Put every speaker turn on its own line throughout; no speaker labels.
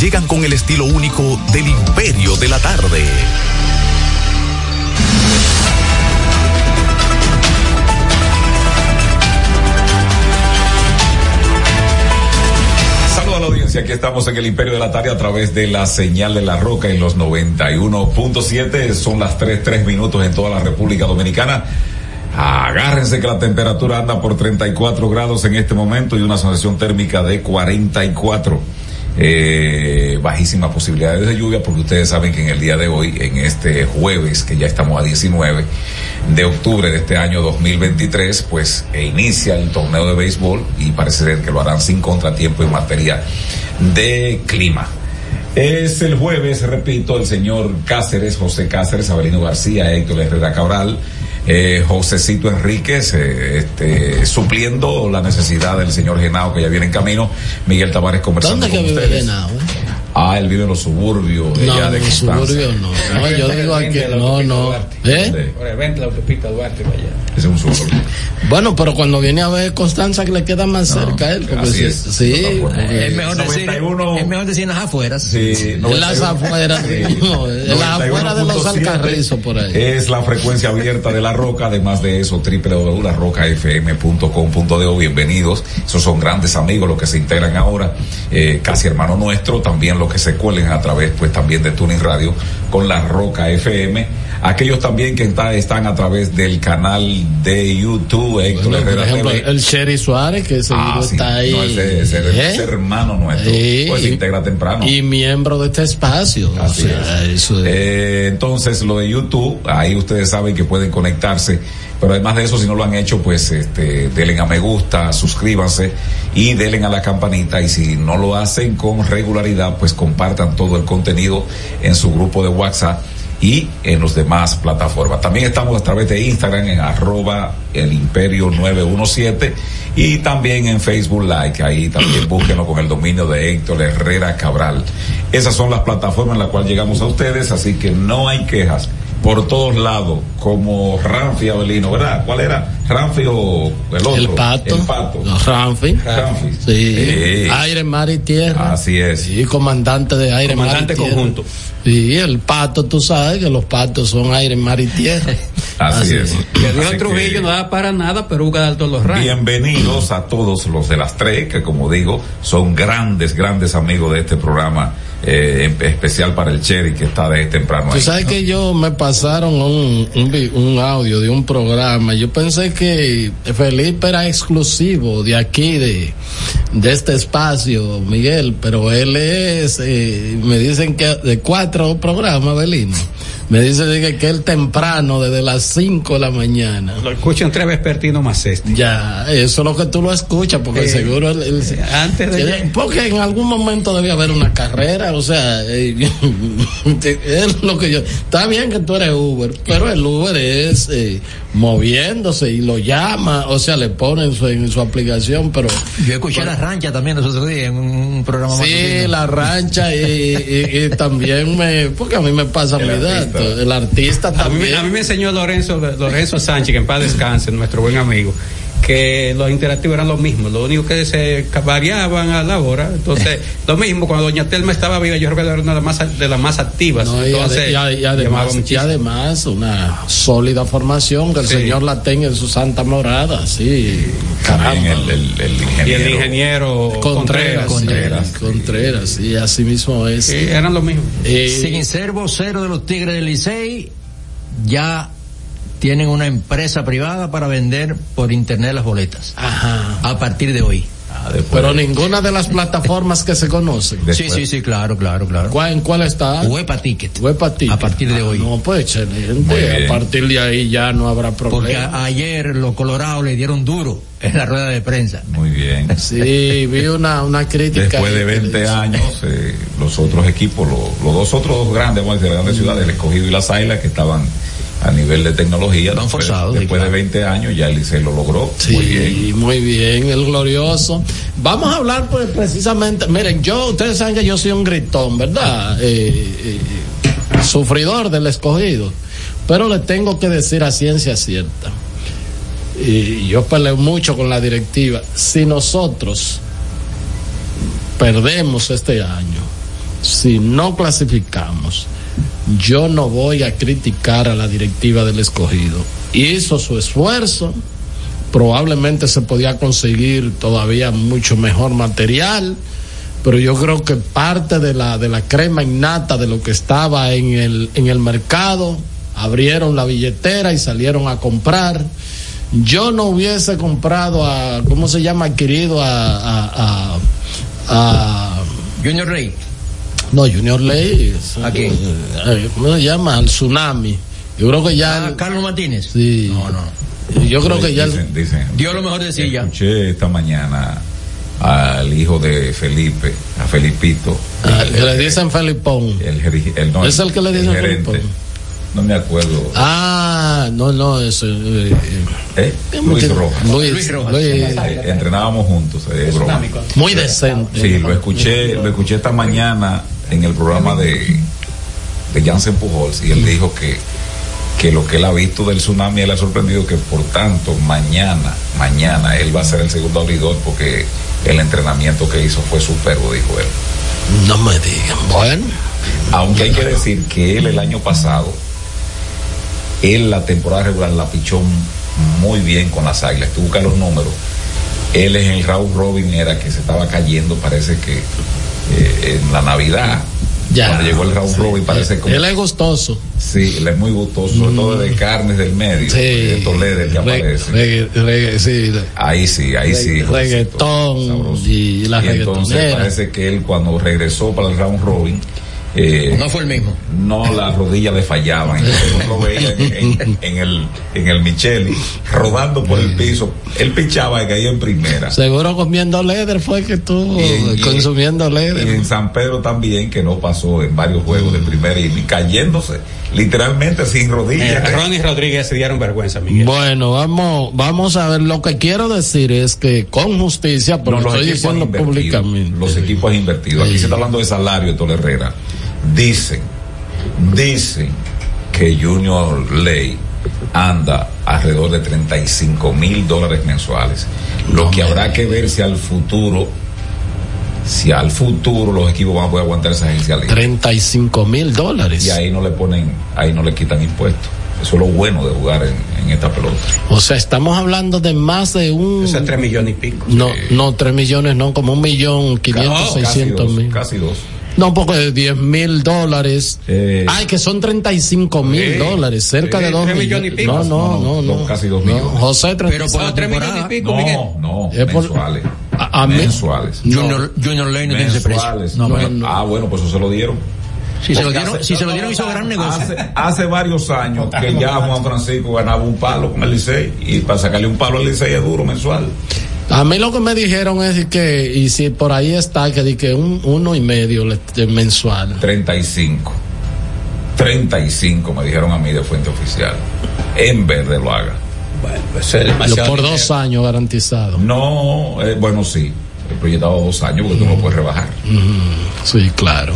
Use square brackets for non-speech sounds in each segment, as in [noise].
llegan con el estilo único del imperio de la tarde.
Saludos a la audiencia, aquí estamos en el Imperio de la Tarde a través de la señal de la roca en los 91.7, son las 3, 3 minutos en toda la República Dominicana. Agárrense que la temperatura anda por 34 grados en este momento y una sensación térmica de 44. Eh, bajísimas posibilidades de lluvia porque ustedes saben que en el día de hoy, en este jueves, que ya estamos a 19 de octubre de este año 2023, pues e inicia el torneo de béisbol y parece ser que lo harán sin contratiempo en materia de clima. Es el jueves, repito, el señor Cáceres, José Cáceres, Abelino García, Héctor Herrera Cabral, eh, Josecito Enríquez, eh, este, supliendo la necesidad del señor Genao que ya viene en camino, Miguel Tavares conversando
¿Dónde que
con
vive
ustedes. Ah, él vive en los suburbios de
No, en los
Constanza.
suburbios no. No, yo digo aquí, no, no. ¿Eh?
Vente la autopista Duarte para allá.
Es un suburbio.
Bueno, pero cuando viene a ver Constanza que le queda más cerca a él, porque
así
sí,
es.
sí,
Eh,
Es mejor, decir,
91.
es mejor decir en las afueras.
Sí,
en las
91.
afueras,
Sí. [laughs]
no, en las afueras de los
91.7
alcarrizos por ahí.
Es la frecuencia abierta de la roca, además de eso, www.larocafm.com.de. Bienvenidos. Esos son grandes amigos los que se integran ahora, eh, casi hermano nuestro, también los que se cuelen a través, pues también de Tuning Radio con la Roca FM. Aquellos también que está- están a través del canal de YouTube, Héctor
Bueno, por
Herrera
ejemplo,
TV.
el Sherry Suárez, que seguro
Ah, sí.
está ahí.
No, ese, ese-
¿eh?
ese hermano nuestro. Pues se integra temprano.
Y miembro de este espacio. o
Así
sea,
es.
eso es-
Eh, entonces, lo de YouTube, ahí ustedes saben que pueden conectarse. Pero además de eso, si no lo han hecho, pues este, denle a me gusta, suscríbanse y denle a la campanita. Y si no lo hacen con regularidad, pues compartan todo el contenido en su grupo de WhatsApp y en los demás plataformas. También estamos a través de Instagram en arroba el imperio 917 y también en Facebook Like. Ahí también [coughs] búsquenlo con el dominio de Héctor Herrera Cabral. Esas son las plataformas en las cuales llegamos a ustedes, así que no hay quejas por todos lados, como Ramfi Avelino, ¿verdad? ¿Cuál era? Ramfi o el otro?
el pato.
El pato.
Los Ramfi.
Ramfi.
Sí.
Sí.
Aire, mar y tierra.
Así es.
Sí, comandante de aire,
Comandante
mar y tierra.
conjunto.
Sí, el pato, tú sabes que los patos son aire, mar y tierra. [laughs]
Así, es.
Que dijo
Así
Trujillo no da para nada, pero busca dar todos los rangos.
Bienvenidos a todos los de las tres, que como digo, son grandes, grandes amigos de este programa, eh, especial para el Cherry, que está de temprano
Tú
ahí.
sabes que yo me pasaron un, un, un audio de un programa. Yo pensé que Felipe era exclusivo de aquí, de, de este espacio, Miguel, pero él es, eh, me dicen que de cuatro programas, Belino. Me dice que, que él temprano, desde las cinco de la mañana.
Lo escuchan tres vespertino más este.
Ya, eso es lo que tú lo escuchas, porque
Eh,
seguro él, él-
antes de-
eh, porque en algún momento debía haber una carrera, o sea, eh, [laughs] es lo que yo, está bien que tú eres Uber, pero el Uber es eh, moviéndose y lo llama, o sea, le pone en su, en su aplicación, pero
Yo escuché la rancha también los otros días en un programa
sí,
matutino.
la rancha y, y- y también me, porque a mí me pasa [laughs] mi
artista.
El artista
A mí,
también.
a mí me enseñó Lorenzo, Lorenzo Sánchez, que en paz descanse, nuestro buen amigo, que los interactivos eran los mismos, lo único que se variaban a la hora. Entonces, [laughs] lo mismo, cuando Doña Telma estaba viva, yo recuerdo era una de las más, de las más activas.
No, y,
Entonces,
ade- y ade- y
llamaba
además, y además una sólida formación que el
Sí.
Señor la tenga en su santa morada, sí, caramba.
El, el, el
y
ingeniero.
el ingeniero
Contreras,
Contreras.
sí, Contreras, sí, así mismo es.
Sí, eran los mismos.
Eh,
Sin ser vocero de los Tigres del Licey, ya tienen una empresa privada para vender por internet las boletas.
ajá.
A partir de hoy.
Ah, después
Pero ninguna de las plataformas que se conocen.
Después-
Sí, sí, sí, claro, claro, claro.
¿Cuál, ¿En cuál está?
Huepa Ticket.
Huepa Ticket.
A partir de
Ah,
hoy.
No, pues excelente.
Muy bien.
A partir de ahí ya no habrá
Porque
problema.
a- ayer los colorados le dieron duro en la rueda de prensa.
Muy bien. [laughs]
Sí, vi una, una crítica.
Después de
ahí que
20
dice-
años, eh, los otros equipos, lo- los dos otros grandes, vamos a decir, grandes ciudades, el escogido y las águilas, que estaban a nivel de tecnología. Después,
forzado,
después
claro.
de 20 años ya el Licey lo logró.
Sí,
Muy bien.
muy bien, el glorioso. Vamos a hablar pues precisamente, miren, yo, ustedes saben que yo soy un gritón, ¿verdad? Eh, eh, sufridor del escogido, pero le tengo que decir a ciencia cierta, y yo peleo mucho con la directiva, si nosotros perdemos este año, si no clasificamos, yo no voy a criticar a la directiva del escogido. Hizo su esfuerzo, probablemente se podía conseguir todavía mucho mejor material, pero yo creo que parte de la, de la crema innata de lo que estaba en el, en el mercado, abrieron la billetera y salieron a comprar. Yo no hubiese comprado a, ¿cómo se llama? Adquirido a, a, a, a
Junior Rey.
No, Junior Ley. es-
¿A quién?
eh, ¿Cómo se llama? Al tsunami. Yo creo que ya.
Ah,
el-
Carlos Martínez.
sí.
No, no.
Yo creo que ya. el-
Dicen, dicen.
Dio lo mejor de sí ya.
Escuché esta mañana al hijo de Felipe, a Felipito.
ah, que le dicen Felipón.
El, el- no,
¿Es el que le dicen
gerente.
Felipón?
No me acuerdo.
Ah, no, no, eso. eh,
¿Eh?
eh,
Luis Rojas.
Luis,
Luis Rojas.
Luis,
Eh, entrenábamos juntos. eh,
muy decente.
Sí, lo escuché, lo escuché esta mañana en el programa de, de Jansen Pujols y él dijo que, que lo que él ha visto del tsunami él ha sorprendido que por tanto mañana, mañana él va a ser el segundo abridor porque el entrenamiento que hizo fue superbo, dijo él.
No me digan. Bueno,
Aunque hay que decir que él el año pasado, él la temporada regular la pichó muy bien con las águilas. Tú buscas los números. Él en el round robin era que se estaba cayendo, parece que eh, en la Navidad.
ya.
Cuando llegó el round robin parece como...
Él es gustoso.
Sí, él es muy gustoso, sobre todo de carnes del medio.
Sí.
De Toledo que
Re-
aparece.
sí,
Ahí sí, ahí sí.
Regga- reggaetón y la
entonces
reggaetonera.
parece que él cuando regresó para el round robin, eh,
No fue el mismo.
no las rodillas le fallaban. Lo [laughs] veía en, en- en el, en el Micheli, rodando por el piso. Él pichaba y caía en primera.
Seguro comiendo leder fue que estuvo
Y en- y-
consumiendo
Y
leder.
en San Pedro también, que no pasó en varios juegos de primera y cayéndose, literalmente sin
Eh,
rodillas.
Ronnie Rodríguez se dieron vergüenza, Miguel.
Bueno, vamos, vamos a ver. Lo que quiero decir es que con justicia, pero
No,
lo estoy diciendo públicamente.
Los equipos han invertido. Aquí
Sí.
se está hablando de salario de Tole Herrera. Dicen, dicen que Junior Ley anda alrededor de 35 mil dólares mensuales. Lo que habrá que ver si al futuro, si al futuro los equipos van a poder aguantar esa agencia libre.
35 mil dólares.
Y ahí no le ponen, ahí no le quitan impuestos. Eso es lo bueno de jugar en, en esta pelota.
O sea, estamos hablando de más de un.
Eso es tres millones y pico.
No, no, tres millones, no, como un millón quinientos, seiscientos mil.
Casi dos.
No, porque diez mil dólares.
Eh,
Ay, que son 35 mil
Sí,
dólares, cerca
sí,
de dos
tres
millones.
millones y
No,
pico.
no, no,
No,
no.
no, casi dos
No,
millones.
José,
Pero por la
tres millones
temporada.
y pico, Miguel.
No, no,
Es por-
mensuales.
A- a mí-
mensuales.
No.
Junior, Junior no tiene ese precio.
Mensuales.
No,
No,
pero-
no. Ah, bueno, pues eso se lo dieron.
si se lo dieron,
hace-
si se lo dieron hizo gran negocio.
Hace, hace varios años que ya Juan Francisco ganaba un palo con el Licey y para sacarle un palo al Licey es duro mensual.
A mí lo que me dijeron es que, y si por ahí está, que di que un uno y medio de mensual.
35. 35 me dijeron a mí de fuente oficial. En verde lo haga.
Bueno, pues es demasiado
por
dinero.
dos años garantizado.
No, eh, bueno, sí. El proyectado dos años porque tú no puedes rebajar.
Sí, claro.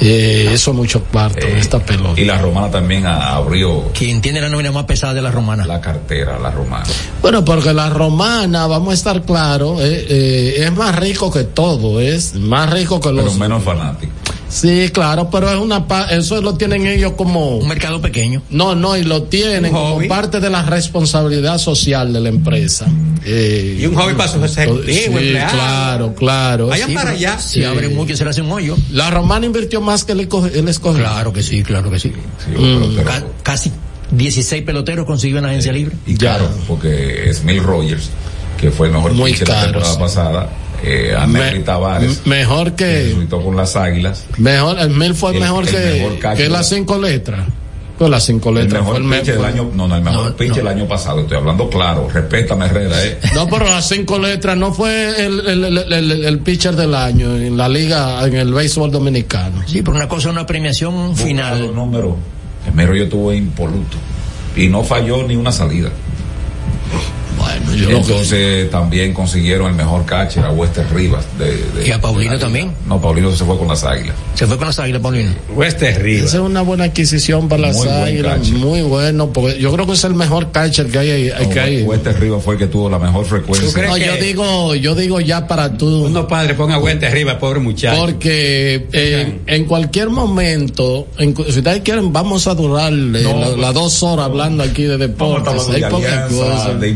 Eh, eso es mucho cuarto en
Eh,
esta pelota.
Y la romana también abrió
Quien tiene la nómina más pesada de la romana.
la cartera, la romana.
Bueno, porque la romana, vamos a estar claros, eh, eh, es más rico que todo, es más rico que
Pero
los.
menos fanático.
Sí, claro, pero es una. pa- Eso lo tienen ellos como.
Un mercado pequeño.
No, no, y lo tienen como parte de la responsabilidad social de la empresa. Eh,
Y un hobby para sus ejecutivos,
sí,
empleados.
claro, claro.
Vayan
Sí,
para
pero
allá.
Si
Sí.
abre mucho se le hace un hoyo.
La romana invirtió más que el, escoge- el escogido.
Claro que sí, claro que sí.
Sí, pero-
Ca- casi 16 peloteros consiguió en la agencia libre.
y
Ya.
caro, porque Smil Rogers, que fue el mejor
Muy
pitcher la temporada pasada, eh, a
Me-
Tavares,
mejor
que
que.
con las águilas,
Mejor, el mil fue
El-
mejor
el
que,
mejor
que las cinco letras. Pues las cinco
el
letras
mejor
fue el
del año, no, no, el mejor
No,
del año pasado, estoy hablando claro, respétame Herrera, eh.
No, pero las cinco letras no fue el, el, el, el- el pitcher del año en la liga, en el béisbol dominicano.
Sí, por una cosa, una premiación final.
los números. El mero yo tuve impoluto. y no falló ni una salida.
Bueno, yo
Entonces también consiguieron el mejor catcher a Wester Rivas. De, de-
¿Y a Paulino
de
también?
No, Paulino se fue con las águilas.
Se fue con las águilas, Paulino.
Wester Rivas.
Esa es una buena adquisición para las
buen
águilas, muy bueno, porque yo creo que es el mejor catcher que hay, que hay.
Wester Rivas fue el que tuvo la mejor frecuencia.
¿Tú crees
No,
que-
yo digo, yo digo ya para tú,
Uno padre ponga Wester Rivas, pobre muchacho.
porque eh, en cualquier momento, en si ustedes quieren, vamos a durar eh,
No,
la-
pues-
las dos horas hablando aquí de deportes. Hay
de alianza, de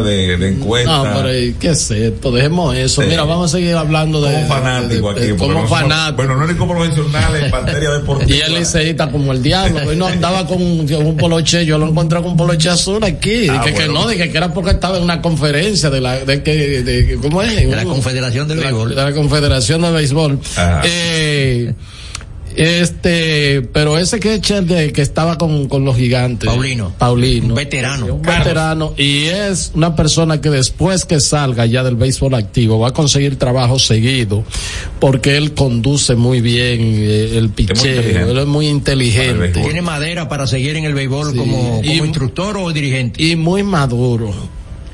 de, de encuestas.
No, pero ¿qué es esto? Dejemos eso.
Sí.
Mira, vamos a seguir hablando de.
como fanático
de- de-
aquí.
Como fanático.
Bueno, no eres como profesional en materia [laughs] deportiva.
Y él liceísta como el diablo. Hoy no andaba con un, con un poloche, yo lo encontré con un poloche azul aquí.
Ah,
Dije que
bueno.
no, dije que era porque estaba en una conferencia de la, de que, de, ¿cómo es?
De la Confederación del Béisbol.
de la Confederación de Béisbol.
Ajá.
Eh, este, pero ese catcher de que estaba con, con los gigantes.
Paulino.
Paulino.
Un veterano.
Un veterano y es una persona que después que salga ya del béisbol activo va a conseguir trabajo seguido porque él conduce muy bien eh, el picheo, él es muy inteligente.
Tiene madera para seguir en el béisbol
Sí.
como, como
Y-
instructor o dirigente.
y muy maduro.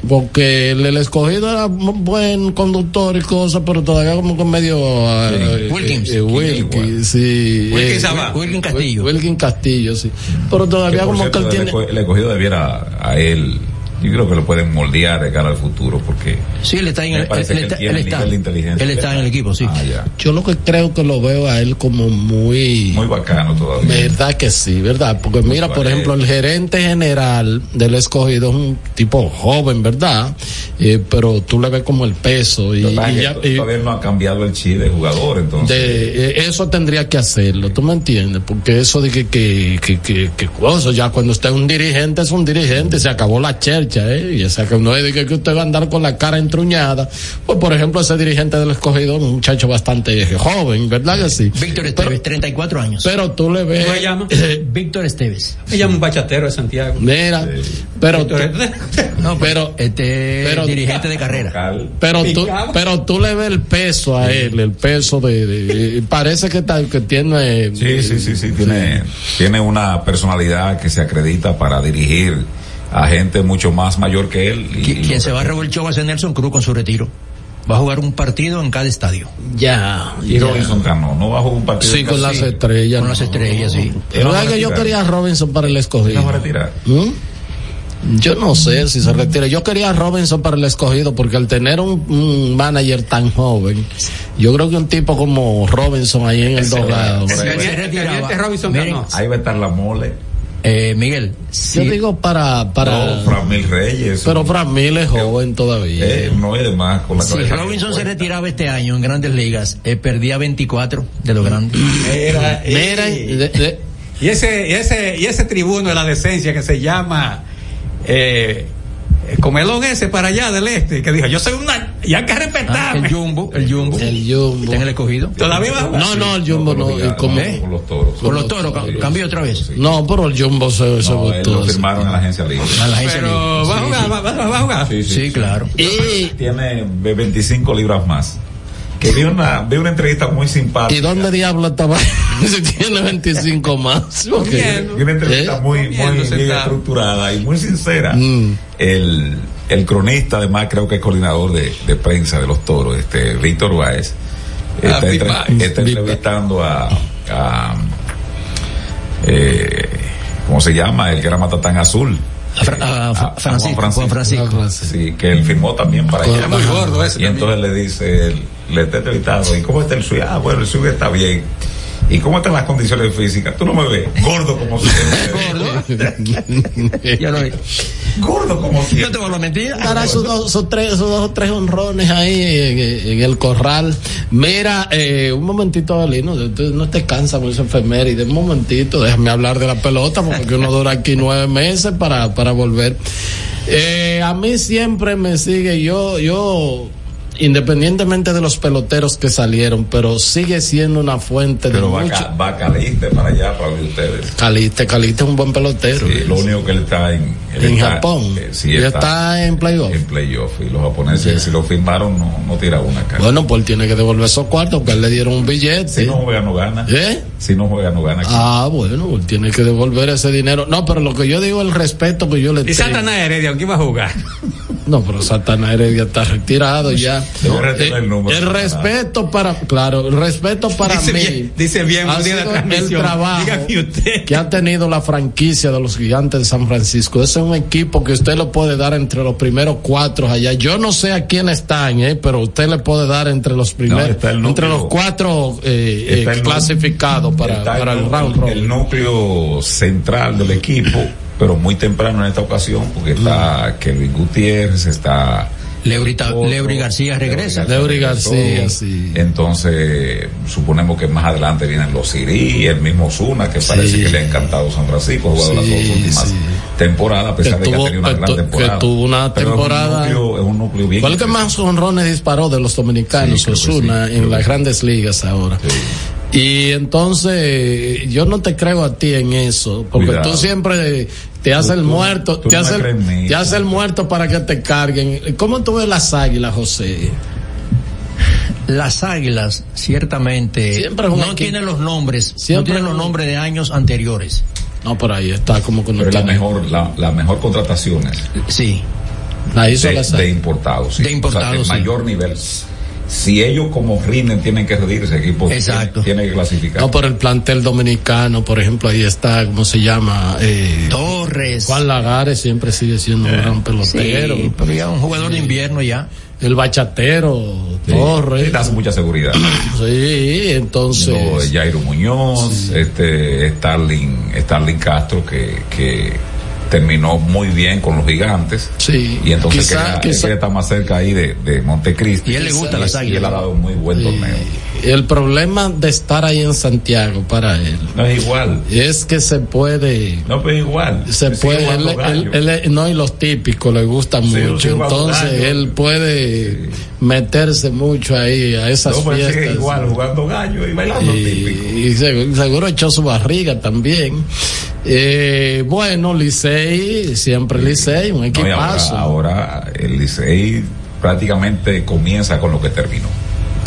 Porque el, el escogido era muy buen conductor y cosas, pero todavía como que medio... eh,
Wilkins.
eh, eh, Wilkins, sí.
Wilkins
eh,
abajo.
Wilkin Castillo.
Wilkin Castillo, sí. Pero todavía como
cierto,
que él tiene...
el escogido debiera a él. Yo creo que lo pueden moldear de cara al futuro porque
Sí, él está en el, él
que
está,
él
está- él está en el equipo, sí.
Ah, ya.
Yo lo que creo que lo veo a él como muy...
Muy bacano todavía.
Verdad que sí, verdad, porque mira, por ejemplo, el gerente general del escogido es un tipo joven, ¿verdad? Eh, pero tú le ves como el peso y,
que
y ya-
que
y
todavía no ha cambiado el chi de jugador, entonces.
de, eh, eso tendría que hacerlo, ¿tú me entiendes? Porque eso de que, que, que, que, que cosa, ya cuando usted es un dirigente, es un dirigente, se acabó la chercha, ¿eh? Y esa que no es de que, que usted va a andar con la cara entruñada. Pues, por ejemplo, ese dirigente del escogido, un muchacho bastante joven, ¿verdad que sí?
Víctor
pero,
Esteves, 34 años.
pero tú le ves...
¿Cómo se llama?
eh, [laughs]
Víctor Esteves.
Me llama un bachatero de Santiago.
Mira, pero, tú-
No,
pero,
este
pero-
dirigente de carrera.
Pero tú, pero tú le ves el peso a él, el peso de, de- parece que tal que tiene.
Sí, sí, sí, sí, tiene, tiene una personalidad que se acredita para dirigir a gente mucho más mayor que él. y-
Qui-
y
Quien se va a show va a ser Nelson Cruz con su retiro. Va a jugar un partido en cada estadio.
Ya.
Y
ya.
Robinson Cano, no bajó un partido.
Sí, con las estrellas.
Con las estrellas, sí.
Él no va a
¿Verdad que yo quería a Robinson para el escogido?
no va a retirar.
¿Mm? Yo no sé si se retira. Yo quería a Robinson para el escogido porque al tener un, un manager tan joven, yo creo que un tipo como Robinson ahí en el
va-
Miren,
Cano.
Ahí va a estar la mole.
Eh, Miguel,
Yo digo para, para,
No, Fran Mil Reyes.
pero Fran Mil es joven todavía.
Eh, no es más con la
si
cabeza
Robinson se retiraba este año en grandes ligas, eh, perdía 24 de los grandes.
Era, [laughs]
Mira, de- de-
Y ese, y ese, y ese tribuno de la decencia que se llama eh, Comelón ese para allá del este, que dijo, yo soy una, y hay que
Ah,
respetarme.
el Jumbo, el Jumbo.
el Jumbo.
Está en el escogido.
Todavía va a jugar.
No, no, el Jumbo no. como-
Gigantes, con los toros.
Con los toros, cambió otra vez.
sí.
No, pero el Jumbo se, se
No,
votó.
lo firmaron en la agencia libre.
A la agencia
Pero
libre.
va a
Sí,
jugar,
sí.
va, va- va a jugar.
Sí,
Sí, claro.
Y,
Tiene 25 libras más. Que vi una, vi una entrevista muy simpática.
¿Y dónde diablo estaba? [laughs] si tiene 25 más. Ok.
Comiendo.
Vi una entrevista
¿Eh?
muy,
Comiendo
muy bien estructurada y muy sincera.
Mm.
El, el cronista, además, creo que es coordinador de, de prensa de los toros, este Víctor Báez,
Ah,
está, entre- entrevistando a, a eh, ¿cómo se llama? El que era Matatán Azul.
A a
a
Francisco, Juan Francisco.
Sí, que él firmó también para allá.
Muy gordo ese
Y entonces le dice, él, le está entrevistando, ¿y cómo está el suyo? Ah, bueno, el suyo está bien. ¿Y cómo están las condiciones físicas? Tú no me ves gordo como siempre. [laughs]
Ya lo vi.
gordo como
No
siempre.
te vuelvo a mentir.
Ahora esos dos, esos tres, esos dos o tres honrones ahí en, en el corral. Mira, eh, un momentito, Adelino, tú no te cansas con esa efeméride. Un momentito, déjame hablar de la pelota, porque uno dura aquí nueve meses para, para volver. Eh, a mí siempre me sigue, yo, yo, independientemente de los peloteros que salieron, pero sigue siendo una fuente de
Pero va,
mucho.
ca- va Caliste para allá, para ver ustedes.
Caliste, Caliste es un buen pelotero.
Sí, lo único que él está en, él
en
está-
Japón.
eh, sí, está,
está en playoff.
en playoff. Y los japoneses, si lo firmaron, no, no tira una cara.
Bueno, pues él tiene que devolver esos cuartos, porque él le dieron un billete.
si no juega, no gana.
¿Eh?
Si no juega, no gana.
Ah, bueno, él tiene que devolver ese dinero. No, pero lo que yo digo, el respeto que yo le
Y
tengo.
Satanás Heredia, ¿quién va a jugar? [laughs]
No, pero Satanás Heredia está retirado ya.
El número.
el respeto para, claro, el respeto para
dice
mí.
bien, dice bien,
ha sido el trabajo
usted.
que ha tenido la franquicia de los gigantes de San Francisco. Ese es un equipo que usted lo puede dar entre los primeros cuatro allá. Yo no sé a quién están, eh, pero usted le puede dar entre los primeros,
el
entre los cuatro eh, eh,
el
clasificados para, para el
nu-
round robin.
el núcleo central del equipo, pero muy temprano en esta ocasión, porque está
Mm.
Kelvin Gutiérrez, está
Leury, Ta-
Otro,
Leury García regresa.
Leury. García, sí.
Entonces, suponemos que más adelante vienen los Siri, el mismo Zuna, que parece
Sí.
que le ha encantado San Francisco, ha jugado las dos últimas
sí.
temporadas, a pesar
Que
de que
tuvo-
ha tenido una
que
gran temporada.
que tuvo una
Pero
temporada-
Es un núcleo, es un núcleo bien.
¿Cuál es que más honrones disparó de los dominicanos, Osuna, en las grandes ligas ahora? Y entonces, yo no te creo a ti en eso, porque
Cuidado.
tú siempre te haces el muerto,
tú
te
no
te haces el muerto para que te carguen. ¿Cómo tú ves las águilas, José?
Las águilas, ciertamente,
Siempre
no
equipo.
tienen los nombres, no
Siempre
tienen
es
los nombres de años anteriores.
No, por ahí está como que no
Pero la mejor, la, la mejor contrataciones
Sí,
La hizo
de,
las
de importados. sí.
De importados,
O sea,
sí.
mayor nivel. Si ellos como rinden tienen que rendir ese equipo,
Exacto.
tiene, tiene que clasificar.
No, por el plantel dominicano, por ejemplo, ahí está, ¿cómo se llama? Eh,
Torres.
Juan Lagares siempre sigue siendo un gran pelotero.
Sí, pero ya un jugador de invierno ya.
El bachatero,
Sí.
Torres.
Le hace mucha seguridad. [clears throat]
Sí, entonces.
Jairo Muñoz, este Starling, Starling Castro que, que terminó muy bien con los gigantes.
Sí.
Y entonces
Quizá-
quería estar más cerca ahí de, de Montecristi.
Y él le gustan las
Y él
águilas.
ha dado un muy buen torneo.
El problema de estar ahí en Santiago para él
No es igual.
es que se puede.
No, pero es igual.
Se puede, él, no, y los típicos le gustan
Sí,
mucho. Entonces
gallo.
él puede meterse mucho ahí a esas
no, sigue
fiestas.
igual jugando gallo y bailando típico.
y, seguro, seguro echó su barriga también. Eh, bueno, Licey, siempre Licey, un
No, y ahora,
equipazo.
ahora el Licey prácticamente comienza con lo que terminó.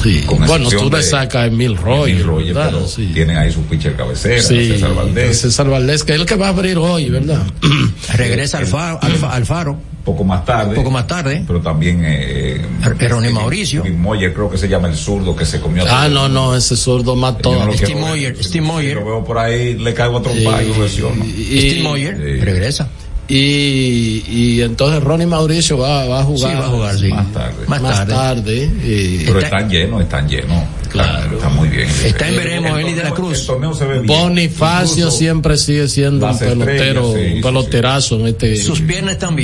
Sí.
con
Bueno, tú le sacas a Emil Roger,
Emil tienen ahí su pitcher cabecera,
Sí,
César Valdés.
César Valdés, que es el que va a abrir hoy, ¿verdad? [clears throat]
Regresa Alfaro, Alfa- Alfaro,
poco más tarde.
un poco más tarde.
Pero también. Eh,
Ronnie
este,
Mauricio.
Jim Moyer, creo que se llama el zurdo que se comió.
ah, no, no, ese zurdo mató.
No
Steve. Moyer,
Si-
Steve
si
Moyer.
lo veo por ahí, le caigo a trompa y lo lesiono.
y,
Steve Moyer regresa.
Y, y entonces Ronnie Mauricio va, va a
Sí,
jugar.
va a jugar, sí.
Más tarde.
Más
Más
tarde.
tarde. y-
Pero
Está-
están llenos, están llenos.
Claro.
Está, está muy bien.
Está en
El-
veremos,
el
Eli de la Cruz.
El torneo se ve bien.
Bonifacio
Incluso
siempre sigue siendo un
las estrellas,
pelotero,
sí,
un
sí,
peloterazo en este.
Sus piernas están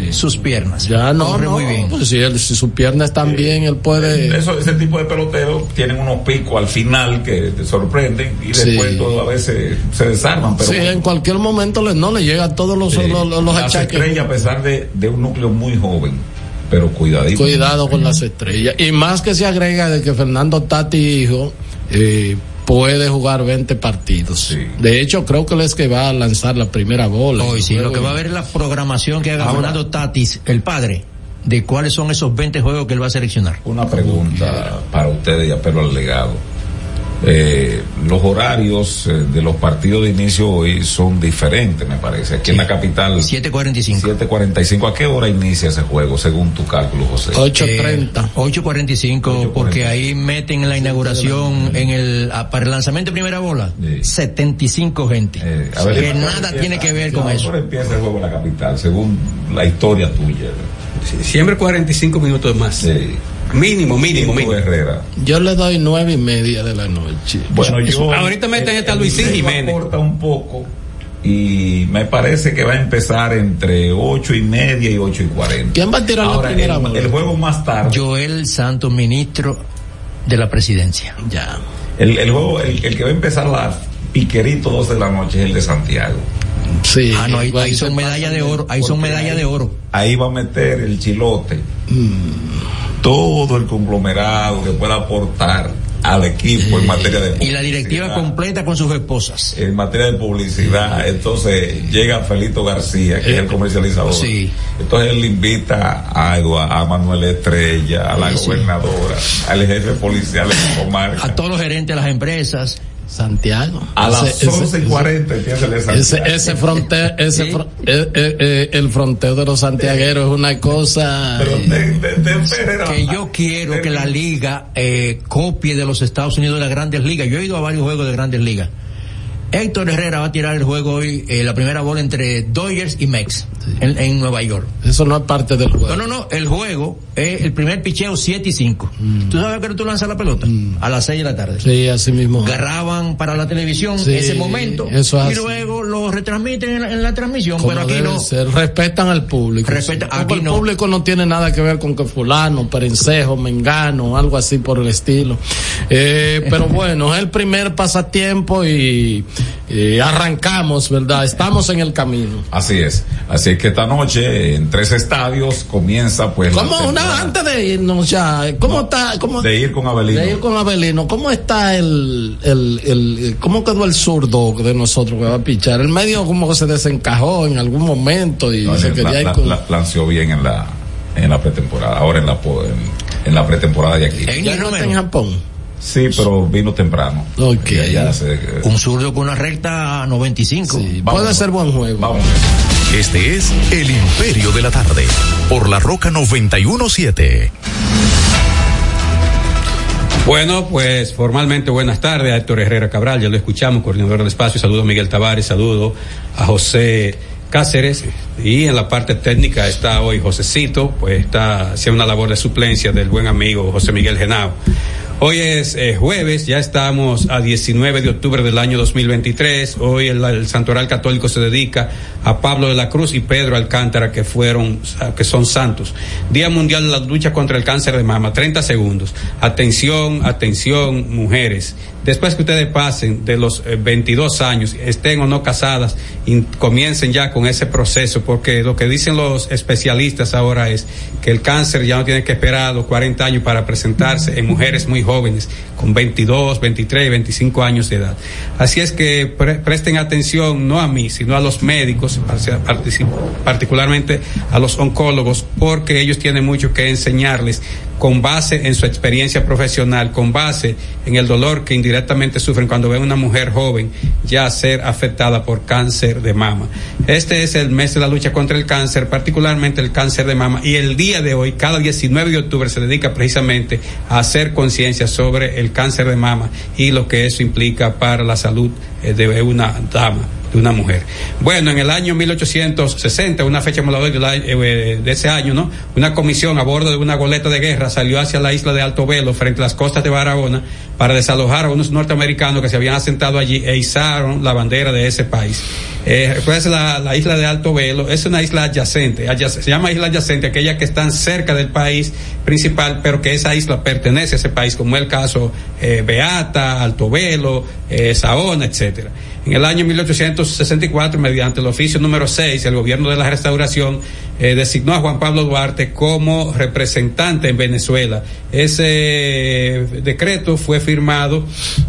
bien. Sus piernas.
ya no,
Corre
no,
muy bien.
pues si, él, si sus piernas están bien, él puede.
Eso, ese tipo de peloteros tienen unos picos al final que te sorprenden y después todo a veces se desarman. Pero
sí, en cualquier momento le, no le llegan todos los, los, los, los
Las estrellas, a pesar de, de un núcleo muy joven, pero cuidadito.
Cuidado con las estrellas. Y más que se agrega de que Fernando Tati, hijo, eh, puede jugar 20 partidos.
Sí.
De hecho, creo que él es que va a lanzar la primera bola.
Hoy sí, lo que va a ver es la programación que haga
Ahora-
Fernando Tatis, el padre, de cuáles son esos 20 juegos que él va a seleccionar.
Una pregunta para ustedes y apelo al legado. Eh, los horarios eh, de los partidos de inicio hoy son diferentes, me parece. Aquí en la capital,
7.45.
7.45. ¿A qué hora inicia ese juego, según tu cálculo, José?
8.30.
Eh, 8.45, porque ahí meten en la inauguración, en el, ah, para el lanzamiento de primera bola,
Sí.
75 gente.
Eh, a ver,
que
¿a qué hora
nada
empieza?
tiene que ver con
¿A qué
eso.
empieza el juego en la capital, según la historia tuya?
Siempre 45 minutos más.
Sí.
Mínimo, mínimo, mínimo.
Herrera.
Yo le doy nueve y media de la noche.
Bueno, yo.
Ahorita meten esta Luisín Jiménez.
aporta un poco y me parece que va a empezar entre ocho y media y ocho y cuarenta.
¿Quién va a tirar la
Ahora,
primera
el,
bola?
el juego más tarde.
Joel Santos, ministro de la presidencia.
Ya.
El, el juego, el, el que va a empezar la piquerito 12 de la noche es el de Santiago.
Sí.
Ah, no, ahí,
igual
ahí son medallas de oro, ahí son medallas de oro.
Ahí va a meter el chilote. Todo el conglomerado que pueda aportar al equipo en materia de
Y la directiva
publicidad.
completa con sus esposas.
en materia de publicidad, entonces llega Felito García, que es el comercializador.
Sí.
Entonces él invita a, a Manuel Estrella, a la
Sí, sí.
gobernadora, al jefe policial de comarca.
A todos los gerentes de las empresas.
Santiago.
A las
Ese-
11 y 40 empieza el
Ese,
Santiago.
ese fronte, ese
Sí.
fro- eh, eh, eh, el fronteo de los santiagueros es una cosa.
Pero te- te espera.
Que yo quiero que la liga eh, copie de los Estados Unidos de las grandes ligas. Yo he ido a varios juegos de grandes ligas. Héctor Herrera va a tirar el juego hoy, eh, la primera bola entre Dodgers y Mex en, en Nueva York.
eso no es parte del
No,
juego.
no, no, el juego es el primer picheo 7 y 5.
Mm.
¿Tú sabes que tú lanzas la pelota? A las 6 de la tarde.
Sí, así mismo.
Graban para la televisión
Sí,
ese momento
eso es
y
así.
luego lo retransmiten en la, en la transmisión,
Como
pero aquí no.
ser. respetan al público.
Respeta-
sí. Porque
aquí
el
no.
público no tiene nada que ver con que fulano, perencejo, mengano, algo así por el estilo. Eh, pero [laughs] bueno, es el primer pasatiempo y, y arrancamos, ¿verdad? Estamos en el camino.
Así es. Así es que esta noche en tres estadios comienza pues. la
¿Cómo, una, antes de irnos ya, ¿cómo está? Cómo,
de ir con Abelino.
de ir con Abelino, ¿cómo está el, el, el, cómo quedó el zurdo de nosotros que va a pichar? El medio como que se desencajó en algún momento y
No,
se
la-
quería ir
la-
con...
la- bien en la en la pretemporada. Ahora en la po- en, en la pretemporada de aquí.
En
ya no está en Japón.
Sí, pero vino temprano.
Ok.
Y allá se-
Un zurdo con una recta 95.
Sí,
Vamos.
puede ser buen juego.
Vamos.
Este es El Imperio de la Tarde, por la Roca 917.
Bueno, pues formalmente buenas tardes a Héctor Herrera Cabral, ya lo escuchamos, coordinador del espacio, saludo a Miguel Tavares, saludo a José Cáceres y en la parte técnica está hoy Josecito, pues está haciendo una labor de suplencia del buen amigo José Miguel Genao. Hoy es eh, jueves, ya estamos a 19 de octubre del año 2023. Hoy el, el Santoral Católico se dedica a Pablo de la Cruz y Pedro Alcántara, que fueron, que son santos. Día Mundial de la Lucha contra el Cáncer de Mama, 30 segundos. Atención, atención, mujeres. Después que ustedes pasen de los eh, 22 años, estén o no casadas, comiencen ya con ese proceso, porque lo que dicen los especialistas ahora es que el cáncer ya no tiene que esperar los 40 años para presentarse en mujeres muy jóvenes, con 22, 23, 25 años de edad. Así es que pre- presten atención no a mí, sino a los médicos, particularmente a los oncólogos, porque ellos tienen mucho que enseñarles con base en su experiencia profesional, con base en el dolor que indirectamente sufren cuando ven una mujer joven ya ser afectada por cáncer de mama. Este es el mes de la lucha contra el cáncer, particularmente el cáncer de mama, y el día de hoy, cada 19 de octubre, se dedica precisamente a hacer conciencia sobre el cáncer de mama y lo que eso implica para la salud eh, de una dama de una mujer. Bueno, en el año 1860, una fecha del año- eh, de ese año, ¿no? Una comisión a bordo de una goleta de guerra salió hacia la isla de Alto Velo, frente a las costas de Barahona, para desalojar a unos norteamericanos que se habían asentado allí e izaron la bandera de ese país. Recuérdense la, la isla de Alto Velo, es una isla adyacente, adyac- se llama isla adyacente, aquella que están cerca del país principal, pero que esa isla pertenece a ese país, como el caso eh, Beata, Alto Velo, eh, Saona, etcétera. En el año 1864, mediante el oficio número 6, el gobierno de la restauración eh, designó a Juan Pablo Duarte como representante en Venezuela. Ese decreto fue firmado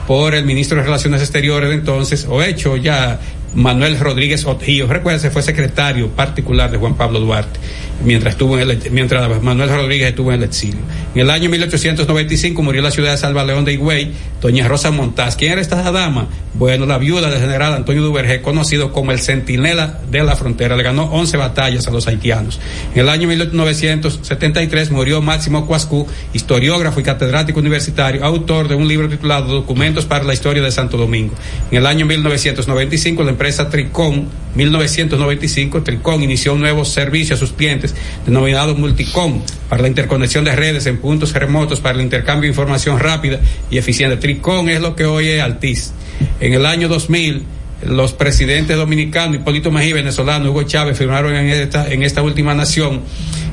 por el ministro de Relaciones Exteriores de entonces, o hecho ya Manuel Rodríguez Otillo. Recuerden, fue secretario particular de Juan Pablo Duarte mientras estuvo en el, mientras Manuel Rodríguez estuvo en el exilio. En el año 1895 murió en la ciudad de Salva León de Higüey, doña Rosa Montaz. ¿Quién era esta dama? Bueno, la viuda del general Antonio Duvergé, conocido como el centinela de la frontera. Le ganó 11 batallas a los haitianos. En el año 1973 murió Máximo Cuascú, historiógrafo y catedrático universitario, autor de un libro titulado Documentos para la Historia de Santo Domingo. En el año 1995 la empresa Tricón, 1995, Tricón inició un nuevo servicio a sus clientes denominado Multicom para la interconexión de redes en puntos remotos para el intercambio de información rápida y eficiente. Tricón es lo que hoy es Altiz. En el año 2000 los presidentes dominicanos, Hipólito Mejía, venezolano, Hugo Chávez, firmaron en esta, en esta última nación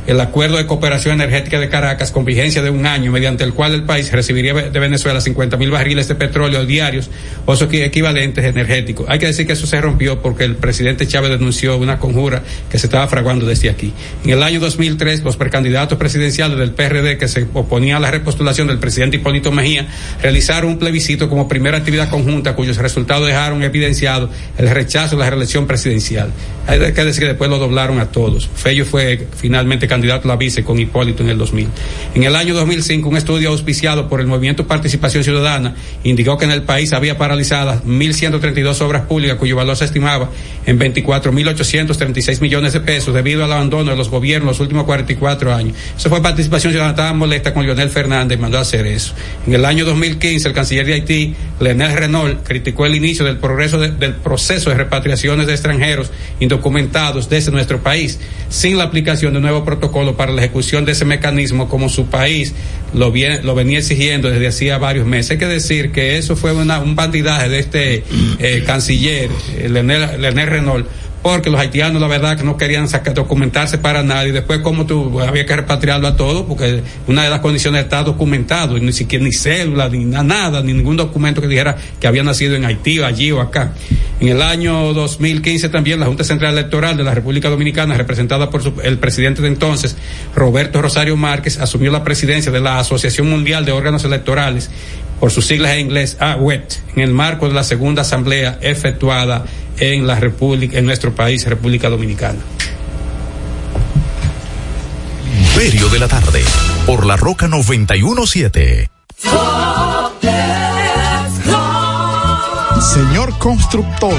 el acuerdo de cooperación energética de Caracas con vigencia de un año, mediante el cual el país recibiría de Venezuela 50 mil barriles de petróleo diarios o sus equivalentes energéticos. Hay que decir que eso se rompió porque el presidente Chávez denunció una conjura que se estaba fraguando desde aquí. En el año 2003, los precandidatos presidenciales del PRD que se oponían a la repostulación del presidente Hipólito Mejía realizaron un plebiscito como primera actividad conjunta cuyos resultados dejaron evidenciado el rechazo de la reelección presidencial. Hay que decir que después lo doblaron a todos. Fello fue finalmente candidato a la vice con Hipólito en el 2000. En el año 2005, un estudio auspiciado por el Movimiento Participación Ciudadana indicó que en el país había paralizadas 1.132 obras públicas cuyo valor se estimaba en 24.836 millones de pesos debido al abandono de los gobiernos los últimos 44 años. Eso fue participación ciudadana, estaba molesta con Lionel Fernández y mandó a hacer eso. En el año 2015, el canciller de Haití, Leonel Renault, criticó el inicio del progreso del proceso de repatriaciones de extranjeros indocumentados desde nuestro país, sin la aplicación de un nuevo protocolo para la ejecución de ese mecanismo como su país lo, lo venía exigiendo desde hacía varios meses. Hay que decir que eso fue un bandidaje de este eh, canciller, eh, Leonel Renault, porque los haitianos la verdad que no querían sacar, documentarse para nada y después como tú había que repatriarlo a todos porque una de las condiciones está documentado y ni siquiera ni cédula ni nada ni ningún documento que dijera que había nacido en Haití allí o acá. En el año 2015 también la Junta Central Electoral de la República Dominicana representada por el presidente de entonces Roberto Rosario Márquez asumió la presidencia de la Asociación Mundial de Órganos Electorales por sus siglas en inglés AWET en el marco de la segunda asamblea efectuada en la República, en nuestro país, República Dominicana.
Imperio de la tarde, por la Roca 917.
Señor constructor,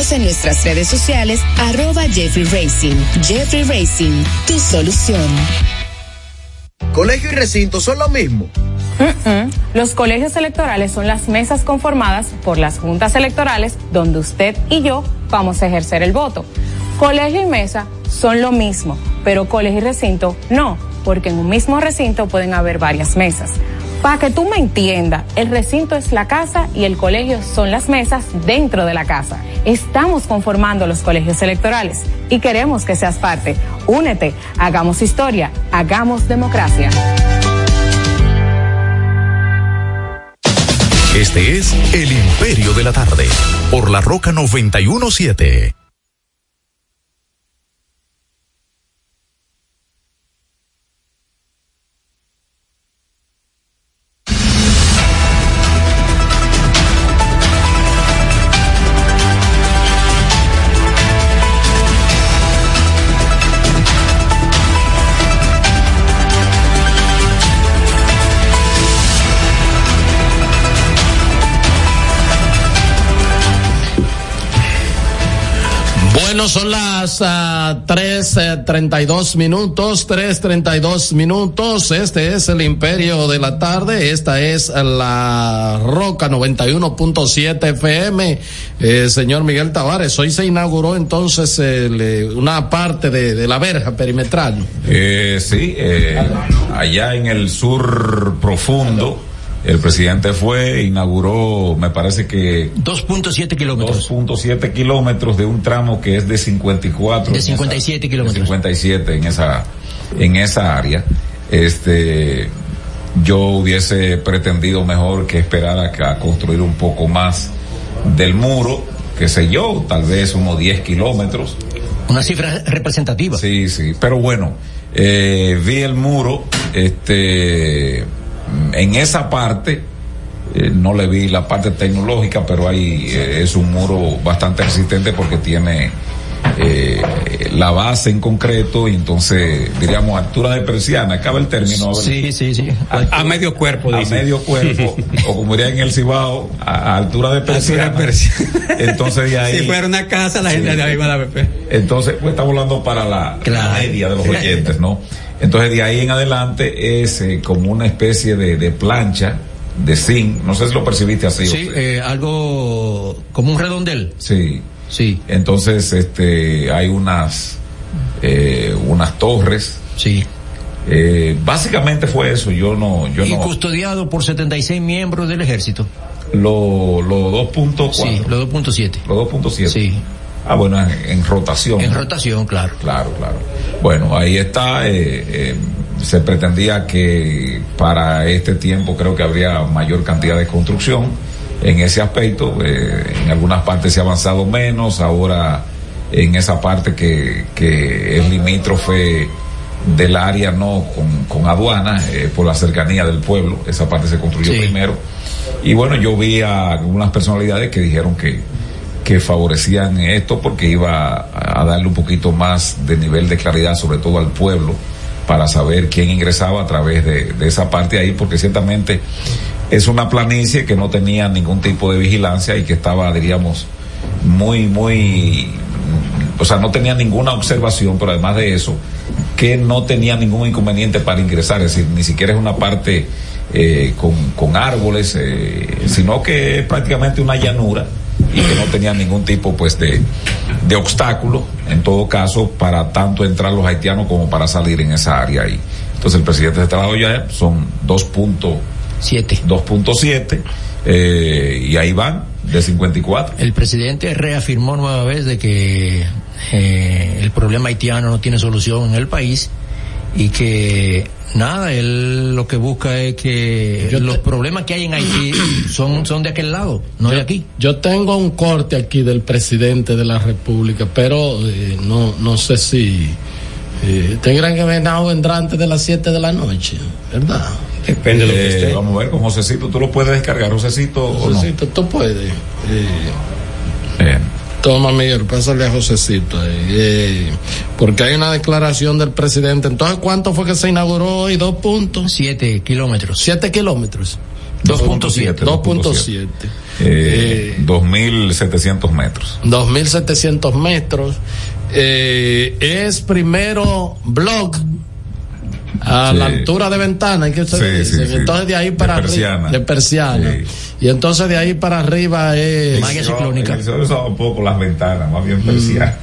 en nuestras redes sociales arroba Jeffrey Racing. Jeffrey Racing, tu solución.
¿Colegio y recinto son lo mismo?
Los colegios electorales son las mesas conformadas por las juntas electorales donde usted y yo vamos a ejercer el voto. Colegio y mesa son lo mismo, pero colegio y recinto no, porque en un mismo recinto pueden haber varias mesas. Para que tú me entiendas, el recinto es la casa y el colegio son las mesas dentro de la casa. Estamos conformando los colegios electorales y queremos que seas parte. Únete, hagamos historia, hagamos democracia.
Este es El Imperio de la Tarde, por la Roca 917.
3.32 minutos, 3.32 minutos. Este es el Imperio de la Tarde. Esta es la Roca 91.7 FM. Eh, señor Miguel Tavares, hoy se inauguró entonces el, una parte de, de, la verja perimetral.
Eh, sí, eh, allá en el sur profundo. El presidente fue, inauguró, me parece que...
2.7 kilómetros.
2.7 kilómetros de un tramo que es de 54.
De 57 kilómetros.
De 57 en esa, en esa área. Este, yo hubiese pretendido mejor que esperar a, a construir un poco más del muro, qué sé yo, tal vez unos 10 kilómetros.
Una cifra representativa.
Sí, sí, pero bueno, eh, vi el muro, este en esa parte eh, no le vi la parte tecnológica, pero ahí eh, es un muro bastante resistente porque tiene eh, la base en concreto y entonces diríamos altura de persiana, acaba el término.
Sí, sí, sí.
A, a, medio cuerpo,
a
dice.
medio cuerpo, [laughs] o como diría en el Cibao, a, a altura de persiana.
Altura de persiana.
Entonces de [laughs] ahí.
Si fuera una casa, la sí, gente de ahí va a la BP.
Entonces, pues estamos hablando para la,
claro.
la media de los oyentes, ¿no? Entonces de ahí en adelante es eh, como una especie de, de, plancha de zinc, no sé si lo percibiste así.
Sí, eh, algo como un redondel.
Sí.
Sí.
Entonces este hay unas eh, unas torres.
Sí.
Eh, básicamente fue eso, yo no yo
y
no
custodiado por 76 miembros del ejército.
Los lo 2.4.
Sí, los 2.7.
Los 2.7.
Sí.
Ah, bueno, en, en, rotación.
En rotación, claro.
Claro, claro. Bueno, ahí está. Eh, eh, se pretendía que para este tiempo creo que habría mayor cantidad de construcción en ese aspecto. Eh, en algunas partes se ha avanzado menos. Ahora en esa parte que, que es limítrofe del área no con, con aduana eh, por la cercanía del pueblo esa parte se construyó
Sí.
primero y bueno yo vi a algunas personalidades que dijeron que que favorecían esto porque iba a, darle un poquito más de nivel de claridad sobre todo al pueblo para saber quién ingresaba a través de, de esa parte ahí porque ciertamente es una planicie que no tenía ningún tipo de vigilancia y que estaba diríamos muy muy o sea, no tenía ninguna observación, pero además de eso, que no tenía ningún inconveniente para ingresar, es decir, ni siquiera es una parte eh, con, con, árboles, eh, sino que es prácticamente una llanura y que no tenía ningún tipo pues de, de obstáculo, en todo caso, para tanto entrar los haitianos como para salir en esa área ahí. Entonces el presidente se trasladó ya, son 2.7 2.7 eh, y ahí van de 54.
El presidente reafirmó nueva vez de que eh, el problema haitiano no tiene solución en el país y que nada, él lo que busca es que
Yo
los
te-
problemas que hay en Haití [clears throat] son, son de aquel lado, no de aquí.
Yo tengo un corte aquí del presidente de la República, pero eh, no, no sé si eh, tendrán que venir o vendrá antes de las 7 de la noche, ¿verdad?
Depende de lo que
Eh,
esté.
vamos a ver con Josecito, tú lo puedes descargar, Josecito, o no.
Josecito, tú puedes. Eh,
Eh,
Toma, Miguel, pásale a Josecito ahí. eh, porque hay una declaración del presidente. Entonces, ¿cuánto fue que se inauguró hoy? Dos puntos.
Siete kilómetros.
Siete kilómetros.
2.7,
2.7.
eh, 2.700 metros.
2.700 metros. Eh, es primero blog a
Sí.
la altura de ventana, ¿y que ustedes
Sí,
dicen?
sí.
Entonces de ahí
De
para
persiana.
arriba. De persiana.
Sí.
Y entonces de ahí para arriba es.
Malla ciclónica.
Un poco las ventanas, más bien persiana.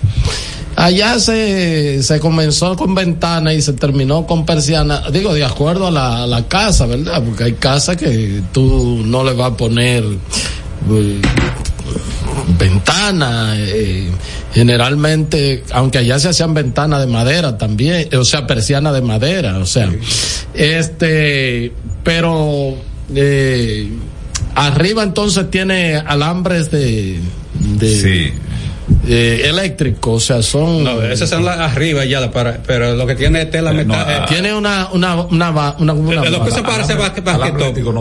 Allá se, se comenzó con ventana y se terminó con persiana, digo, de acuerdo a la, a la casa, ¿verdad? Porque hay casas que tú no le vas a poner eh, ventana, eh, generalmente, aunque allá se hacían ventanas de madera también, o sea, persiana de madera, o sea, este, pero eh, arriba entonces tiene alambres de, de eh, eléctricos, o sea, son
No, esas son las arriba ya, la para, pero lo que tiene es tela metal. eh,
tiene una una una una, una, una-
Eh, lo que se parece
Alambre-
basque- basquetbol.
alambre eléctrico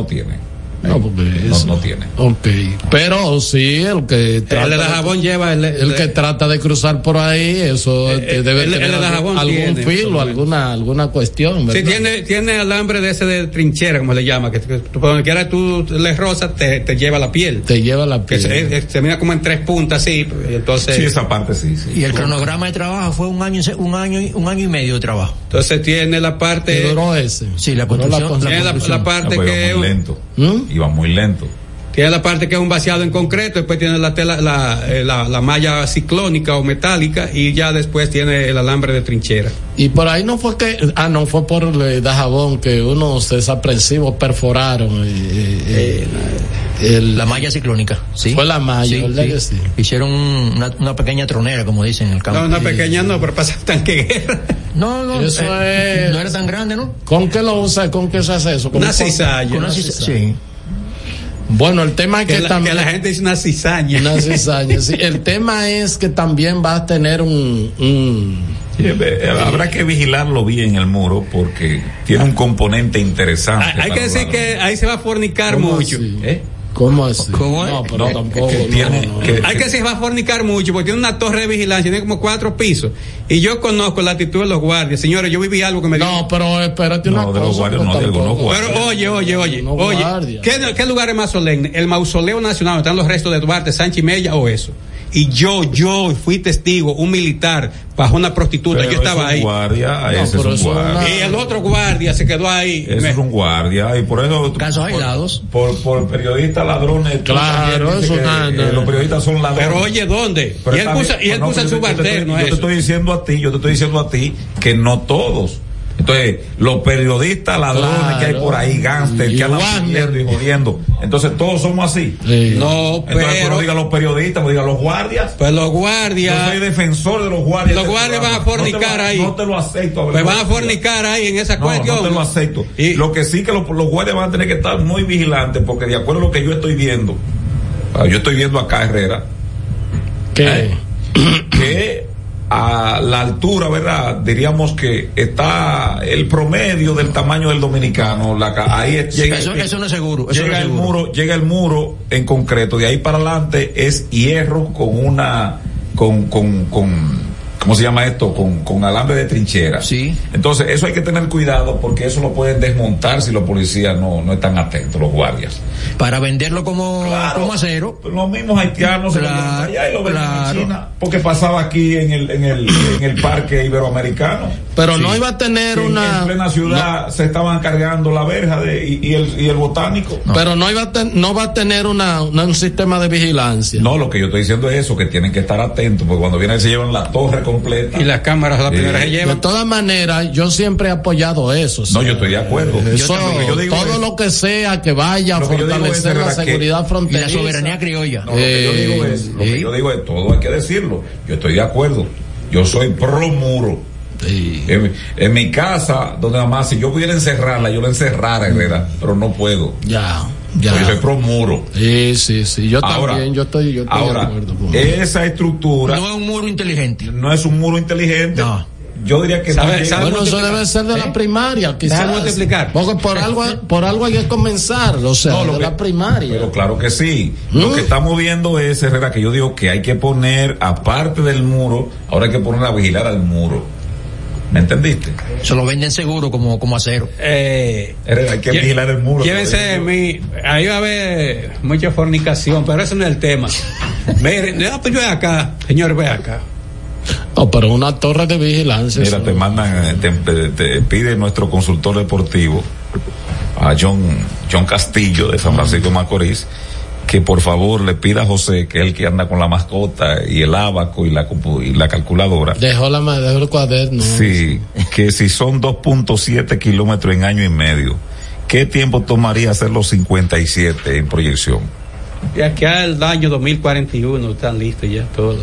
no
porque
No,
eso-
no tiene.
Ok, pero sí, el que trata
de la jabón lleva el,
el que trata de cruzar por ahí, eso eh, debe
el- el
tener
de la
algún,
jabón
algún
tiene,
filo, alguna alguna cuestión,
Sí,
¿verdad?
tiene, tiene alambre de ese de trinchera, como le llama, que, que tú, por donde quiera tú le rozas, te, te lleva la piel.
Te lleva la
Que
piel.
se mira como en tres puntas, así, y entonces...
Sí, esa parte sí, sí.
Y el cronograma de trabajo fue un año, un año, un año y medio de trabajo.
Entonces tiene la parte...
Que duró ese.
Sí, la construcción.
Tiene la, la parte
No, pues
que...
iba muy lento.
¿Mm?
Iba muy lento.
Tiene la parte que es un vaciado en concreto, después tiene la tela, la, eh, la, la malla ciclónica o metálica y ya después tiene el alambre de trinchera.
Y por ahí no fue que, ah, no, fue por el Dajabón que unos desaprensivos perforaron. eh, eh, el-
La malla ciclónica, sí.
Fue la malla,
Sí,
¿verdad
sí.
que sí?
Hicieron una, una pequeña tronera, como dicen en el campo.
No, una pequeña no, pero pasa tanque guerra. [laughs]
No, no,
Eso
eh,
es-
no era tan grande, ¿no?
¿Con qué lo usa? ¿Con qué se hace eso? ¿Con
Una
un-
cizalla.
Con una ciza- sí.
Bueno, el tema es que,
Que la,
también...
que la gente dice una cizaña.
Una cizaña, sí. El [laughs] tema es que también va a tener un... un
Sí, eh, eh, habrá que vigilarlo bien el muro porque tiene un componente interesante.
Hay, que decir que ahí se va a fornicar
¿Cómo
mucho.
¿Eh?
¿Cómo así?
¿Cómo es?
No, pero
No,
tampoco.
que
no,
tiene-
no.
que-
Hay que decir, se va a fornicar mucho porque tiene una torre de vigilancia, tiene como cuatro pisos. Y yo conozco la actitud de los guardias. Señores, yo viví algo que me.
No, pero espérate una
No, de los guardias no, de algunos guardias.
Pero oye, oye, oye,
No
oye. ¿qué, ¿qué lugar es más solemne? ¿El mausoleo nacional donde están los restos de Duarte, Sánchez y Mella o eso? Y yo, yo fui testigo, un militar bajo una prostituta,
Pero
yo estaba
es un
ahí.
Guardia,
No,
ese es un guardia.
una-
Y el otro guardia se quedó ahí.
Ese
Me-
es un guardia y por eso
Casos
por-
aislados.
por, por periodistas ladrones
Claro, eso
que,
nada,
eh, los periodistas son ladrones
Pero oye, ¿dónde?
Pero
y él puso, y él
No,
puso
pero yo te- yo estoy diciendo a ti yo te estoy diciendo a ti que no todos entonces los periodistas ladrones
Claro.
que hay por ahí gánster
Y
que andan pidiendo y jodiendo entonces todos somos así
Sí.
No,
entonces
pero.
no diga los periodistas pues diga los guardias
Pues los
yo
guardias.
soy defensor de los guardias
Los
este
guardias van a.
No
fornicar ahí.
no te lo acepto
Pues van a fornicar ahí en esa
no,
cuestión.
no te lo acepto.
Y-
Lo que sí que los, los guardias van a tener que estar muy vigilantes porque de acuerdo a lo que yo estoy viendo, ah, yo estoy viendo acá Herrera,
¿Qué?
que a la altura, ¿verdad? Diríamos que está el promedio del tamaño del dominicano. La, ahí es- llega,
Eso, eso no es seguro. Eso no
llega el muro, llega el muro en concreto. De ahí para adelante es hierro con una, con, con, con, ¿cómo se llama esto? Con, con alambre de trinchera.
Sí.
Entonces, eso hay que tener cuidado porque eso lo pueden desmontar si los policías no, no están atentos, los guardias.
Para venderlo como,
Claro.
como acero.
Los mismos haitianos se lo
Claro,
llevan allá y lo venden
claro.
en China porque pasaba aquí en el, en el, en el parque iberoamericano.
Pero no iba a tener una.
En plena ciudad se estaban cargando la verja de, y, y el, y el botánico.
Pero no iba a ten- no va a tener una, una- un sistema de vigilancia.
No, lo que yo estoy diciendo es eso, que tienen que estar atentos, porque cuando vienen se llevan la torre completa.
Y las cámaras la
Sí.
primera se
De
llevan.
todas maneras, yo siempre he apoyado eso.
No, yo estoy de acuerdo.
Eso,
Yo también, yo digo
todo lo que sea que vaya a fortalecer
es,
la seguridad
Y la
fronteriza.
soberanía criolla.
No, lo que yo
Eh,
digo es, lo que yo digo es, todo hay que decirlo. Yo estoy de acuerdo. Yo soy pro muro.
Sí.
En, en mi casa, donde mamá, si yo pudiera encerrarla, yo la encerrara, Herrera, pero no puedo.
Ya,
Yo soy
ya.
pro muro.
Sí, sí, sí. Yo
Ahora,
también, yo estoy, yo estoy de
Ahora,
acuerdo con
esa estructura
No es un muro inteligente.
no es un muro inteligente.
No.
Yo diría que
¿Sabe-
no llega-
sabe
Bueno, eso debe ser de
¿Eh?
la primaria, quizás.
Déjame multiplicar.
Porque por algo, por algo hay que comenzar, o sea,
No, lo
de
que-
la primaria.
Pero claro que sí. Lo
¿Mm?
que estamos viendo es, Herrera, que yo digo que hay que poner, aparte del muro, ahora hay que poner a vigilar al muro. ¿Me entendiste?
Se lo venden seguro como, como acero.
Eh,
hay que vigilar el muro.
Llévense de mí. Ahí va a haber mucha fornicación, pero ese no es el tema. Miren, no, pues yo voy acá. Señor, ve acá.
No, pero una torre de vigilancia.
Mira,
eso-
te mandan, te, te- te pide nuestro consultor deportivo, a John, John Castillo de San Francisco de Macorís, que por favor le pida a José, que es el que anda con la mascota y el abaco y la, compu- y la calculadora.
Dejó la dejó el cuaderno.
Sí, que si son 2.7 kilómetros en año y medio, ¿qué tiempo tomaría hacer los 57 en proyección?
Y aquí al año 2041 están listos ya todos.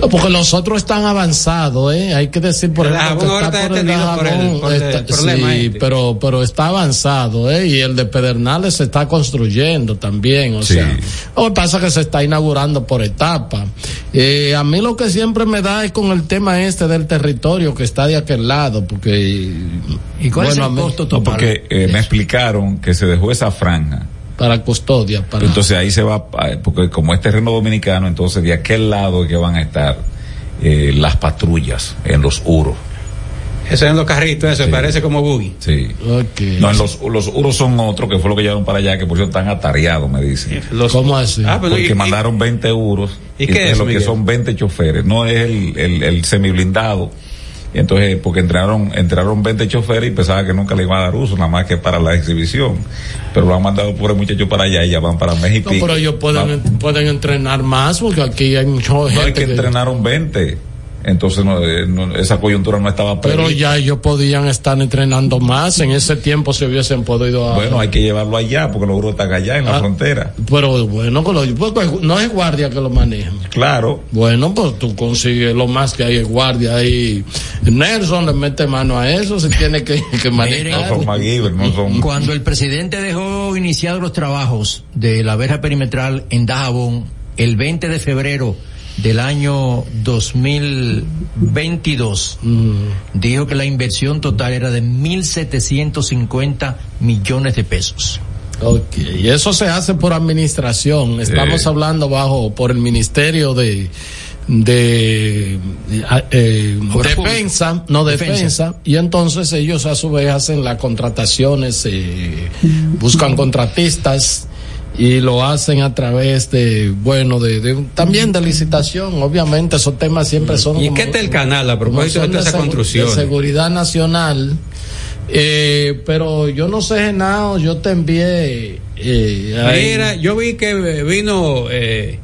No, porque los otros están avanzados, ¿eh? Hay que decir, por
El
ejemplo, que está
está
por el
detenido por el-
Dajabón,
por el
está-
problema
sí,
este.
pero, pero está avanzado, ¿eh? Y el de Pedernales se está construyendo también, o
Sí.
sea, lo que pasa es que se está inaugurando por etapa. Eh, a mí lo que siempre me da es con el tema este del territorio que está de aquel lado, porque...
¿Y cuál es el costo
No,
total?
porque eh, me explicaron que se dejó esa franja.
Para custodia, para...
Entonces ahí se va, porque como es terreno dominicano, entonces de aquel lado es que van a estar eh, las patrullas en los uros.
Eso en los carritos, eso parece como buggy.
Sí. No, en los, los uros son otros, que fue lo que llevaron para allá, que por cierto están atareados, me dicen.
¿Cómo así?
Ah, pero
Porque
y-
mandaron 20 euros.
¿Y qué
entonces
es,
lo que son 20 choferes. No es el, el, el semiblindado. Y entonces, porque entraron, entraron 20 choferes y pensaba que nunca le iban a dar uso, nada más que para la exhibición. Pero lo han mandado por el muchacho para allá y ya van para México.
No, pero ellos pueden, pueden entrenar más porque aquí hay mucha
No, es
gente
que
que-
entrenaron 20. Entonces, no, eh, no, esa coyuntura no estaba
Pero
prevista.
ya ellos podían estar entrenando más. En ese tiempo se hubiesen podido.
Bueno, hay que llevarlo allá porque los uros están allá en la
Ah.
frontera.
Pero bueno, con los- pues, pues, no es guardia que lo maneja.
Claro.
Bueno, pues tú consigues lo más que hay es guardia ahí. Nelson le mete mano a eso, se tiene que, [laughs] que manejar.
No son MacGyver, no son.
Cuando el presidente dejó iniciados los trabajos de la verja perimetral en Dajabón el 20 de febrero del año 2022, dijo que la inversión total era de 1.750 millones de pesos.
Ok, y eso se hace por administración. Estamos
Eh.
hablando bajo por el Ministerio de de eh, defensa, no
Defensa.
defensa. y entonces ellos a su vez hacen las contrataciones, eh, buscan contratistas y lo hacen a través de, bueno, de, de- también de licitación. Obviamente esos temas siempre son.
¿Y
como-
qué está el canal a propósito de esa construcción?
de seguridad nacional. Eh, pero yo no sé, Genao, yo te envié. Eh,
Mira, yo vi que vino eh,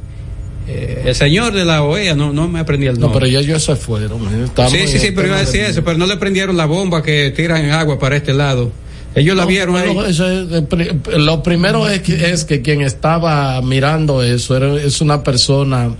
eh, el señor de la OEA, no, no me aprendí el
No,
nombre.
pero ya ellos se fueron. eh,
sí, sí,
en
sí, pero iba a decir
de-
eso, pero no le prendieron la bomba que tiran agua para este lado. Ellos la
No,
vieron ahí.
eso es, lo primero es que, es que quien estaba mirando eso era, es una persona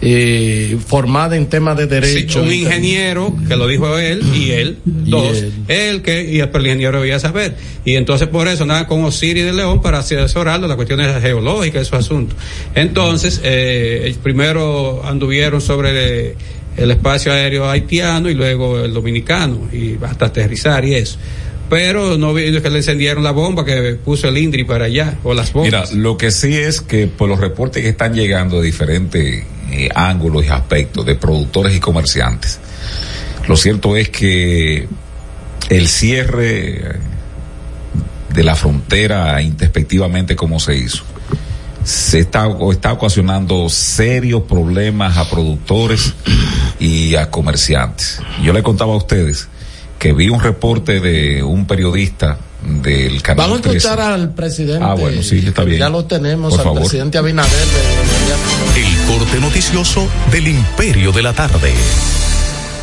eh, formada en temas de derecho.
un ingeniero que lo dijo él y él, dos, él. que y el pero el ingeniero debía saber. Y entonces por eso nada con Osiris de León para asesorarlo las cuestiones geológicas, esos asuntos. Entonces, eh, primero anduvieron sobre el espacio aéreo haitiano y luego el dominicano y hasta aterrizar y eso. Pero no vi que le encendieron la bomba que puso el INDRI para allá, o las bombas.
Mira, lo que sí es que por los reportes que están llegando de diferentes eh, ángulos y aspectos de productores y comerciantes, lo cierto es que el cierre de la frontera introspectivamente como se hizo, se está, está ocasionando serios problemas a productores y a comerciantes. Yo le contaba a ustedes que vi un reporte de un periodista del canal
Vamos a
13.
escuchar al presidente.
Ah, bueno, sí, está bien.
Ya lo tenemos,
Por
al
favor.
presidente Abinader. de- de-
El corte noticioso del Imperio de la Tarde.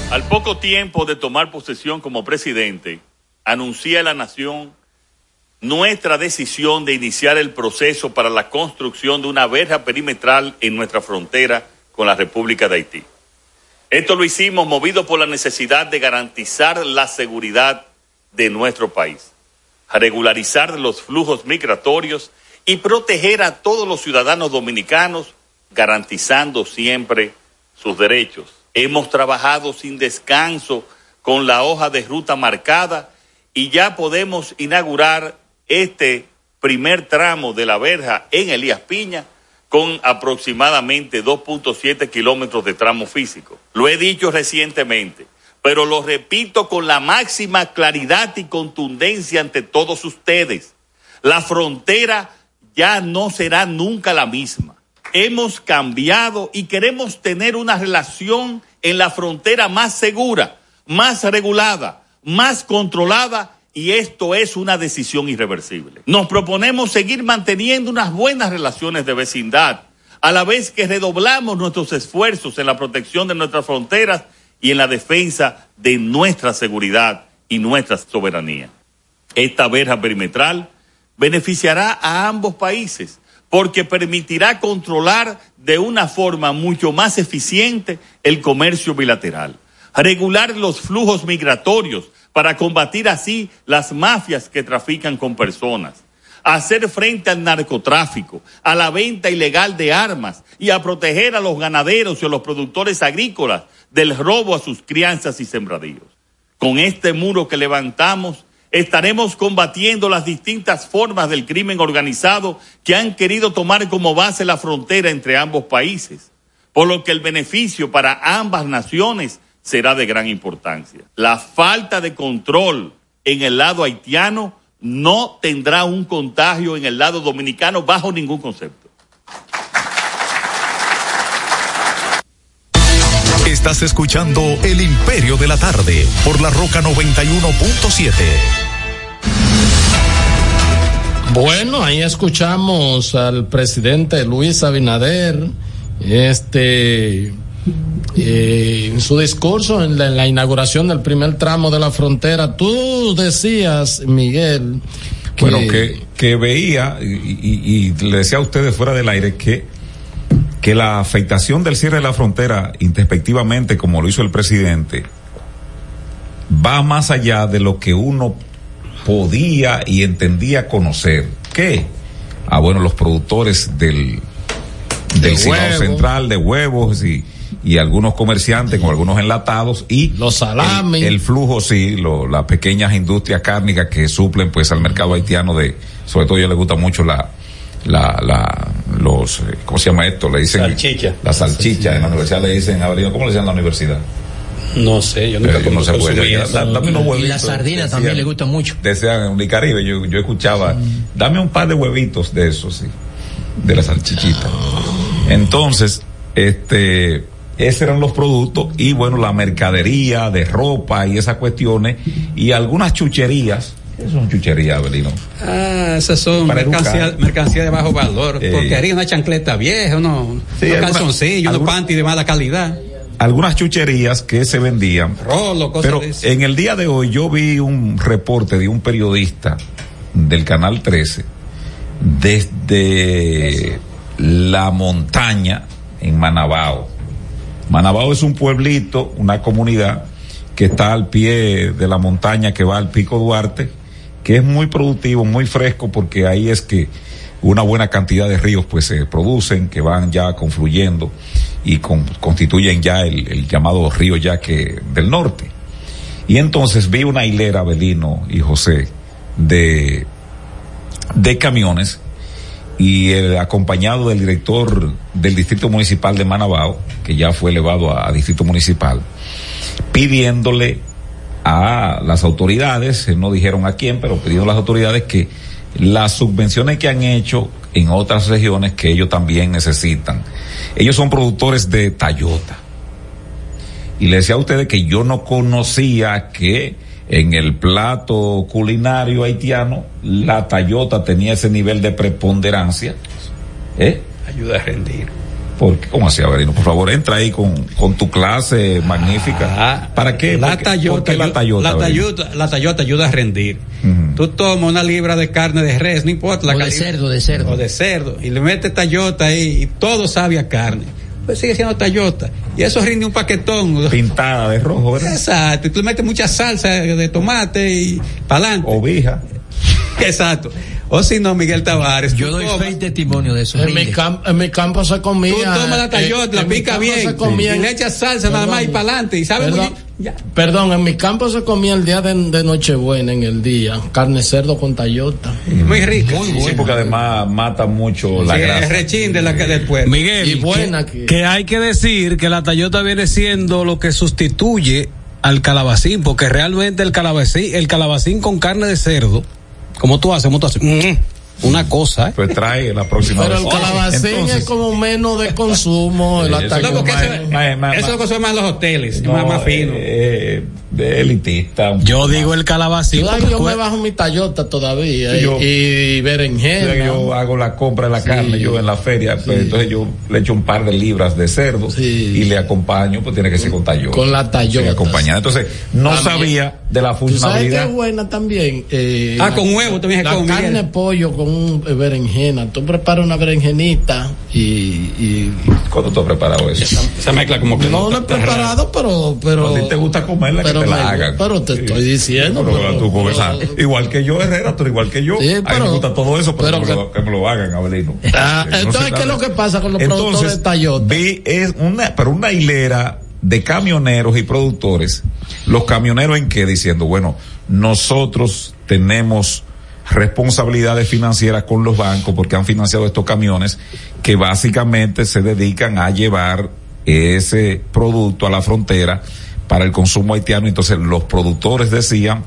Al poco tiempo de tomar posesión como presidente, anuncié a la nación nuestra decisión de iniciar el proceso para la construcción de una verja perimetral en nuestra frontera con la República de Haití. Esto lo hicimos movido por la necesidad de garantizar la seguridad de nuestro país, regularizar los flujos migratorios y proteger a todos los ciudadanos dominicanos, garantizando siempre sus derechos. Hemos trabajado sin descanso con la hoja de ruta marcada y ya podemos inaugurar este primer tramo de la verja en Elías Piña con aproximadamente 2.7 kilómetros de tramo físico. Lo he dicho recientemente, pero lo repito con la máxima claridad y contundencia ante todos ustedes. La frontera ya no será nunca la misma. Hemos cambiado y queremos tener una relación en la frontera más segura, más regulada, más controlada y esto es una decisión irreversible. Nos proponemos seguir manteniendo unas buenas relaciones de vecindad, a la vez que redoblamos nuestros esfuerzos en la protección de nuestras fronteras y en la defensa de nuestra seguridad y nuestra soberanía. Esta verja perimetral beneficiará a ambos países porque permitirá controlar de una forma mucho más eficiente el comercio bilateral, regular los flujos migratorios para combatir así las mafias que trafican con personas, hacer frente al narcotráfico, a la venta ilegal de armas y a proteger a los ganaderos y a los productores agrícolas del robo a sus crianzas y sembradíos. Con este muro que levantamos, estaremos combatiendo las distintas formas del crimen organizado que han querido tomar como base la frontera entre ambos países, por lo que el beneficio para ambas naciones será de gran importancia. La falta de control en el lado haitiano no tendrá un contagio en el lado dominicano bajo ningún concepto.
Estás escuchando El Imperio de la Tarde por la Roca 91.7.
Bueno, ahí escuchamos al presidente Luis Abinader, este, eh, en su discurso en la, en la inauguración del primer tramo de la frontera. Tú decías, Miguel, que,
Bueno, que, que veía, y, y- y le decía a ustedes fuera del aire, que, que la afectación del cierre de la frontera, introspectivamente, como lo hizo el presidente, va más allá de lo que uno podía y entendía conocer. ¿Qué? Ah, bueno, los productores del, del
De.
Central, de huevos y, y algunos comerciantes con algunos enlatados y
los salamis.
el, el flujo sí, lo- las pequeñas industrias cárnicas que suplen pues al mercado haitiano de, sobre todo a ellos les gusta mucho la, la, la, los, eh, ¿cómo se llama esto? Le dicen.
Salchicha.
La salchicha, en la universidad le dicen, ¿cómo le dicen en la universidad?
No sé, yo nunca
Pero no dame unos
Y las sardinas también le gustan mucho.
Decían en Unicaribe, yo, yo escuchaba, dame un par de huevitos de esos, sí, de la salchichita. Entonces, este, esos eran los productos y bueno, la mercadería de ropa y esas cuestiones y algunas chucherías. ¿Qué son chucherías, Avelino?
Ah, esas son
Para
mercancía, de bajo valor.
Eh.
Porquería, una chancleta vieja, uno,
Sí,
unos
alguna-
calzoncillos, unos panty de mala calidad.
Algunas chucherías que se vendían.
Rolo, cosas
Pero
de
en el día de hoy yo vi un reporte de un periodista del Canal 13 desde la montaña en Manabao. Manabao es un pueblito, una comunidad que está al pie de la montaña que va al Pico Duarte, que es muy productivo, muy fresco, porque ahí es que una buena cantidad de ríos pues se producen, que van ya confluyendo y con- constituyen ya el, el llamado río Yaque del norte. Y entonces vi una hilera, Belino y José, de, de camiones y el acompañado del director del distrito municipal de Manabao, que ya fue elevado a, distrito municipal, pidiéndole a las autoridades, eh, no dijeron a quién, pero pidiendo a las autoridades que las subvenciones que han hecho en otras regiones que ellos también necesitan. Ellos son productores de Tayota. Y le decía a ustedes que yo no conocía que en el plato culinario haitiano la Tayota tenía ese nivel de preponderancia. ¿Eh?
Ayuda a rendir.
Porque, ¿Cómo así, Averino? Por favor, entra ahí con, con tu clase magnífica. ¿Para qué?
Ah, La
¿Por qué-
Toyota,
por qué la Toyota?
la? Toyota, la Toyota ayuda a rendir. Tú tomas una libra de carne de res, no importa la
O de cerdo, de cerdo.
O de cerdo. Y le metes Toyota ahí y todo sabe a carne. Pues sigue siendo Toyota. Y eso rinde un paquetón.
Pintada de rojo, ¿verdad?
Exacto. Y tú le metes mucha salsa de tomate y para adelante.
Ovija. [laughs]
Exacto. O si no, Miguel Tavares.
Yo doy fe y testimonio de eso.
En mi,
rinde.
cam- en mi campo se comía.
Tú tomas la
eh,
Toyota, la
en mi
pica bien.
se comía
Y le echas salsa nada más y adelante. Y sabe muy
Perdón. Perdón, en mi campo se comía el día de, de Nochebuena, en el día, carne cerdo con tallota.
Muy rica.
Sí, porque además mata mucho la
Sí,
grasa.
es rechín de la, del pueblo.
Miguel,
Y buena
que,
que-
que hay que decir que la Toyota viene siendo lo que sustituye al calabacín, porque realmente el calabacín, el calabacín con carne de cerdo, como tú haces, como tú haces, mm, una cosa. ¿eh?
Pues trae la próxima
Pero
vez.
el calabacín
Entonces,
es como menos de consumo. El
no, porque
Eso
ma-
lo consumen más los hoteles,
no,
más, más fino.
eh, de elitista.
Yo digo el calabacín.
Que yo me bajo mi Tayota todavía y,
Yo-
y berenjena.
Yo hago la compra de la
Sí.
carne yo en la feria, pues, entonces yo le echo un par de libras de cerdo y le acompaño, pues tiene que ser con tallota.
Con la tallota.
Sí, acompañada. Entonces, no
También.
sabía de la
¿Tú sabes qué
funcionalidad.
buena también? Eh,
Ah,
la-
con huevo también se
La
come,
carne
Miguel.
pollo con un eh, berenjena. Tú preparas una berenjenita y... y
¿Cuándo tú has preparado eso?
Esa mezcla como que
no lo he preparado, pero... pero
a ti te gusta comerla, que te la hagan.
Pero te estoy diciendo.
Pero,
pero-
tú con esa- igual que yo, Herrera, tú igual que yo.
Sí,
a mí me gusta todo eso, pero, que, me lo, que me lo hagan, Abelino.
Ah,
no
entonces, ¿qué es lo que pasa con los
Entonces,
productores de Toyota?
Vi es una, pero una hilera de camioneros y productores. Los camioneros en qué diciendo, bueno, nosotros tenemos responsabilidades financieras con los bancos porque han financiado estos camiones que básicamente se dedican a llevar ese producto a la frontera para el consumo haitiano. Entonces los productores decían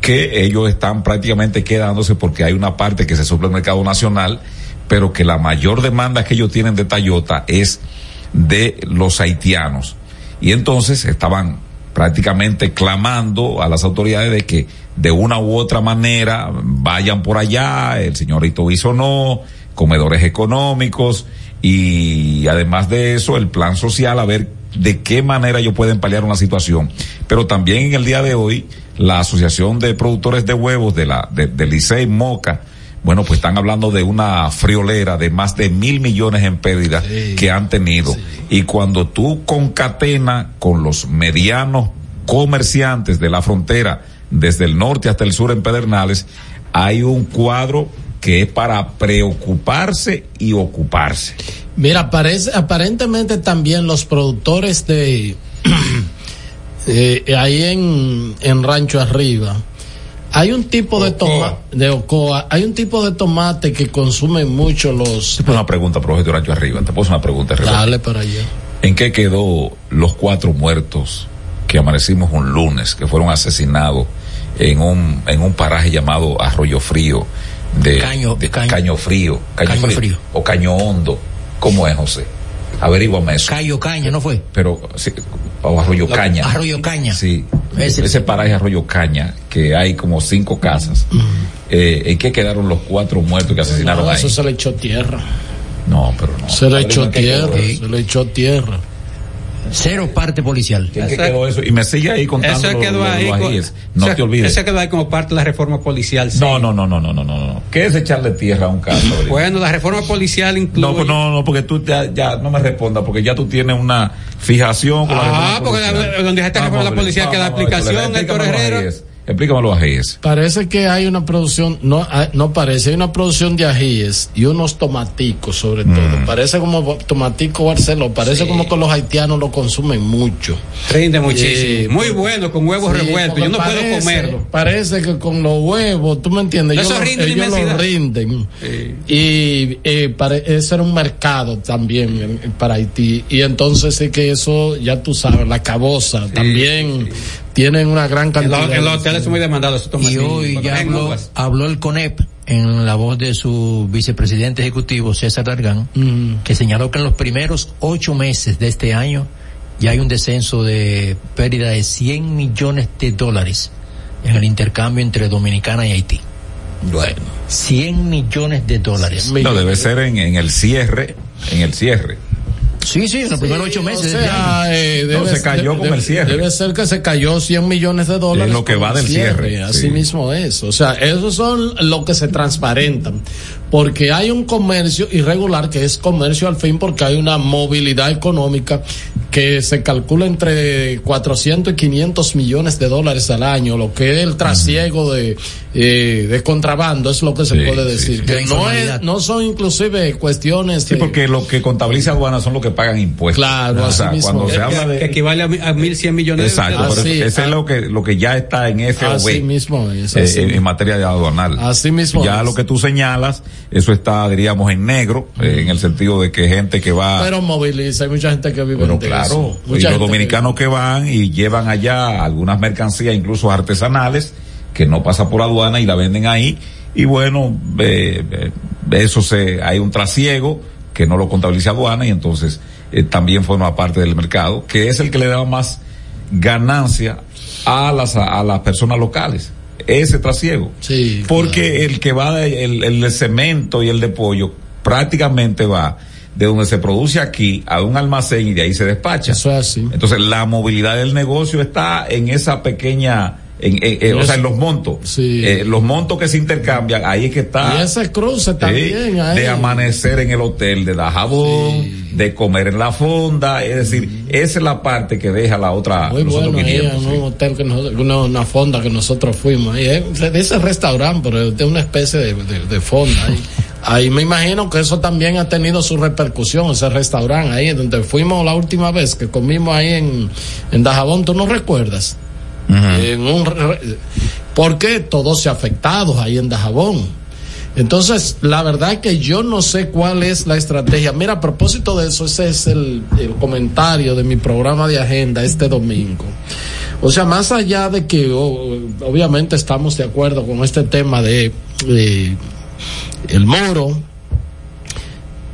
que ellos están prácticamente quedándose porque hay una parte que se suple al mercado nacional, pero que la mayor demanda que ellos tienen de Toyota es de los haitianos. Y entonces estaban prácticamente clamando a las autoridades de que de una u otra manera vayan por allá, el señorito hizo no, comedores económicos y además de eso el plan social a ver de qué manera ellos pueden paliar una situación. Pero también en el día de hoy la Asociación de Productores de Huevos de la de, de Licey Moca bueno, pues están hablando de una friolera de más de mil millones en pérdidas que han tenido. Y cuando tú concatenas con los medianos comerciantes de la frontera, desde el norte hasta el sur en Pedernales, hay un cuadro que es para preocuparse y ocuparse.
Mira, parece, aparentemente también los productores de [clears throat] eh, ahí en, en Rancho Arriba. Hay un tipo de tomate de Ocoa, hay un tipo de tomate que consumen mucho los
Te pongo una pregunta, profesor Rancho Arriba. Te pongo una pregunta, Arriba.
Dale para allá.
¿En qué quedó los cuatro muertos que amanecimos un lunes, que fueron asesinados en un, en un paraje llamado Arroyo Frío de
Caño-
de
Caño-
Caño Frío, Caño,
Caño
frío,
Frío.
o Caño Hondo? ¿Cómo es, José? Averíguame eso.
Cayo Caña, ¿no fue?
Pero, sí, o Arroyo Caña.
Arroyo Caña.
Sí.
Ese-
Ese, paraje Arroyo Caña, que hay como cinco casas. eh, ¿En qué quedaron los cuatro muertos que asesinaron
No,
ahí?
eso se le echó tierra.
No, pero no.
Se le echó tierra,
eso.
se le echó tierra.
Cero parte policial.
¿En qué quedó eso? Y me sigue ahí contando
Eso quedó
lo- lo
ahí.
No te olvides.
Eso quedó ahí como parte de la reforma policial. sí.
No, no, no, no, no, no, no, no. ¿Qué es echarle tierra a un caso?
Bueno, la reforma policial incluye.
no, pues no, no, porque tú ya, ya no me respondas, porque ya tú tienes una fijación con la
Ah,
reforma
porque la-
policial.
donde está esta
Vamos,
reforma de la policía, que la
vamos,
aplicación, Héctor
explícame los
Herrera.
ajíes. Los.
Parece que hay una producción, no, ah, no parece, hay una producción de ajíes y unos tomaticos sobre
Mm.
todo. Parece como tomatico barceló, parece como que los haitianos lo consumen mucho.
Rinde muchísimo.
Sí,
Muy bueno, con huevos
Sí,
revueltos. Yo no puedo comerlo.
Parece que con los huevos, tú me entiendes,
Eso
ellos, lo-
rinde
ellos lo
inmensidad.
rinden. Y eh, pare- ese era un mercado también para Haití. Y entonces sí que eso, ya tú sabes, la caboza también tienen una gran
En
cantidad.
los, en los hoteles son muy demandados
Y hoy ya
hay
habló, el CONEP en la voz de su vicepresidente ejecutivo, César Dargán,
Mm.
que señaló que en los primeros ocho meses de este año ya hay un descenso de pérdida de 100 millones de dólares en el intercambio entre Dominicana y Haití.
Bueno.
100 millones de dólares.
No, debe ser en, en el cierre, en el cierre.
Sí, sí, en los primeros ocho meses.
O sea, eh,
No,
debe,
se cayó
de-
con el cierre.
Debe ser que se cayó 100 millones de dólares.
Es lo que va
el
del cierre,
Así
sí.
mismo es. O sea, esos son lo que se transparentan. Porque hay un comercio irregular que es comercio al fin porque hay una movilidad económica que se calcula entre 400 y 500 millones de dólares al año, lo que es el trasiego de, eh, de contrabando, es lo que se
Sí,
puede decir.
sí.
Que no, es, no son inclusive cuestiones
Sí,
de-
porque lo que contabiliza aduana son los que pagan impuestos.
Claro,
o
así
sea,
mismo.
cuando
Que-
se habla
que,
de...
que equivale a, mi- a 1.100 millones
Exacto,
de
pero
Así,
ese
ah.
es lo que, lo que ya está en FOB.
Así mismo es,
eh,
así
en,
mismo.
en materia de aduanal.
Así mismo
Ya
es.
lo que tú señalas, eso está, diríamos, en negro, eh, en el sentido de que gente que va...
Pero moviliza, hay mucha gente que vive
Pero claro,
eso.
y los dominicanos que van y llevan allá algunas mercancías, incluso artesanales, que no pasa por aduana y la venden ahí, y bueno, eh, eh, eso se, hay un trasiego que no lo contabiliza aduana y entonces eh, también forma parte del mercado, que es el que le da más ganancia a las, a las personas locales ese trasiego.
Sí.
Porque el que va, de, el, el de cemento y el de pollo prácticamente va de donde se produce aquí a un almacén y de ahí se despacha.
Eso es así.
Entonces la movilidad del negocio está en esa pequeña, en, en- en- o sea, en los montos.
Sí.
Eh, los montos que se intercambian, ahí es que está.
Y ese cruce también ahí.
de amanecer en el hotel de Dajabón, de comer en la fonda, es decir, esa es la parte que deja la otra,
Muy
los otros
bueno ahí
500,
en un hotel que nosotros, una, una fonda que nosotros fuimos ahí, eh, ese restaurante, pero de una especie de, de- de fonda ahí. [laughs] Ahí me imagino que eso también ha tenido su repercusión, ese restaurante ahí donde fuimos la última vez que comimos ahí en, en Dajabón, ¿tú no recuerdas? Un re- porque todos se afectados ahí en Dajabón. Entonces, la verdad que yo no sé cuál es la estrategia. Mira, a propósito de eso, ese es el, comentario de mi programa de agenda este domingo. O sea, más allá de que obviamente estamos de acuerdo con este tema de, de el moro,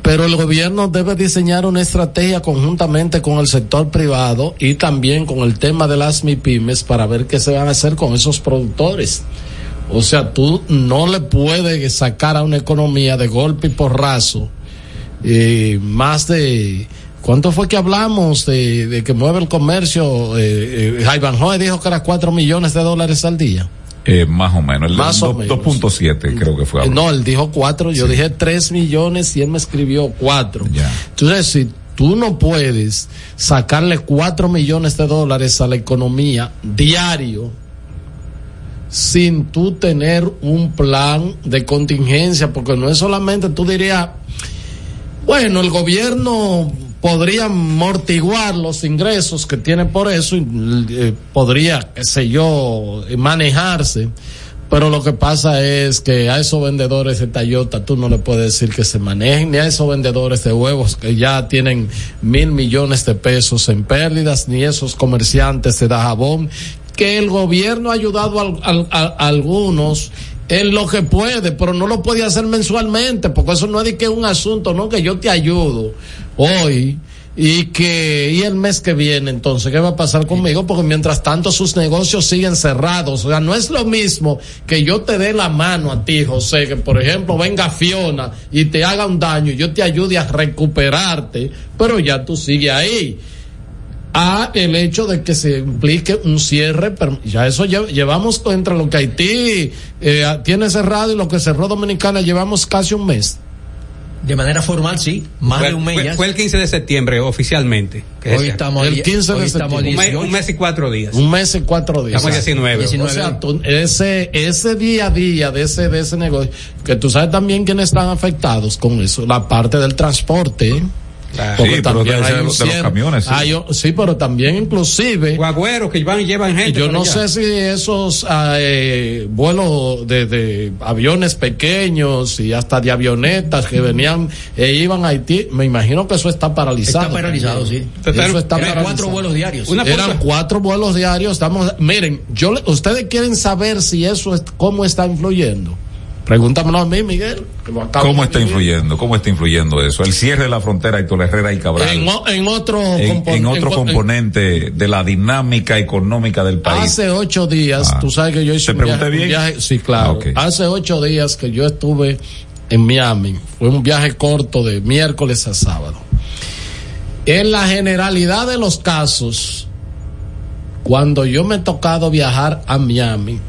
pero el gobierno debe diseñar una estrategia conjuntamente con el sector privado y también con el tema de las MIPIMES para ver qué se van a hacer con esos productores. O sea, tú no le puedes sacar a una economía de golpe y porrazo eh, más de... ¿Cuánto fue que hablamos de, que mueve el comercio? Eh, eh, Ivanhoe dijo que era 4 millones de dólares al día.
Eh, más o menos, el
Más o
do-
menos.
2.7 creo que fue.
Eh, No, él dijo cuatro, yo dije tres millones y él me escribió cuatro. Entonces, si tú no puedes sacarle cuatro millones de dólares a la economía diario sin tú tener un plan de contingencia, porque no es solamente tú dirías, bueno, el gobierno podría amortiguar los ingresos que tiene por eso y eh, podría, qué sé yo, manejarse. Pero lo que pasa es que a esos vendedores de Toyota tú no le puedes decir que se manejen, ni a esos vendedores de huevos que ya tienen mil millones de pesos en pérdidas, ni esos comerciantes de Dajabón, que el gobierno ha ayudado a, a algunos en lo que puede, pero no lo puede hacer mensualmente, porque eso no es de que un asunto, no que yo te ayudo hoy y que y el mes que viene entonces qué va a pasar conmigo porque mientras tanto sus negocios siguen cerrados. O sea no es lo mismo que yo te dé la mano a ti José que por ejemplo venga Fiona y te haga un daño y yo te ayude a recuperarte pero ya tú sigues ahí. A el hecho de que se implique un cierre, ya eso lle- llevamos entre lo que Haití eh, tiene cerrado y lo que cerró Dominicana, llevamos casi un mes.
De manera formal, sí, más
fue,
de un mes
fue-
ya.
fue el 15 de septiembre oficialmente. que
Hoy
es-
estamos
El 15 de septiembre.
un, mes,
18.
un mes y cuatro días.
Un mes y cuatro días.
Estamos 19.
O sea, tú- ese, ese día a día de ese, de ese negocio, que tú sabes también quiénes están afectados con eso, la parte del transporte. Porque
Sí, pero
también
debe
hay un
de los camiones, sí.
Hay un- sí, pero también inclusive.
Guagüeros que van y llevan gente.
Yo no
allá.
sé si esos ah, eh, vuelos de, de aviones pequeños y hasta de avionetas que venían e iban a Haití, me imagino que eso está paralizado.
Está paralizado, sí.
Eso está
Eran
paralizado.
cuatro vuelos diarios.
Una
Eran
punta-
cuatro vuelos diarios. Estamos, miren, yo, le- ustedes quieren saber si eso es, cómo está influyendo. Pregúntamelo a mí, Miguel.
¿Cómo está influyendo? ¿Cómo está influyendo eso? El cierre de la frontera Héctor Herrera y Cabral.
En, o- en otro,
en, en otro
en-
componente de la dinámica económica del país.
Hace ocho días,
Ah.
tú sabes que yo hice
¿Te
un viaje, un
bien?
viaje- sí, claro.
Ah, ok.
Hace ocho días que yo estuve en Miami. Fue un viaje corto de miércoles a sábado. En la generalidad de los casos, cuando yo me he tocado viajar a Miami,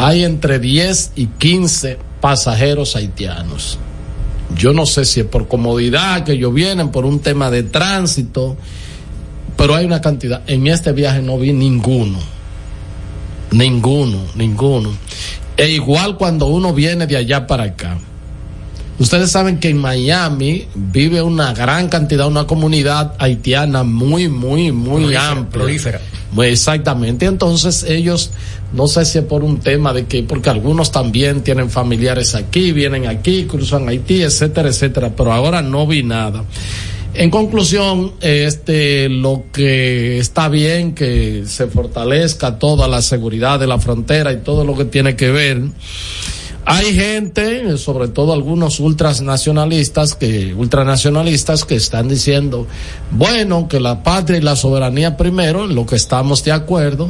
hay entre 10 y 15 pasajeros haitianos. Yo no sé si es por comodidad que ellos vienen, por un tema de tránsito, pero hay una cantidad. En este viaje no vi ninguno. Ninguno, ninguno. E igual cuando uno viene de allá para acá. Ustedes saben que en Miami vive una gran cantidad, una comunidad haitiana muy, muy, muy
Prolífera,
amplia.
prolífera.
Exactamente. Entonces ellos, no sé si es por un tema de que, porque algunos también tienen familiares aquí, vienen aquí, cruzan Haití, etcétera, etcétera. Pero ahora no vi nada. En conclusión, este, lo que está bien que se fortalezca toda la seguridad de la frontera y todo lo que tiene que ver. Hay gente, sobre todo algunos ultranacionalistas que, ultranacionalistas que están diciendo, bueno, que la patria y la soberanía primero, en lo que estamos de acuerdo,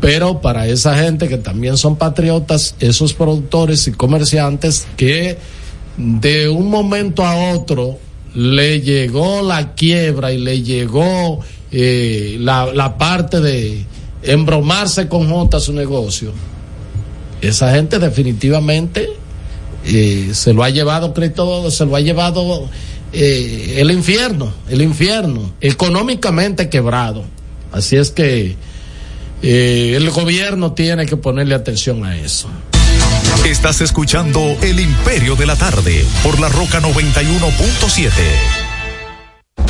pero para esa gente que también son patriotas, esos productores y comerciantes que de un momento a otro le llegó la quiebra y le llegó eh, la, la parte de embromarse con J su negocio. Esa gente definitivamente eh, se lo ha llevado Cristo, se lo ha llevado eh, el infierno, el infierno, económicamente quebrado. Así es que eh, el gobierno tiene que ponerle atención a eso.
Estás escuchando El Imperio de la Tarde por la Roca 91.7.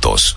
juntos.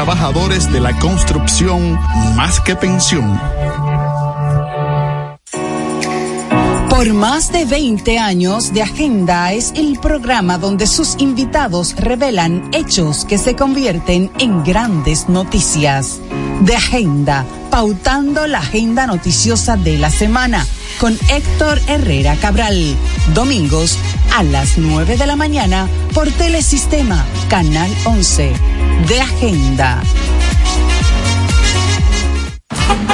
trabajadores de la construcción más que pensión.
Por más de 20 años de Agenda es el programa donde sus invitados revelan hechos que se convierten en grandes noticias. De Agenda, pautando la agenda noticiosa de la semana con Héctor Herrera Cabral. Domingos a las 9 de la mañana por Telesistema, Canal 11. De Agenda.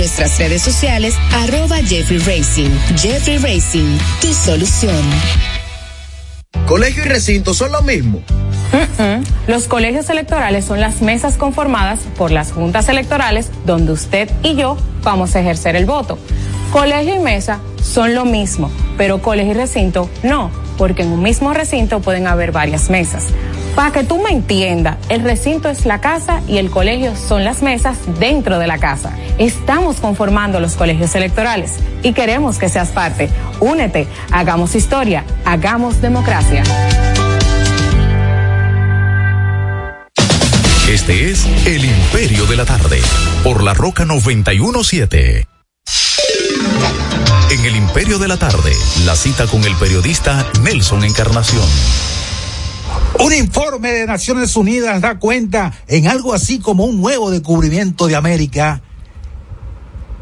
nuestras redes sociales, arroba Jeffrey Racing. Jeffrey Racing, tu solución.
Colegio y recinto son lo mismo.
Los colegios electorales son las mesas conformadas por las juntas electorales donde usted y yo vamos a ejercer el voto. Colegio y mesa son lo mismo, pero colegio y recinto no, porque en un mismo recinto pueden haber varias mesas. Para que tú me entiendas, el recinto es la casa y el colegio son las mesas dentro de la casa. Estamos conformando los colegios electorales y queremos que seas parte. Únete, hagamos historia, hagamos democracia.
Este es El Imperio de la Tarde, por la Roca 917. En El Imperio de la Tarde, la cita con el periodista Nelson Encarnación.
Un informe de Naciones Unidas da cuenta en algo así como un nuevo descubrimiento de América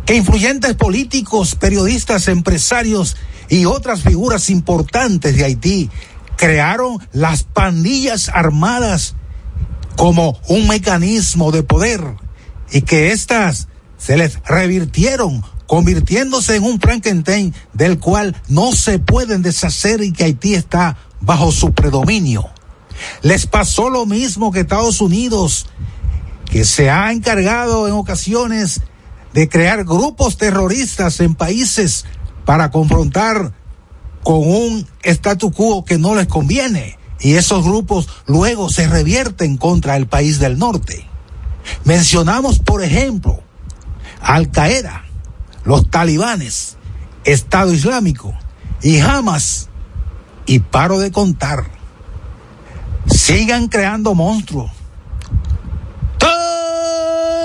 que influyentes políticos, periodistas, empresarios y otras figuras importantes de Haití crearon las pandillas armadas como un mecanismo de poder y que éstas se les revirtieron convirtiéndose en un Frankenstein del cual no se pueden deshacer y que Haití está bajo su predominio. Les pasó lo mismo que Estados Unidos, que se ha encargado en ocasiones de crear grupos terroristas en países para confrontar con un statu quo que no les conviene. Y esos grupos luego se revierten contra el país del norte. Mencionamos, por ejemplo, Al Qaeda, los talibanes, Estado Islámico y Hamas. Y paro de contar. Sigan creando monstruos.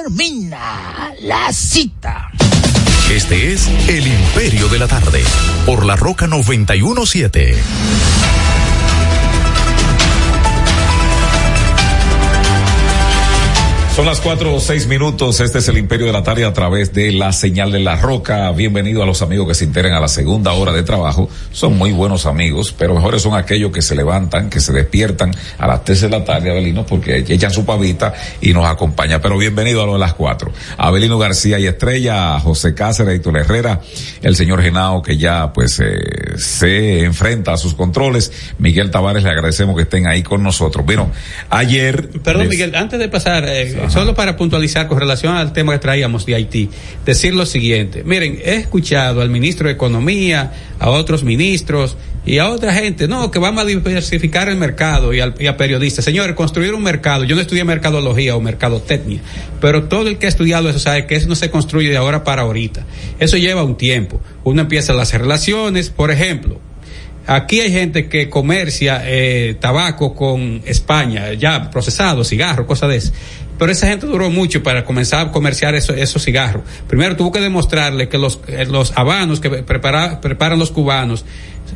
Termina la cita.
Este es El Imperio de la Tarde, por la Roca 917.
Son las cuatro o seis minutos. Este es el Imperio de la Tarde a través de la señal de la roca. Bienvenido a los amigos que se integran a la segunda hora de trabajo. Son muy buenos amigos, pero mejores son aquellos que se levantan, que se despiertan a las tres de la tarde, Abelino, porque echan su pavita y nos acompaña. Pero bienvenido a lo de las cuatro. Abelino García y Estrella, José Cáceres, Héctor Herrera, el señor Genao, que ya pues eh, se enfrenta a sus controles. Miguel Tavares, le agradecemos que estén ahí con nosotros. Bueno, ayer.
Perdón, Miguel, antes de pasar, eh, solo para puntualizar con relación al tema que traíamos de Haití, decir lo siguiente. Miren, he escuchado al ministro de Economía, a otros ministros y a otra gente, no, que vamos a diversificar el mercado y, al, a periodistas. Señores, construir un mercado, yo no estudié mercadología o mercadotecnia, pero todo el que ha estudiado eso sabe que eso no se construye de ahora para ahorita. Eso lleva un tiempo. Uno empieza las relaciones, por ejemplo, Aquí hay gente que comercia eh, tabaco con España, ya procesado, cigarro, cosas de eso. Pero esa gente duró mucho para comenzar a comerciar eso, esos cigarros. Primero tuvo que demostrarle que los, eh, los habanos que prepara, preparan los cubanos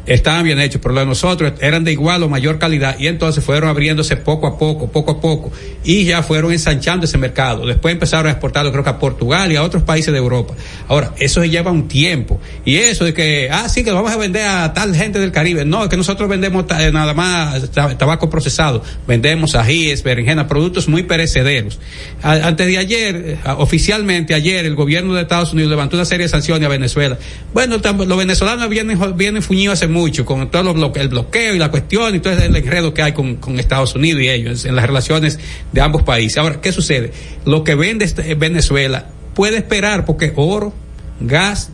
estaban bien hechos, pero los de nosotros eran de igual o mayor calidad y entonces fueron abriéndose poco a poco, poco a poco y ya fueron ensanchando ese mercado. Después empezaron a exportarlo creo que a Portugal y a otros países de Europa. Ahora, eso lleva un tiempo y eso de que, ah, sí, que lo vamos a vender a tal gente del Caribe. No, es que nosotros vendemos eh, nada más tabaco procesado, vendemos ajíes, berenjenas, productos muy perecederos. antes de ayer, eh, oficialmente ayer, el gobierno de Estados Unidos levantó una serie de sanciones a Venezuela. Bueno, los venezolanos vienen, vienen fuñidos mucho con todo lo, el bloqueo y la cuestión y todo el enredo que hay con, con, Estados Unidos y ellos en las relaciones de ambos países. Ahora, ¿qué sucede? Lo que vende este, Venezuela puede esperar porque oro, gas,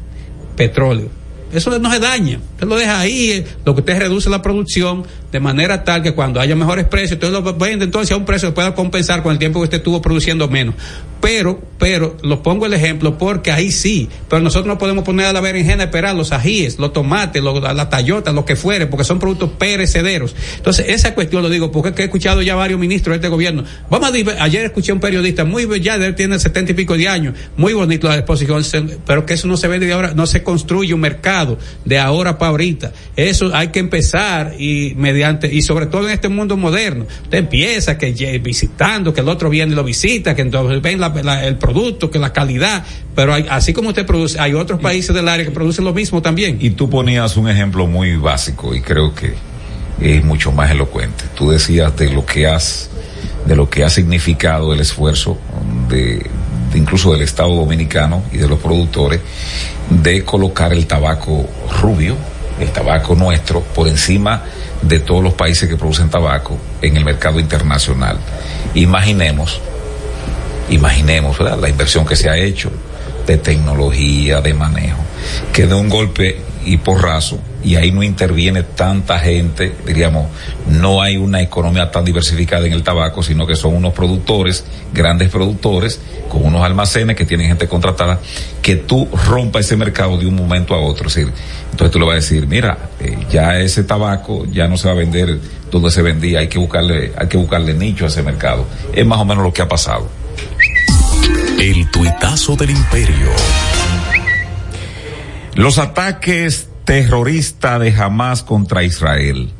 petróleo. Eso no se daña. Usted lo deja ahí, eh, lo que usted reduce la producción de manera tal que cuando haya mejores precios, usted lo vende entonces a un precio que pueda compensar con el tiempo que usted estuvo produciendo menos. Pero, pero, lo pongo el ejemplo porque ahí sí, pero nosotros no podemos poner a la berenjena esperar los ajíes, los tomates, los, la tallota, lo que fuere, porque son productos perecederos. Entonces, esa cuestión lo digo porque he escuchado ya varios ministros de este gobierno. Vamos a, ayer escuché a un periodista muy, ya tiene setenta y pico de años, muy bonito la exposición, pero que eso no se vende de ahora, no se construye un mercado de ahora para ahorita. Eso hay que empezar y mediante, y sobre todo en este mundo moderno. Usted empieza que visitando, que el otro viene y lo visita, que entonces ven la la, el producto, que la calidad, pero hay, así como usted produce, hay otros países del área que producen lo mismo también.
Y tú ponías un ejemplo muy básico y creo que es mucho más elocuente. Tú decías de lo que has, de lo que ha significado el esfuerzo de, de incluso del Estado Dominicano y de los productores de colocar el tabaco rubio, el tabaco nuestro, por encima de todos los países que producen tabaco en el mercado internacional. Imaginemos imaginemos la inversión que se ha hecho de tecnología, de manejo, que de un golpe y porrazo, y ahí no interviene tanta gente, diríamos, no hay una economía tan diversificada en el tabaco, sino que son unos productores, grandes productores, con unos almacenes que tienen gente contratada, que tú rompa ese mercado de un momento a otro. Es decir, entonces tú le vas a decir, mira, eh, ya ese tabaco ya no se va a vender donde se vendía, hay que buscarle, hay que buscarle nicho a ese mercado. Es más o menos lo que ha pasado.
El tuitazo del imperio.
Los ataques terroristas de Hamas contra Israel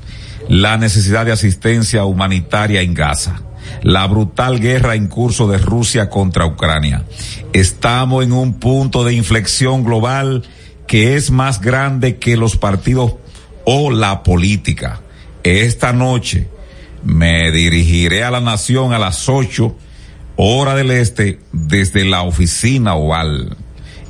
la necesidad de asistencia humanitaria en Gaza, la brutal guerra en curso de Rusia contra Ucrania. Estamos en un punto de inflexión global que es más grande que los partidos o la política. Esta noche me dirigiré a la nación a las ocho hora del este desde la oficina oval.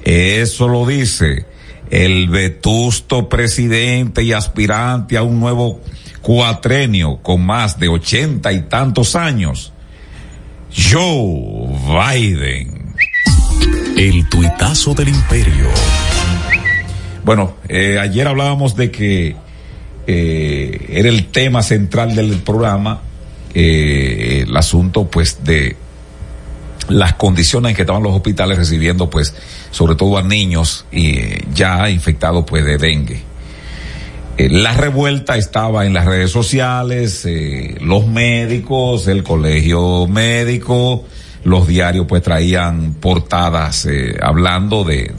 Eso lo dice el vetusto presidente y aspirante a un nuevo cuatrenio con más de ochenta y tantos años, Joe Biden.
El tuitazo del imperio.
Bueno, eh, ayer hablábamos de que eh, era el tema central del programa, eh, el asunto pues de las condiciones en que estaban los hospitales recibiendo pues sobre todo a niños y ya infectados pues de dengue. Eh, la revuelta estaba en las redes sociales, eh, los médicos, el colegio médico, los diarios pues traían portadas eh, hablando de,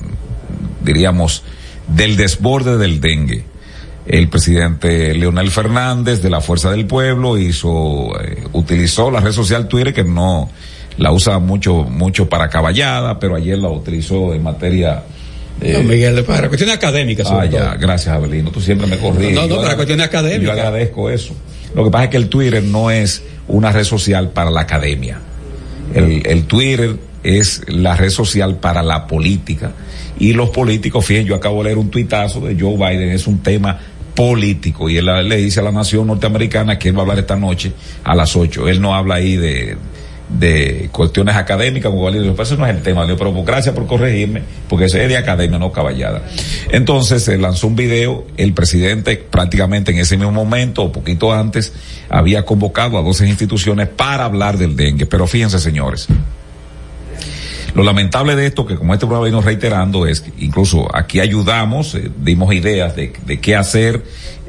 diríamos, del desborde del dengue. El presidente Leonel Fernández de la Fuerza del Pueblo hizo, utilizó la red social Twitter que no, la usa mucho, mucho para caballada, pero ayer la utilizó en materia
eh, no, Miguel, para cuestiones académicas.
Ah, ya, gracias, Abelino. Tú siempre me corriges.
No, no, para cuestiones académicas.
Yo agradezco eso. Lo que pasa es que el Twitter no es una red social para la academia. El, el Twitter es la red social para la política. Y los políticos, fíjense, yo acabo de leer un tuitazo de Joe Biden, es un tema político. Y él le dice a la nación norteamericana que él va a hablar esta noche a las 8. Él no habla ahí de, de cuestiones académicas, como Valido, eso no es el tema, pero gracias por corregirme, porque eso es de academia, no caballada. Entonces se lanzó un video, el presidente prácticamente en ese mismo momento, o poquito antes, había convocado a 12 instituciones para hablar del dengue. Pero fíjense, señores, lo lamentable de esto, que como este programa vino reiterando, es que incluso aquí ayudamos, eh, dimos ideas de, de qué hacer,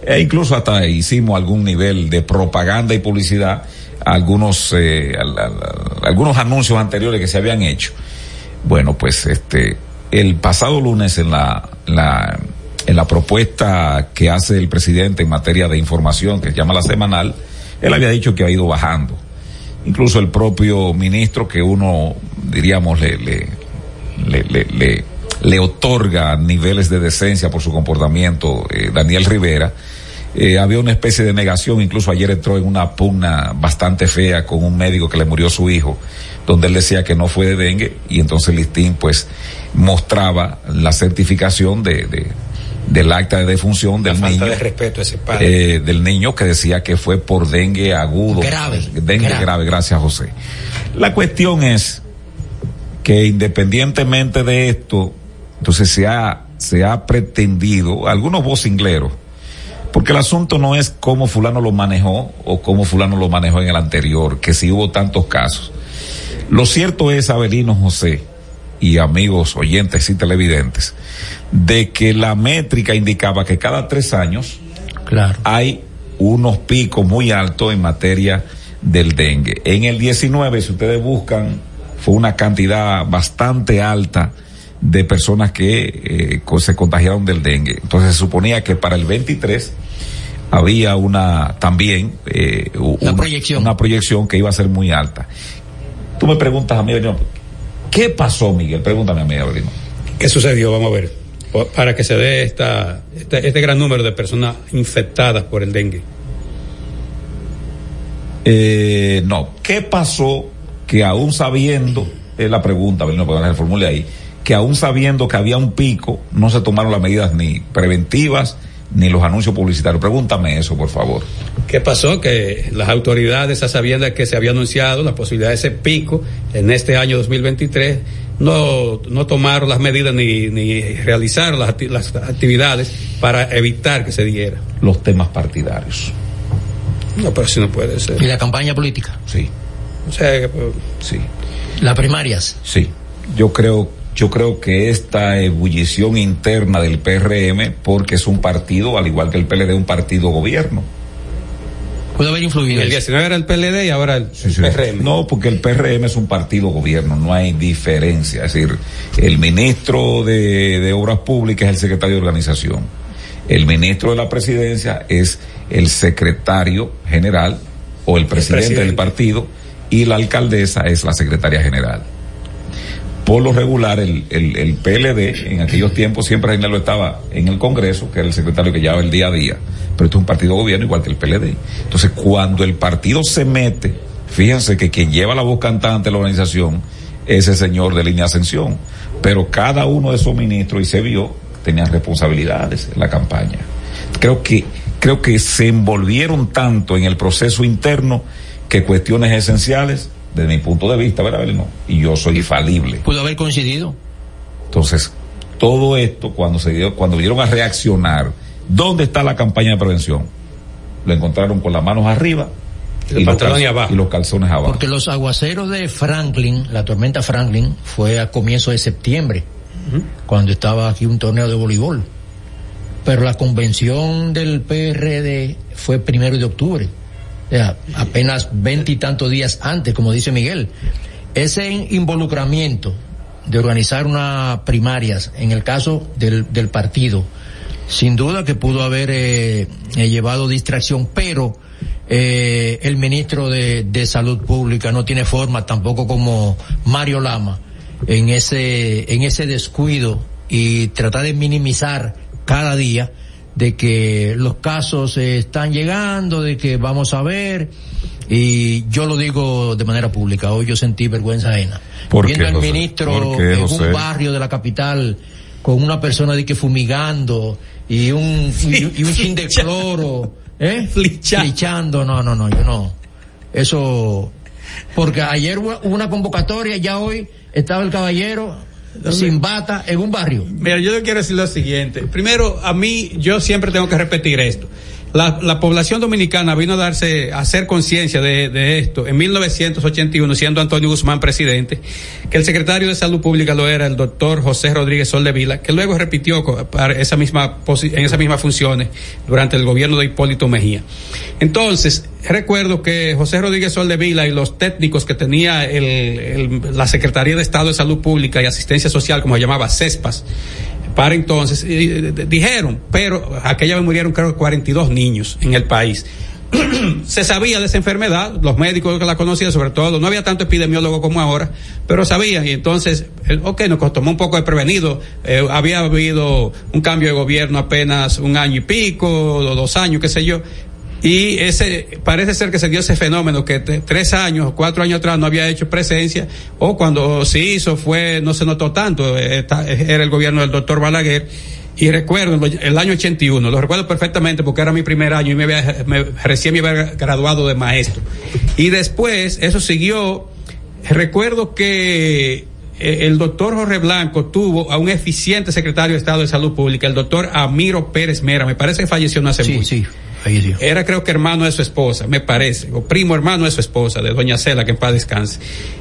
e incluso hasta hicimos algún nivel de propaganda y publicidad algunos eh, algunos anuncios anteriores que se habían hecho. Bueno, pues este el pasado lunes en la, en la propuesta que hace el presidente en materia de información que se llama la semanal, él había dicho que ha ido bajando. Incluso el propio ministro que uno diríamos le le le, le, le, otorga niveles de decencia por su comportamiento, eh, Daniel Rivera, eh, había una especie de negación, incluso ayer entró en una pugna bastante fea con un médico que le murió su hijo, donde él decía que no fue de dengue y entonces Listín pues mostraba la certificación de, de del acta de defunción del
la
niño.
De respeto a ese padre.
Eh, del niño que decía que fue por dengue agudo.
Grave.
Dengue grave.
grave.
gracias José. La cuestión es que independientemente de esto, entonces se ha, se ha pretendido, algunos vocingleros, porque el asunto no es cómo fulano lo manejó o cómo fulano lo manejó en el anterior, que si hubo tantos casos. Lo cierto es, Abelino José y amigos oyentes y televidentes, de que la métrica indicaba que cada tres años
claro.
hay unos picos muy altos en materia del dengue. En el 19, si ustedes buscan, fue una cantidad bastante alta de personas que eh, se contagiaron del dengue. Entonces se suponía que para el 23 había una también eh,
una, un, proyección.
una proyección que iba a ser muy alta. Tú me preguntas a mí, ¿qué pasó, Miguel? Pregúntame a mí, Avelino.
¿Qué sucedió? Vamos a ver. Para que se dé esta, este, este gran número de personas infectadas por el dengue.
Eh, no, ¿qué pasó que aún sabiendo, es la pregunta, Avelino, para que formule ahí, que aún sabiendo que había un pico, no se tomaron las medidas ni preventivas, ni los anuncios publicitarios. Pregúntame eso, por favor.
¿Qué pasó? Que las autoridades, a sabiendas que se había anunciado la posibilidad de ese pico en este año 2023, no, no tomaron las medidas ni, ni realizaron las, las actividades para evitar que se diera.
Los temas partidarios.
No, pero así no puede ser.
¿Y la campaña política?
Sí.
O sea,
sí.
¿Las primarias?
Sí. Yo creo yo creo que esta ebullición interna del PRM, porque es un partido, al igual que el PLD, un partido gobierno.
Puede haber influido.
El 19 era el PLD y ahora el
sí, sí.
PRM.
No, porque el PRM es un partido gobierno, no hay diferencia. Es decir, el ministro de, de Obras Públicas es el secretario de organización. El ministro de la presidencia es el secretario general o el presidente,
presidente.
del partido y la alcaldesa es la secretaria general. Por lo regular, el, el, el PLD en aquellos tiempos siempre Reinaldo estaba en el Congreso, que era el secretario que llevaba el día a día, pero esto es un partido de gobierno igual que el PLD. Entonces, cuando el partido se mete, fíjense que quien lleva la voz cantante de la organización es el señor de línea ascensión, pero cada uno de esos ministros, y se vio, tenían responsabilidades en la campaña. Creo que, creo que se envolvieron tanto en el proceso interno que cuestiones esenciales, desde mi punto de vista, ¿verdad? No, y yo soy infalible.
Pudo haber coincidido.
Entonces, todo esto, cuando se dio, cuando vinieron a reaccionar, ¿dónde está la campaña de prevención? Lo encontraron con las manos arriba
El
y los,
pantalón
cal-
y abajo.
y los calzones abajo.
Porque los aguaceros de Franklin, la tormenta Franklin, fue a comienzo de septiembre, cuando estaba aquí un torneo de voleibol. Pero la convención del PRD fue primero de octubre. Sea, apenas veinte y tantos días antes, como dice Miguel. Ese involucramiento de organizar unas primarias, en el caso del, del partido, sin duda que pudo haber eh, eh, llevado distracción, pero eh, el ministro de, de Salud Pública no tiene forma, tampoco como Mario Lama, en ese, en ese descuido y tratar de minimizar cada día de que los casos están llegando, de que vamos a ver, y yo lo digo de manera pública, hoy yo sentí vergüenza ajena.
¿Por
Viendo
qué,
al
José?
ministro
¿Por qué,
en un barrio de la capital con una persona de que fumigando y un, y, y un chin de cloro, ¿eh? Flichando, no, no, no, yo no. Eso, porque ayer hubo una convocatoria, ya hoy estaba el caballero sin bata en un barrio.
Mira, yo quiero decir lo siguiente. Primero, a mí, yo siempre tengo que repetir esto. La, la población dominicana vino a darse, a hacer conciencia de, de esto en 1981, siendo Antonio Guzmán presidente, que el secretario de Salud Pública lo era el doctor José Rodríguez Soldevila, que luego repitió esa misma, en esas mismas funciones durante el gobierno de Hipólito Mejía. Entonces, recuerdo que José Rodríguez Soldevila y los técnicos que tenía la Secretaría de Estado de Salud Pública y Asistencia Social, como se llamaba, CESPAS, para entonces, dijeron, pero aquella vez murieron creo que 42 niños en el país. [clears throat] se sabía de esa enfermedad, los médicos que la conocían sobre todo, no había tanto epidemiólogo como ahora, pero sabían y entonces, eh, ok, nos tomó un poco de prevenido, eh, había habido un cambio de gobierno apenas un año y pico, o dos años, qué sé yo, y ese, parece ser que se dio ese fenómeno que tres años, cuatro años atrás no había hecho presencia, o cuando se hizo fue, no se notó tanto, eh, está- era el gobierno del doctor Balaguer. Y recuerdo el año 81, lo recuerdo perfectamente porque era mi primer año y me, había- me- recién me había graduado de maestro. Y después, eso siguió, recuerdo que eh, el doctor Jorge Blanco tuvo a un eficiente secretario de Estado de Salud Pública, el doctor Amiro Pérez Mera, me parece que falleció no hace
Sí,
mucho.
sí,
Era creo que hermano de su esposa, me parece, o primo hermano de su esposa, de doña Cela, que en paz descanse.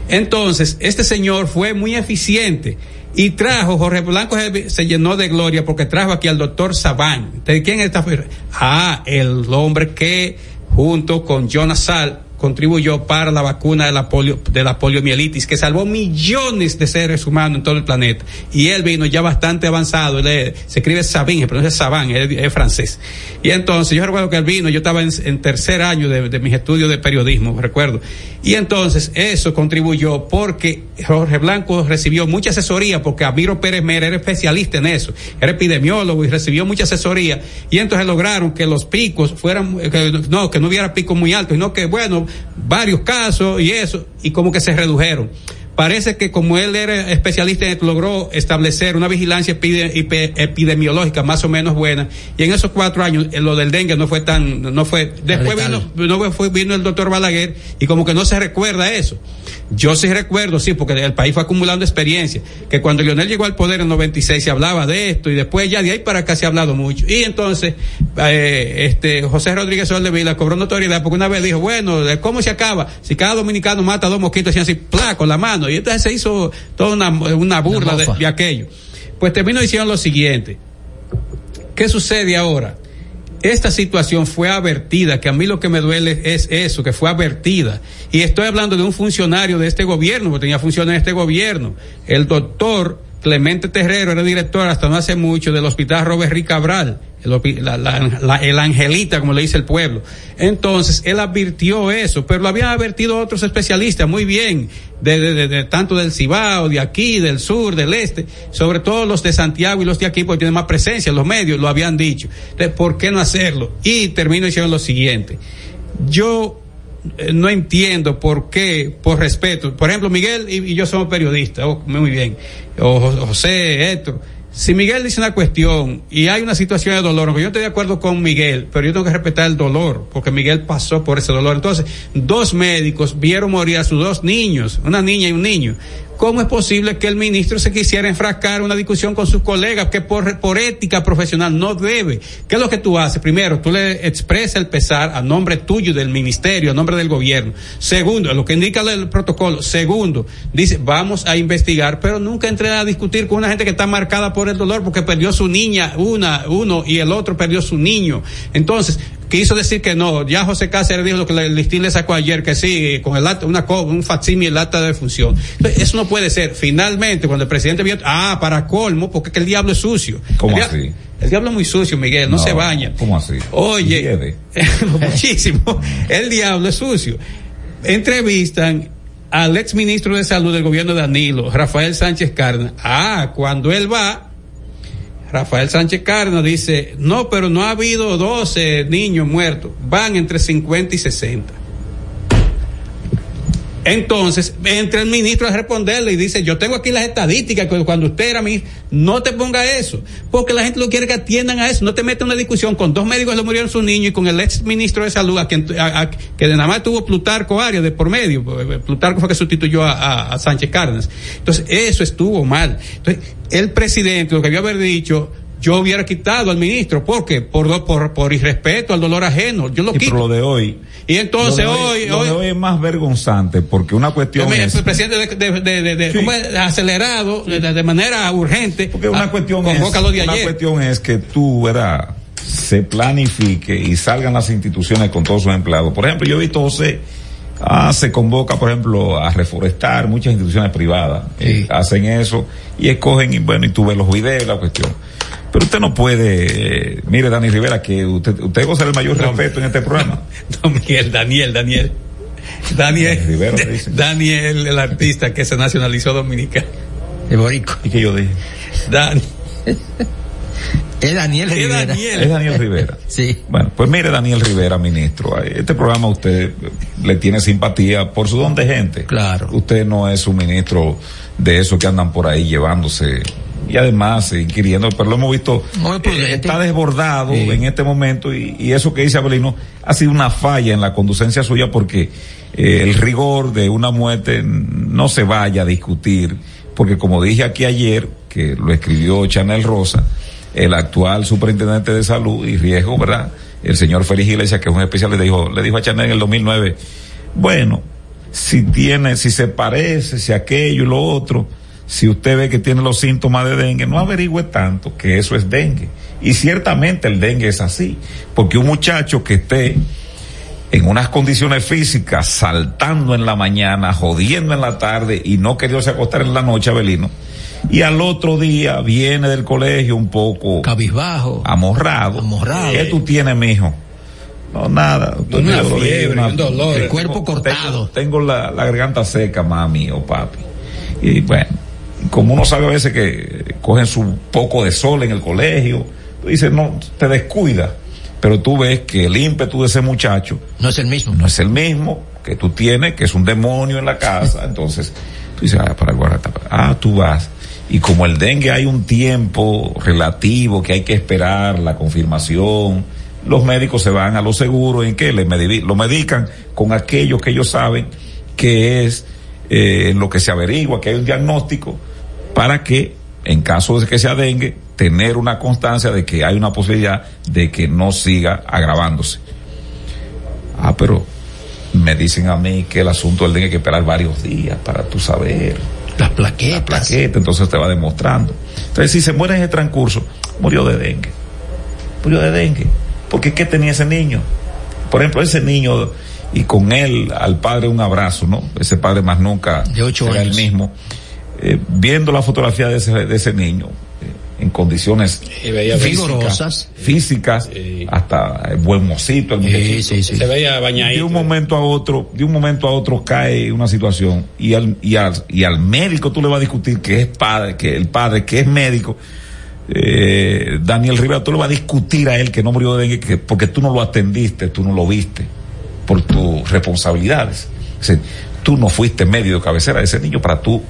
Entonces, este señor fue muy eficiente y trajo, Jorge Blanco se, se llenó de gloria porque trajo aquí al doctor Sabán. ¿De quién está? Ah, el hombre que junto con Jonas Sal contribuyó para la vacuna de la polio, de la poliomielitis, que salvó millones de seres humanos en todo el planeta. Y él vino ya bastante avanzado, él se escribe Sabin, pronuncia Sabán, es, es francés. Y entonces, yo recuerdo que él vino, yo estaba en, en tercer año de, mis estudios de periodismo, recuerdo. Y entonces, eso contribuyó porque Jorge Blanco recibió mucha asesoría, porque Amiro Pérez Mera era especialista en eso, era epidemiólogo y recibió mucha asesoría. Y entonces lograron que los picos fueran, que no, que no hubiera picos muy altos, sino que, bueno, varios casos y eso, y como que se redujeron. Parece que como él era especialista en esto, logró establecer una vigilancia epide- epi- epidemiológica más o menos buena. Y en esos cuatro años, eh, lo del dengue no fue tan, no fue, después vino, no fue, vino el doctor Balaguer y como que no se recuerda eso. Yo sí recuerdo, sí, porque el país fue acumulando experiencia, que cuando Lionel llegó al poder en 96 se hablaba de esto y después ya de ahí para acá se ha hablado mucho. Y entonces, eh, este, José Rodríguez Soldevila cobró notoriedad porque una vez dijo, bueno, ¿de ¿cómo se acaba? Si cada dominicano mata a dos mosquitos, hacían así, pla, con la mano. Y entonces se hizo toda una, una burla de aquello. Pues termino diciendo lo siguiente. ¿Qué sucede ahora? Esta situación fue advertida, que a mí lo que me duele es eso, que fue advertida. Y estoy hablando de un funcionario de este gobierno, porque tenía funciones en este gobierno. El doctor Clemente Terrero era director hasta no hace mucho del hospital Robert Rick Cabral, el, angelita, como le dice el pueblo. Entonces, él advirtió eso, pero lo habían advertido otros especialistas muy bien, de, tanto del Cibao, de aquí, del sur, del este, sobre todo los de Santiago y los de aquí, porque tienen más presencia, los medios lo habían dicho. Entonces, ¿por qué no hacerlo? Y termino diciendo lo siguiente. Yo eh, no entiendo por qué, por respeto. Por ejemplo, Miguel y, y yo somos periodistas, oh, muy bien, o José, Héctor si Miguel dice una cuestión y hay una situación de dolor, aunque yo estoy de acuerdo con Miguel, pero yo tengo que respetar el dolor, porque Miguel pasó por ese dolor. Entonces, dos médicos vieron morir a sus dos niños, una niña y un niño. ¿Cómo es posible que el ministro se quisiera enfrascar una discusión con sus colegas que por, por ética profesional no debe? ¿Qué es lo que tú haces? Primero, tú le expresas el pesar a nombre tuyo del ministerio, a nombre del gobierno. Segundo, lo que indica el protocolo. Segundo, dice, vamos a investigar, pero nunca entré a discutir con una gente que está marcada por el dolor porque perdió su niña, una, uno, y el otro perdió su niño. Entonces, quiso decir que no. Ya José Cáceres dijo lo que el listín le sacó ayer, que sí, con el acta, una, un facsímil, el acta de función. Entonces, eso no puede ser. Finalmente, cuando el presidente vio, ah, para colmo, porque que el diablo es sucio.
¿Cómo
el
así?
El diablo es muy sucio, Miguel, no, no se baña.
¿Cómo así?
Oye, [laughs] muchísimo. El diablo es sucio. Entrevistan al ex ministro de salud del gobierno de Danilo, Rafael Sánchez Carna. Ah, cuando él va, Rafael Sánchez Cárdenas dice, no, pero no ha habido 12 niños muertos, van entre 50 y 60. Entonces, entra el ministro a responderle y dice, yo tengo aquí las estadísticas, cuando usted era ministro, no te ponga eso, porque la gente lo quiere que atiendan a eso, no te mete una discusión con dos médicos que le murieron sus niños y con el ex ministro de salud, a quien, a, a, que nada más tuvo Plutarco Arias de por medio, Plutarco fue que sustituyó a, a Sánchez Cárdenas. Entonces, eso estuvo mal. Entonces, el presidente, lo que había haber dicho, yo hubiera quitado al ministro, ¿por qué? Por, por, por irrespeto al dolor ajeno, yo lo
y
quito.
Por lo de hoy.
Y entonces
lo de
hoy,
lo
hoy,
de hoy es más vergonzante porque una cuestión
mira,
es
el presidente de, de, de, de, de
Sí.
¿cómo es? acelerado, de, de manera urgente.
Porque una
ah,
cuestión es,
lo
una cuestión es que tú, ¿verdad? Se planifique y salgan las instituciones con todos sus empleados. Por ejemplo, yo he visto José, ah, se convoca, por ejemplo, a reforestar muchas instituciones privadas. eh, hacen eso y escogen, y bueno, y tú ves los videos y la cuestión. Pero usted no puede, eh, mire Dani Rivera, que usted, usted goza del mayor respeto en este programa. [laughs]
No, Miguel, Daniel, Daniel. Daniel,
Rivera.
Daniel, el artista que se nacionalizó dominicano.
El borico.
¿Y que yo dije?
Dan,
Es Daniel
es
Rivera.
Daniel.
Es Daniel Rivera. [laughs]
Sí.
Bueno, pues mire Daniel Rivera, ministro, a este programa usted le tiene simpatía por su don de gente.
Claro.
Usted no es un ministro de esos que andan por ahí llevándose y además eh, inquiriendo, pero lo hemos visto, eh, está desbordado
Sí.
en este momento y, y eso que dice Abelino ha sido una falla en la conducencia suya porque eh, el rigor de una muerte no se vaya a discutir, porque como dije aquí ayer, que lo escribió Chanel Rosa, el actual superintendente de salud y riesgo, ¿verdad? El señor Félix Iglesias, que es un especial, le dijo, le dijo a Chanel en el 2009, bueno, si tiene, si se parece, si aquello y lo otro, si usted ve que tiene los síntomas de dengue, no averigüe tanto que eso es dengue. Y ciertamente el dengue es así, porque un muchacho que esté en unas condiciones físicas, saltando en la mañana, jodiendo en la tarde y no queriéndose acostar en la noche, Abelino, y al otro día viene del colegio un poco
Cabizbajo.
amorrado.
Amorrado.
¿Qué tú tienes, mijo? No, nada.
Una fiebre, un dolor.
El cuerpo cortado.
Tengo, tengo la, la garganta seca, mami o papi. Y bueno, como uno sabe a veces que cogen su poco de sol en el colegio, tú dices, no, te descuida. Pero tú ves que el ímpetu de ese muchacho
No es el mismo.
no es el mismo que tú tienes, que es un demonio en la casa. [laughs] Entonces, tú dices, ah, para guardar, ah, tú vas. Y como el dengue hay un tiempo relativo que hay que esperar la confirmación, los médicos se van a lo seguro en que le lo medican con aquello que ellos saben que es eh, lo que se averigua, que hay un diagnóstico, para que en caso de que sea dengue, tener una constancia de que hay una posibilidad de que no siga agravándose. Ah, pero me dicen a mí que el asunto del dengue hay que esperar varios días para tú saber.
Las plaquetas.
La plaqueta, entonces te va demostrando. Entonces, si se muere en el transcurso, murió de dengue. Murió de dengue. Porque ¿qué tenía ese niño? Por ejemplo, ese niño, y con él, al padre un abrazo, ¿no? Ese padre más nunca
De ocho años.
el mismo. Eh, viendo la fotografía de ese, de ese niño, eh, en condiciones
Vigorosas.
físicas, hasta eh, buen mocito, el muchachito.
Se veía bañadito.
De un momento a otro, de un momento a otro cae una situación y al, y al, y al médico tú le vas a discutir que es padre, que el padre que es médico, eh, Daniel Rivera, tú le vas a discutir a él que no murió de dengue que, porque tú no lo atendiste, tú no lo viste por tus responsabilidades. Tú no fuiste medio de cabecera de ese niño para tú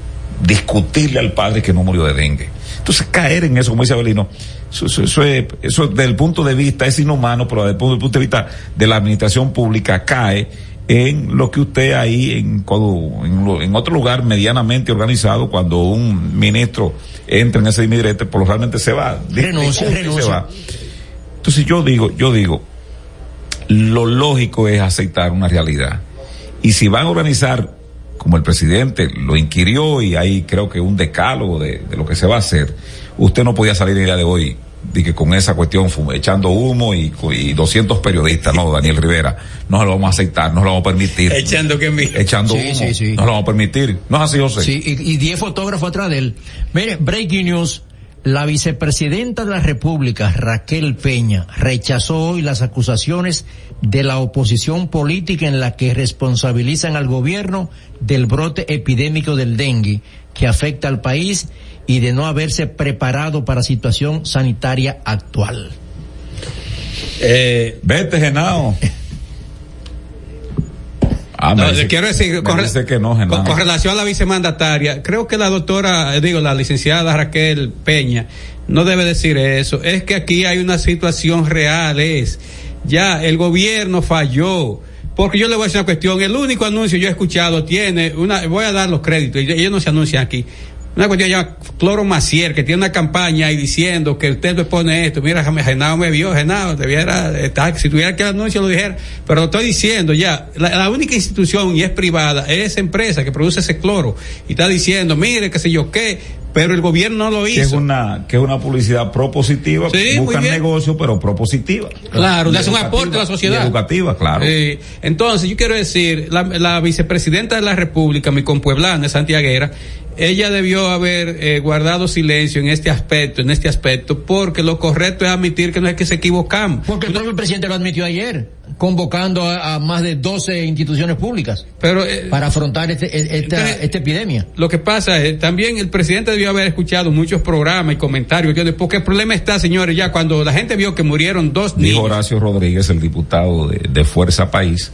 discutirle al padre que no murió de dengue. Entonces caer en eso, como dice Abelino, eso, eso, eso es, eso desde el punto de vista es inhumano, pero desde el punto, de vista de la administración pública cae en lo que usted ahí en, cuando- en, lo- en otro lugar medianamente organizado, cuando un ministro entra en ese dimirete, por lo realmente se va.
Renuncia, renuncia.
Se va. Entonces yo digo, yo digo, lo lógico es aceptar una realidad. Y si van a organizar, como el presidente lo inquirió y hay creo que un decálogo de, de lo que se va a hacer, usted no podía salir el día de hoy de que con esa cuestión echando humo y, y 200 periodistas, no, Daniel Rivera, no se lo vamos a aceptar, no se lo vamos a permitir.
Echando que mi.
Echando
Sí,
humo,
sí, sí.
no se lo vamos a permitir. No es así, José.
Sí, y, y 10 fotógrafos atrás de él. Mire, breaking news. La vicepresidenta de la República, Raquel Peña, rechazó hoy las acusaciones de la oposición política en la que responsabilizan al gobierno del brote epidémico del dengue que afecta al país y de no haberse preparado para situación sanitaria actual.
Eh,
Vete, Genao. [laughs] Ah,
No,
dice-
le quiero decir, con, re-
dice que no,
con-
Genao.
con relación a la vicemandataria, creo que la doctora, eh, digo, la licenciada Raquel Peña, no debe decir eso. Es que aquí hay una situación real, es, ya el gobierno falló. Porque yo le voy a decir una cuestión, el único anuncio yo he escuchado tiene una, voy a dar los créditos, ellos no se anuncian aquí. Una cuestión llama Cloro Macier, que tiene una campaña ahí diciendo que usted me pone esto. Mira, Genao me vio, Genao, debiera estar, si tuviera que el anuncio lo dijera. Pero lo estoy diciendo ya, la, la única institución, y es privada, es esa empresa que produce ese cloro. Y está diciendo, mire, qué sé yo qué, pero el gobierno no lo
que es
hizo.
una que es una publicidad propositiva
Sí,
buscan negocio pero propositiva
Claro, le
Y
hace un aporte a la sociedad.
y educativa claro
Eh, entonces, yo quiero decir, la, la vicepresidenta de la República, mi compueblana, Santiaguera, ella debió haber eh, guardado silencio en este aspecto, en este aspecto, porque lo correcto es admitir que no es que se equivocamos.
Porque el propio presidente lo admitió ayer, convocando a, a más de 12 instituciones públicas
Pero, eh,
para afrontar este, e- esta,
Entonces,
esta epidemia.
Lo que pasa es, también el presidente debió haber escuchado muchos programas y comentarios, porque el problema está, señores, ya cuando la gente vio que murieron dos
dijo
niños.
Horacio Rodríguez el diputado de, de Fuerza País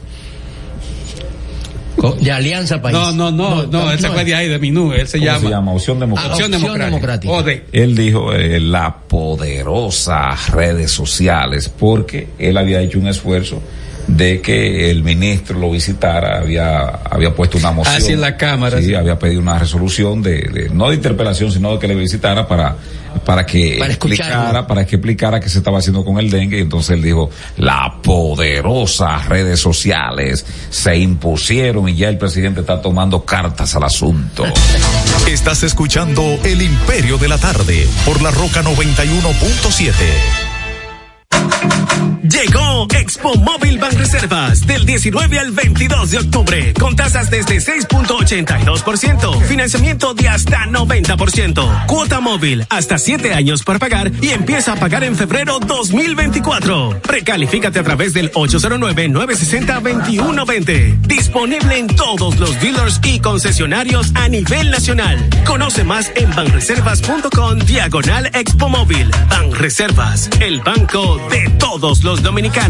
De Alianza País.
No, no, no, no, él se fue de ahí, de Minú, él se
¿Cómo
llama.
se llama Opción Democrática
Opción Democrática.
Él dijo eh, la poderosa redes sociales porque él había hecho un esfuerzo de que el ministro lo visitara había había puesto una moción
Ah, sí, en la Cámara,
sí,
sí.
había pedido una resolución de, de- no de interpelación sino de que le visitara para para que
Para
explicara para que explicara qué se estaba haciendo con el dengue y entonces él dijo la poderosa redes sociales se impusieron y ya el presidente está tomando cartas al asunto [laughs]
Estás escuchando El Imperio de la Tarde por la Roca 91.7.
Expo Móvil Banreservas del 19 al 22 de octubre con tasas desde 6.82%, financiamiento de hasta 90%, cuota móvil hasta 7 años para pagar y empieza a pagar en febrero 2024. Precalifícate a través del 809-960-2120. Disponible en todos los dealers y concesionarios a nivel nacional. Conoce más en banreservas.com diagonal Expo Móvil. Banreservas, el banco de todos los dominicanos.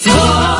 Señor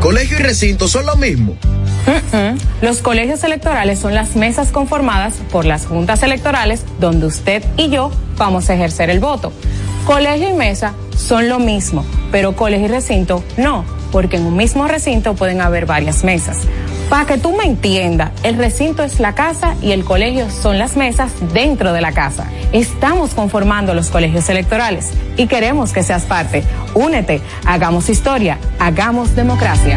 Colegio y recinto son lo mismo.
Los colegios electorales son las mesas conformadas por las juntas electorales donde usted y yo vamos a ejercer el voto. Colegio y mesa son lo mismo, pero colegio y recinto no, porque en un mismo recinto pueden haber varias mesas. Para que tú me entiendas, el recinto es la casa y el colegio son las mesas dentro de la casa. Estamos conformando los colegios electorales y queremos que seas parte. Únete, hagamos historia, hagamos democracia.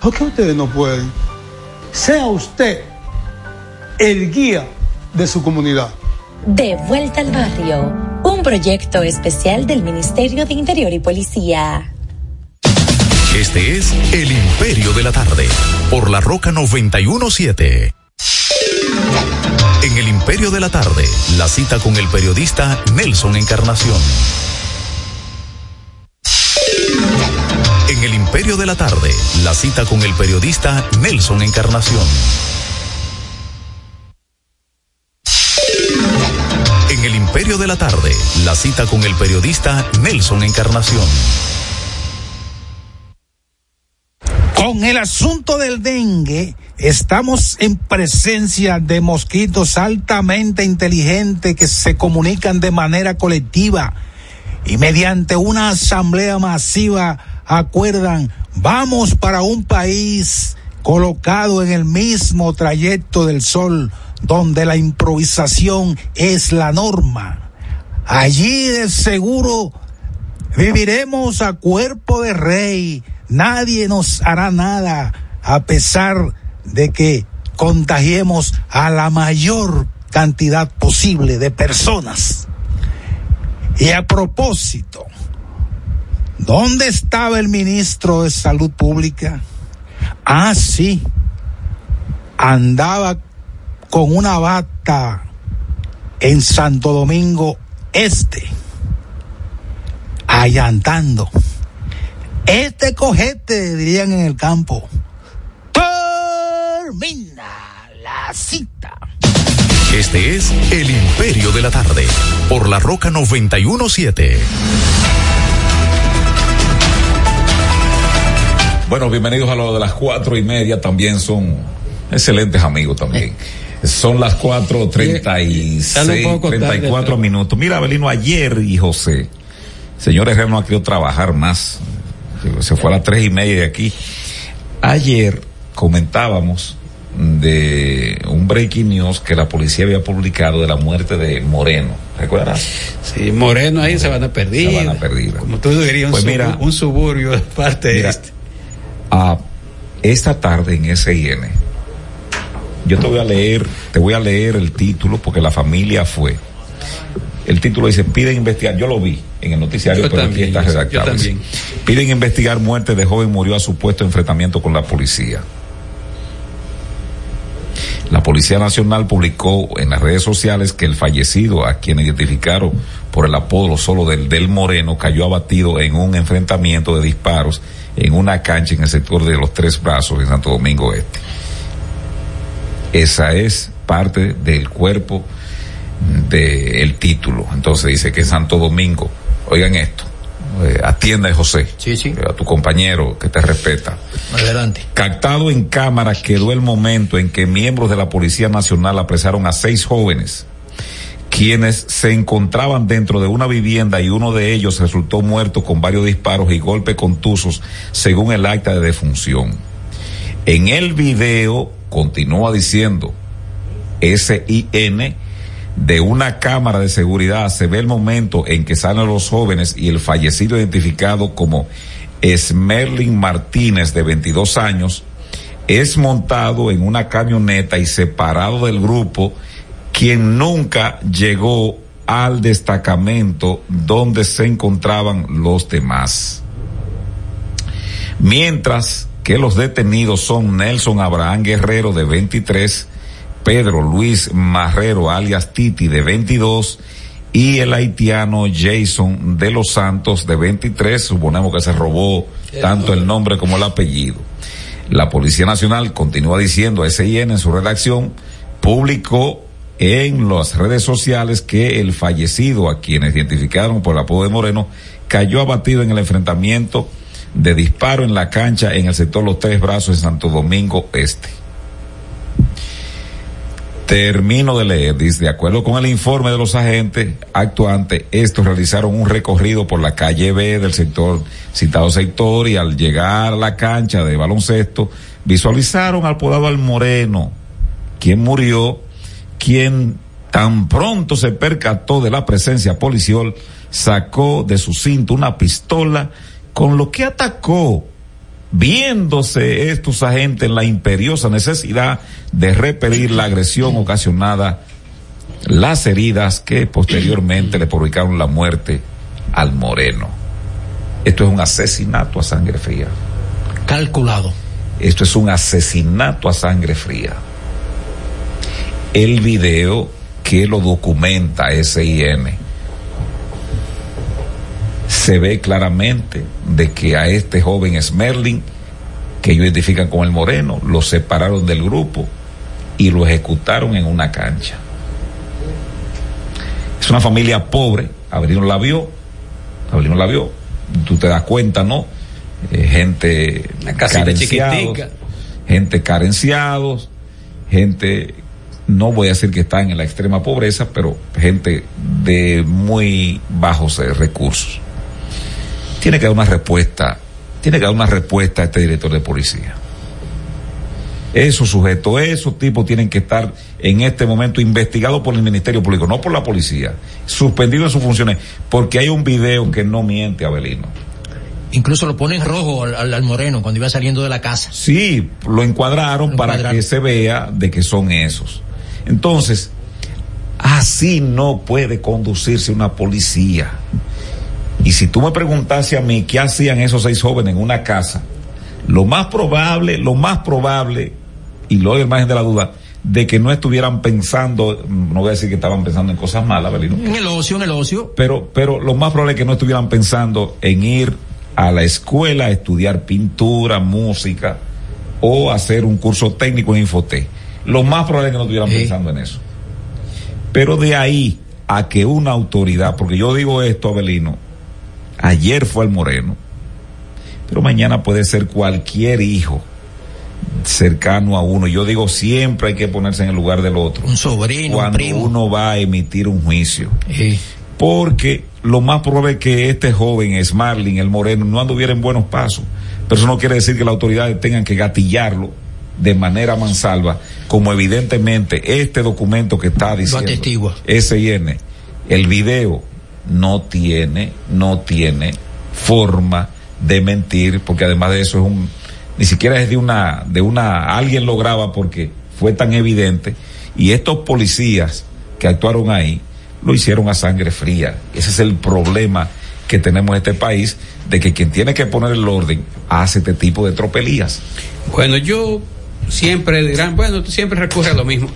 ¿Por qué ustedes no pueden? Sea usted el guía de su comunidad.
De vuelta al barrio, un proyecto especial del Ministerio de Interior y Policía.
Este es El Imperio de la Tarde, por la Roca 917. En El Imperio de la Tarde, la cita con el periodista Nelson Encarnación. Imperio de la Tarde, la cita con el periodista Nelson Encarnación. En el Imperio de la Tarde, la cita con el periodista Nelson Encarnación.
Con el asunto del dengue, estamos en presencia de mosquitos altamente inteligentes que se comunican de manera colectiva y mediante una asamblea masiva acuerdan, vamos para un país colocado en el mismo trayecto del sol, donde la improvisación es la norma. Allí de seguro viviremos a cuerpo de rey, nadie nos hará nada, a pesar de que contagiemos a la mayor cantidad posible de personas. Y a propósito, ¿Dónde estaba el ministro de Salud Pública? Ah, sí. Andaba con una bata en Santo Domingo Este, allantando. Este cojete, dirían en el campo, termina la cita.
Este es El Imperio de la Tarde, por la Roca 917.
Bueno, bienvenidos a lo de las cuatro y media. También son excelentes amigos también. [laughs] Son las cuatro treinta y seis, treinta y cuatro minutos. Mira, Abelino, ayer y José, señor Herrera no ha querido trabajar más. Se fue a las tres y media de aquí. Ayer comentábamos de un breaking news que la policía había publicado de la muerte de Moreno. ¿Recuerdas?
Sí, Moreno ahí se van a perder.
Se van a perder.
Como tú dirías, un,
Pues
subu-
mira-
un suburbio de parte
Mira,
este.
A esta tarde en SIN, yo te voy a leer, te voy a leer el título porque la familia fue. El título dice, piden investigar, yo lo vi en el noticiario,
Yo
pero
también,
aquí está redactado.
yo también.
Piden investigar muerte de joven murió a supuesto enfrentamiento con la policía. La Policía Nacional publicó en las redes sociales que el fallecido, a quien identificaron por el apodo solo del del Moreno, cayó abatido en un enfrentamiento de disparos en una cancha en el sector de los Tres Brazos en Santo Domingo Este. Esa es parte del cuerpo del título. Entonces dice que Santo Domingo, oigan esto, eh, atienda José, a tu compañero que te respeta.
Adelante.
Captado en cámara quedó el momento en que miembros de la Policía Nacional apresaron a seis jóvenes, quienes se encontraban dentro de una vivienda y uno de ellos resultó muerto con varios disparos y golpes contusos, según el acta de defunción. En el video, continúa diciendo, SIN, de una cámara de seguridad se ve el momento en que salen los jóvenes y el fallecido identificado como Esmerlin Martínez de 22 años es montado en una camioneta y separado del grupo quien nunca llegó al destacamento donde se encontraban los demás. Mientras que los detenidos son Nelson Abraham Guerrero de 23, Pedro Luis Marrero alias Titi de 22 y el haitiano Jason de los Santos de 23, suponemos que se robó tanto el nombre como el apellido. La Policía Nacional continúa diciendo, SIN en su redacción, publicó en las redes sociales que el fallecido, a quienes identificaron por el apodo de Moreno, cayó abatido en el enfrentamiento de disparo en la cancha en el sector Los Tres Brazos en Santo Domingo Este. Termino de leer, dice, de acuerdo con el informe de los agentes actuantes, estos realizaron un recorrido por la calle B del sector, citado sector, y al llegar a la cancha de baloncesto, visualizaron al podado al Moreno, quien murió, quien tan pronto se percató de la presencia policial, sacó de su cinto una pistola, con lo que atacó viéndose estos agentes en la imperiosa necesidad de repelir la agresión ocasionada, las heridas que posteriormente le provocaron la muerte al moreno. Esto es un asesinato a sangre fría.
Calculado.
Esto es un asesinato a sangre fría. El video que lo documenta SIN se ve claramente de que a este joven Smerling, que ellos identifican como el moreno, lo separaron del grupo y lo ejecutaron en una cancha. Es una familia pobre, Avelino la vio, Avelino la vio, tú te das cuenta, ¿no? Eh, gente carenciados, gente carenciados, gente, no voy a decir que están en la extrema pobreza, pero gente de muy bajos eh, recursos. Tiene que dar una respuesta, tiene que dar una respuesta a este director de policía. Esos sujetos, esos tipos tienen que estar en este momento investigados por el Ministerio Público, no por la policía, suspendidos en sus funciones, porque hay un video que no miente, Abelino.
Incluso lo ponen rojo al, moreno cuando iba saliendo de la casa.
Sí, lo encuadraron para
encuadraron.
que se vea de que son esos. Entonces, así no puede conducirse una policía. Y si tú me preguntase a mí qué hacían esos seis jóvenes en una casa, lo más probable, lo más probable, y lo doy el margen de la duda, de que no estuvieran pensando, no voy a decir que estaban pensando en cosas malas, Belino,
En el ocio, en el ocio.
pero, pero lo más probable es que no estuvieran pensando en ir a la escuela a estudiar pintura, música o hacer un curso técnico en Infotec. Lo más probable es que no estuvieran pensando en eso. Pero de ahí a que una autoridad, porque yo digo esto, Abelino, ayer fue el Moreno, pero mañana puede ser cualquier hijo cercano a uno. Yo digo siempre hay que ponerse en el lugar del otro.
Un sobrino, un
Cuando
primo.
uno va a emitir un juicio
Sí.
porque lo más probable es que este joven, Smarling, el moreno, no anduviera en buenos pasos. Pero eso no quiere decir que las autoridades tengan que gatillarlo de manera mansalva, como evidentemente este documento que está diciendo. SIN, el video no tiene, no tiene forma de mentir, porque además de eso es un, ni siquiera es de una, de una, alguien lo graba porque fue tan evidente, y estos policías que actuaron ahí, lo hicieron a sangre fría. Ese es el problema que tenemos en este país, de que quien tiene que poner el orden hace este tipo de tropelías.
Bueno, yo siempre dirán, bueno, tú siempre recurres a lo mismo.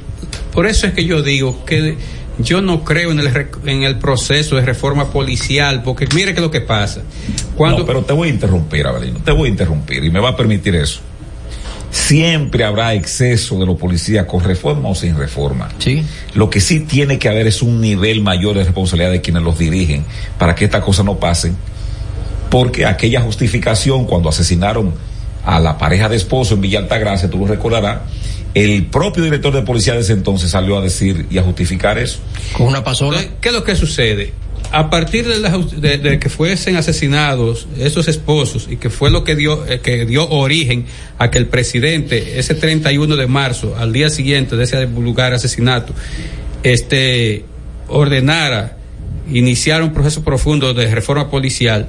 Por eso es que yo digo que yo no creo en el, en el proceso de reforma policial, porque mire que lo que pasa. Cuando,
No, pero te voy a interrumpir, Abelino, te voy a interrumpir y me va a permitir eso. Siempre habrá exceso de los policías con reforma o sin reforma.
Sí.
Lo que sí tiene que haber es un nivel mayor de responsabilidad de quienes los dirigen para que estas cosas no pasen. Porque aquella justificación cuando asesinaron a la pareja de esposo en Villa Altagracia, tú lo recordarás, el propio director de policía de ese entonces salió a decir y a justificar eso.
Con una pasola.
¿Qué es lo que sucede? A partir de, la jus- de- de que fuesen asesinados esos esposos y que fue lo que dio, eh, que dio origen a que el presidente, ese 31 de marzo, al día siguiente de ese lugar asesinato, este, ordenara iniciar un proceso profundo de reforma policial,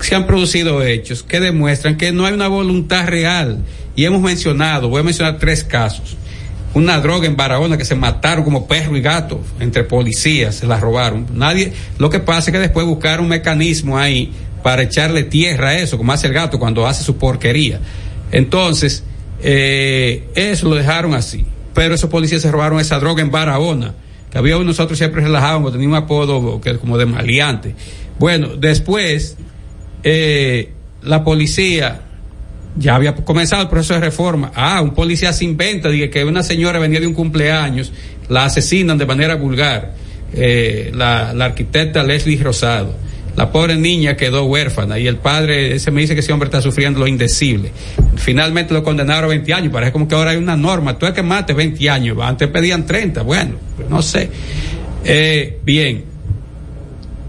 se han producido hechos que demuestran que no hay una voluntad real. Y hemos mencionado, voy a mencionar tres casos. Una droga en Barahona que se mataron como perro y gato entre policías, se la robaron. Nadie, lo que pasa es que después buscaron un mecanismo ahí para echarle tierra a eso, como hace el gato cuando hace su porquería. Entonces, eh, eso lo dejaron así. Pero esos policías se robaron esa droga en Barahona, que había nosotros siempre relajábamos, tenía un apodo que como de maleante. Bueno, después, eh, la policía ya había comenzado el proceso de reforma. Ah, un policía se inventa dice que una señora venía de un cumpleaños, la asesinan de manera vulgar, eh, la, arquitecta Leslie Rosado. La pobre niña quedó huérfana y el padre, ese me dice que ese hombre está sufriendo lo indecible. Finalmente lo condenaron a 20 años, parece como que ahora hay una norma, tú es que mate 20 años, antes pedían 30, bueno, pues no sé. Eh, bien,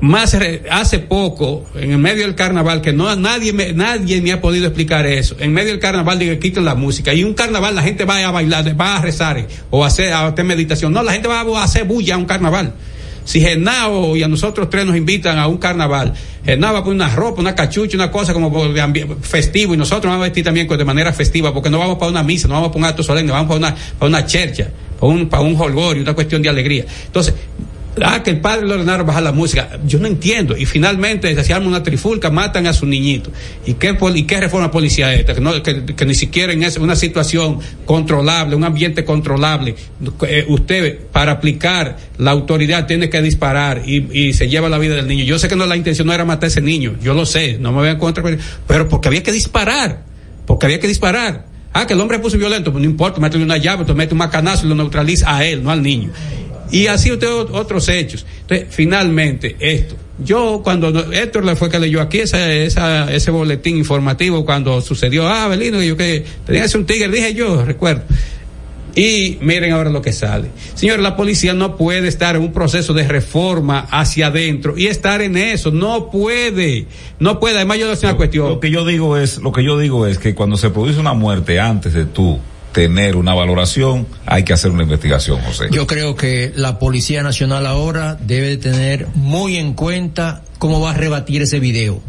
más hace poco, en el medio del carnaval, que no nadie me, nadie me ha podido explicar eso. En medio del carnaval digo quiten la música. Y un carnaval la gente va a bailar, va a rezar eh, o a hacer, a hacer meditación. No, la gente va a hacer bulla a un carnaval. Si Genao y a nosotros tres nos invitan a un carnaval, Genao va a poner una ropa, una cachucha, una cosa como festivo y nosotros vamos a vestir también de manera festiva porque no vamos para una misa, no vamos para un acto solemne, vamos para una, para una chercha, para un, para un holgorio, una cuestión de alegría. Entonces, Ah, que el padre le ordenaron bajar la música. Yo no entiendo. Y finalmente se arma una trifulca, matan a su niñito. ¿Y qué, y qué reforma policial es esta? Que, no- que- que ni siquiera en una situación controlable, un ambiente controlable, eh, usted para aplicar la autoridad tiene que disparar y, y se lleva la vida del niño. Yo sé que no la intención no era matar a ese niño. Yo lo sé. No me voy a encontrar. Pero porque había que disparar. Porque había que disparar. Ah, que el hombre puso violento, pues no importa, métele una llave, te mete un macanazo y lo neutraliza a él, no al niño. Y así usted ot- otros hechos. Entonces, finalmente, esto. Yo, cuando Héctor le fue que leyó aquí esa, esa, ese boletín informativo cuando sucedió, ah, Belino, yo que tenía que ser un tigre, dije yo, recuerdo. Y miren ahora lo que sale. Señor, la policía no puede estar en un proceso de reforma hacia adentro y estar en eso. No puede. No puede. Además, yo le una cuestión.
Lo que yo digo es, lo que yo digo es que cuando se produce una muerte antes de tú tener una valoración, hay que hacer una investigación, José.
Yo creo que la Policía Nacional ahora debe de tener muy en cuenta cómo va a rebatir ese video.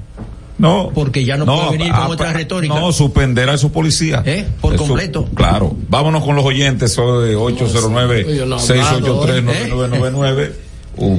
No.
Porque ya no, puede venir con otra retórica.
No, suspender a esos policías.
¿Eh? Por
Eso-
completo.
Claro. Vámonos con los oyentes, sobre 809-683-9999. Uh,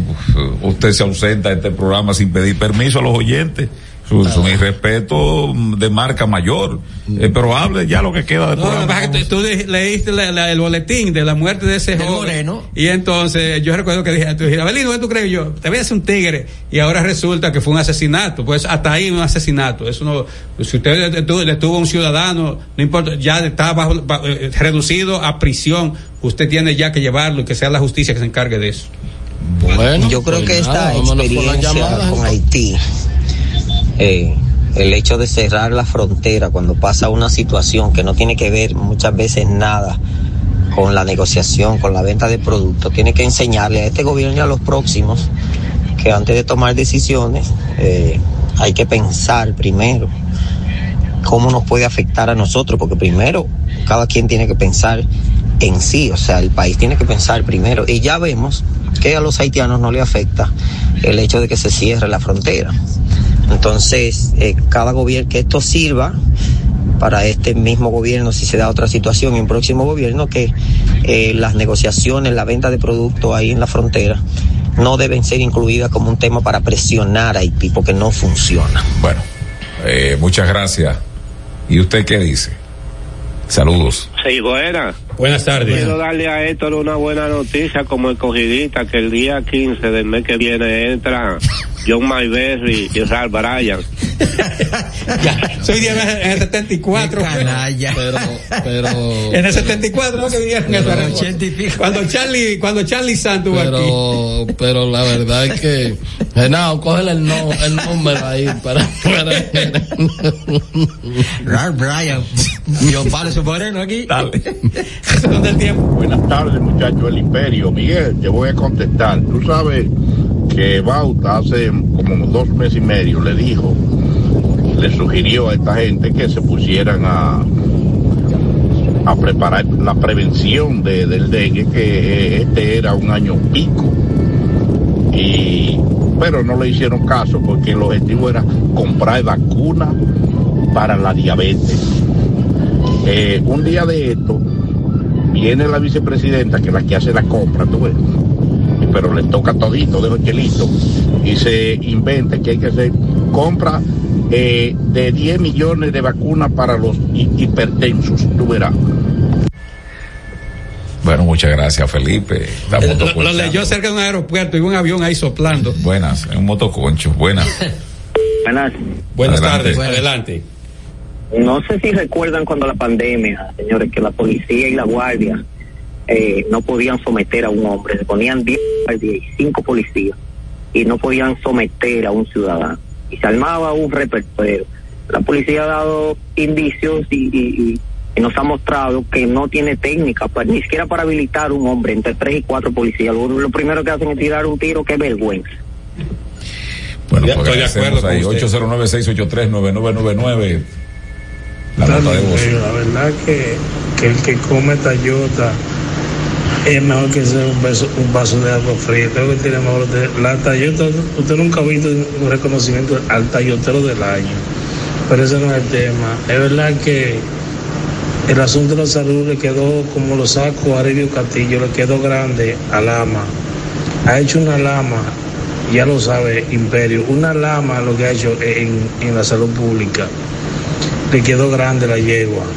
usted se ausenta de este programa sin pedir permiso a los oyentes. Su, su mi respeto mm, de marca mayor. Eh, pero hable ya lo que queda de
No,
programa.
que tú, leíste la- la- el boletín de la muerte de ese joven. Y entonces yo recuerdo que dije, tú dijiste, Abelino, ¿qué tú crees yo? Te voy a hacer un tigre. Y ahora resulta que fue un asesinato. Pues hasta ahí un asesinato. Eso no, si usted detuvo, detuvo a un ciudadano, no importa, ya está bajo, ba- eh, reducido a prisión. Usted tiene ya que llevarlo y que sea la justicia que se encargue de eso.
Yo creo
pues
que
nada,
esta experiencia con Haití, eh, el hecho de cerrar la frontera cuando pasa una situación que no tiene que ver muchas veces nada con la negociación, con la venta de productos, tiene que enseñarle a este gobierno y a los próximos que antes de tomar decisiones eh, hay que pensar primero. cómo nos puede afectar a nosotros, porque primero cada quien tiene que pensar en sí, o sea, el país tiene que pensar primero. Y ya vemos que a los haitianos no le afecta el hecho de que se cierre la frontera. Entonces, eh, cada gobierno, que esto sirva para este mismo gobierno, si se da otra situación en un próximo gobierno, que eh, las negociaciones, la venta de productos ahí en la frontera no deben ser incluidas como un tema para presionar a Haití, porque no funciona.
Bueno, eh, muchas gracias. ¿Y usted qué dice? Saludos.
Sí, buena.
Buenas tardes.
Quiero darle a Héctor una buena noticia como escogidita que el día 15 del mes que viene entra [laughs] John Mayberry y Ralph Bryan. [laughs]
Soy de en el 74.
Pero, pero.
En el 74 no que vinieron el
Pero-
Cuando Charlie, cuando Charlie Santos aquí.
Pero, pero la verdad es que, Genao, cógele el, no, el número ahí para, para
Ralph Bryan. Yo Pablo Moreno aquí.
Buenas tardes, muchachos del Imperio. Miguel, te voy a contestar. Tú sabes que Bauta hace como dos meses y medio le dijo, le sugirió a esta gente que se pusieran a a preparar la prevención de- del dengue, que eh, este era un año pico. Y, pero no le hicieron caso porque el objetivo era comprar vacuna para la diabetes. Eh, un día de esto, viene la vicepresidenta, que es la que hace la compra, tú ves, pero le toca todito, de los chelitos, y se inventa que hay que hacer compra eh, de 10 millones de vacunas para los hi- hipertensos, tú verás.
Bueno, muchas gracias, Felipe. Estamos
Lo, lo leyó cerca de un aeropuerto y un avión ahí soplando.
Buenas, en un motoconcho. Buenas.
Buenas.
Buenas
Adelante.
tardes, adelante.
No sé si recuerdan cuando la pandemia, señores, que la policía y la guardia eh, no podían someter a un hombre, se ponían 10 guardias y 5 policías y no podían someter a un ciudadano. Y se armaba un repertorio. La policía ha dado indicios y, y- y- y nos ha mostrado que no tiene técnica, pa- ni siquiera para habilitar un hombre entre 3 y 4 policías. Lo, lo primero que hacen es tirar un tiro, qué vergüenza.
Bueno,
Ya, estoy de acuerdo
ahí.
con usted.
809-683-9999. La nota de voz.
La verdad que, que el que come tallota es mejor que ser un, beso- un vaso de agua fría. Creo que tiene mejor de- la usted nunca ha visto un reconocimiento al tallotero del año. Pero ese no es el tema. Es verdad que el asunto de la salud le quedó como lo saco a Arelio Castillo, le quedó grande a Lama. Ha hecho una lama, ya lo sabe Imperio, una lama lo que ha hecho en, en la salud pública. Le quedó grande la yegua. [laughs]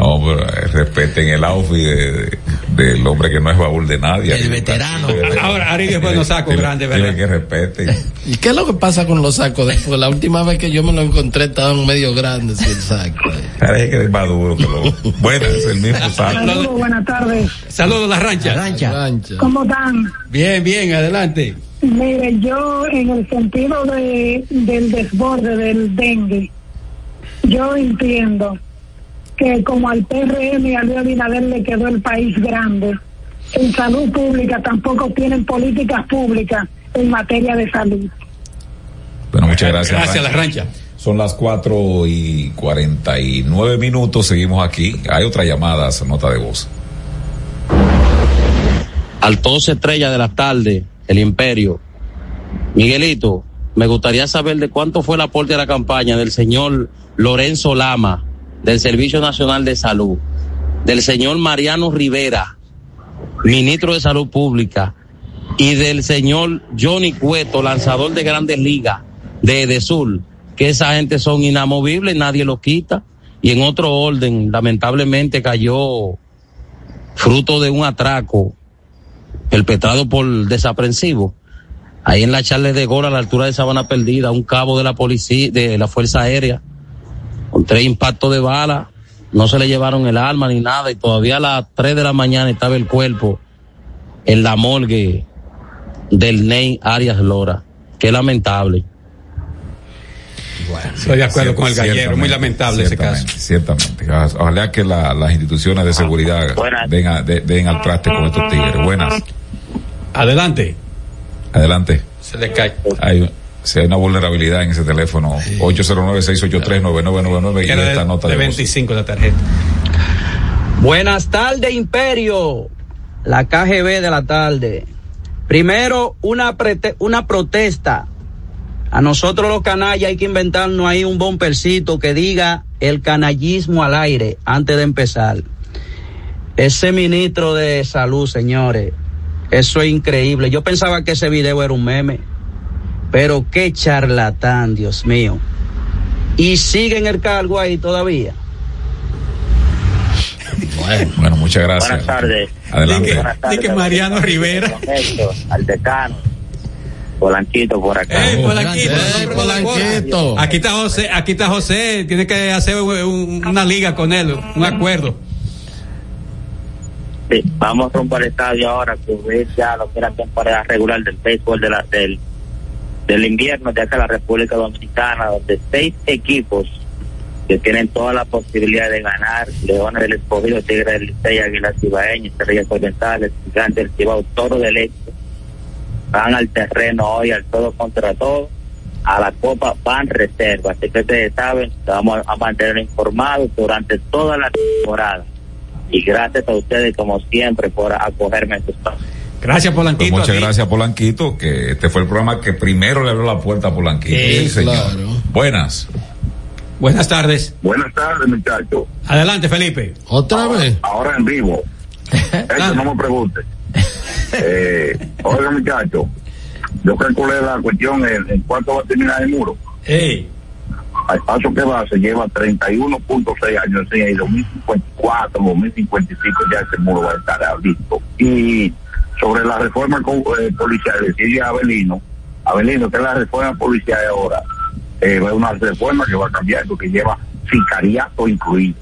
No, pero eh, respeten el outfit de- de- del hombre que no es baúl de nadie.
El veterano.
Ahora, Ari después nos saco
Tiene-
grande,
tiene
¿verdad?
que respeten. [laughs]
¿Y qué es lo que pasa con los sacos? Porque la última vez que yo me lo encontré estaban medio grandes el saco.
Parece que es más duro que lo. Bueno, es el mismo saco.
Saludos, buenas tardes.
Saludos, la rancha.
¿Cómo están?
Bien, bien, adelante.
Mire, yo en el sentido de, del desborde del dengue, yo entiendo que como al PRM y a Luis Abinader le quedó el país grande, en salud pública tampoco tienen políticas públicas en materia de salud.
Bueno, muchas gracias.
Gracias, la rancha.
Son las 4 y 49 minutos. Seguimos aquí. Hay otra llamada, nota de voz.
al 12 estrella de la tarde, el imperio. Miguelito, me gustaría saber de cuánto fue el aporte a la campaña del señor Lorenzo Lama, del Servicio Nacional de Salud, del señor Mariano Rivera, ministro de Salud Pública, y del señor Johnny Cueto, lanzador de grandes ligas de Edesur, que esa gente son inamovibles, nadie lo quita. Y en otro orden, lamentablemente cayó fruto de un atraco perpetrado por desaprensivo. Ahí en la Charles de Gora, a la altura de Sabana Perdida, un cabo de la policía, de la Fuerza Aérea, con tres impactos de bala, no se le llevaron el arma ni nada, y todavía a las tres de la mañana estaba el cuerpo en la morgue del Ney Arias Lora. Qué lamentable.
Estoy de acuerdo con el gallero, muy lamentable ese caso.
Ciertamente. Ojalá que la- las instituciones de seguridad den, a- de- den al traste con estos tigres. Buenas.
Adelante.
Adelante.
Se le cae.
Hay, Si hay una vulnerabilidad en ese teléfono, 809-683-9999 y esta
de,
nota
de
de voz.
25 la tarjeta.
Buenas tardes, Imperio. La KGB de la tarde. Primero, una, prete- una protesta. A nosotros los canallas hay que inventarnos ahí un bompercito que diga el canallismo al aire antes de empezar. Ese ministro de salud, señores, eso es increíble. Yo pensaba que ese video era un meme, pero qué charlatán, Dios mío. Y sigue en el cargo ahí todavía.
Bueno, muchas gracias.
Buenas tardes.
Adelante.
Buenas tardes.
Di que Mariano Rivera.
Al decano. Polanquito por acá.
Ey, Polanquito,
Polanquito.
Aquí está José, aquí está José, tiene que hacer un- un- una liga con él, un acuerdo.
Sí, vamos rumbo al estadio ahora, cubrir ya lo que es la temporada regular del béisbol de la, del, del invierno de acá en la República Dominicana, donde seis equipos que tienen toda la posibilidad de ganar, Leones del Escogido, Tigre del Licey, Águilas Ibaeñas, Estrellas Orientales, Gigantes del Cibao, Toro del Este, van al terreno hoy al todo contra todo, a la Copa van reserva, así que ustedes saben, vamos a mantener informados durante toda la temporada. Y gracias a ustedes, como siempre, por acogerme en su espacio.
Gracias, Polanquito.
Pues muchas gracias, Polanquito, que este fue el programa que primero le abrió la puerta a Polanquito.
Sí,
Sí, señor.
claro.
Buenas.
Buenas tardes.
Buenas tardes, muchachos.
Adelante, Felipe.
¿Otra vez?
Ahora en vivo. [laughs] Eso no me pregunte. Eh, oiga, muchachos, yo calculé la cuestión en, en cuánto va a terminar el muro. Al paso que va, se lleva 31.6 años, y 2054, 2055 ya ese muro va a estar listo. Y sobre la reforma eh, policial, decía Abelino, Abelino, que es la reforma policial ahora, eh, va a una reforma que va a cambiar, porque lleva sicariato incluido.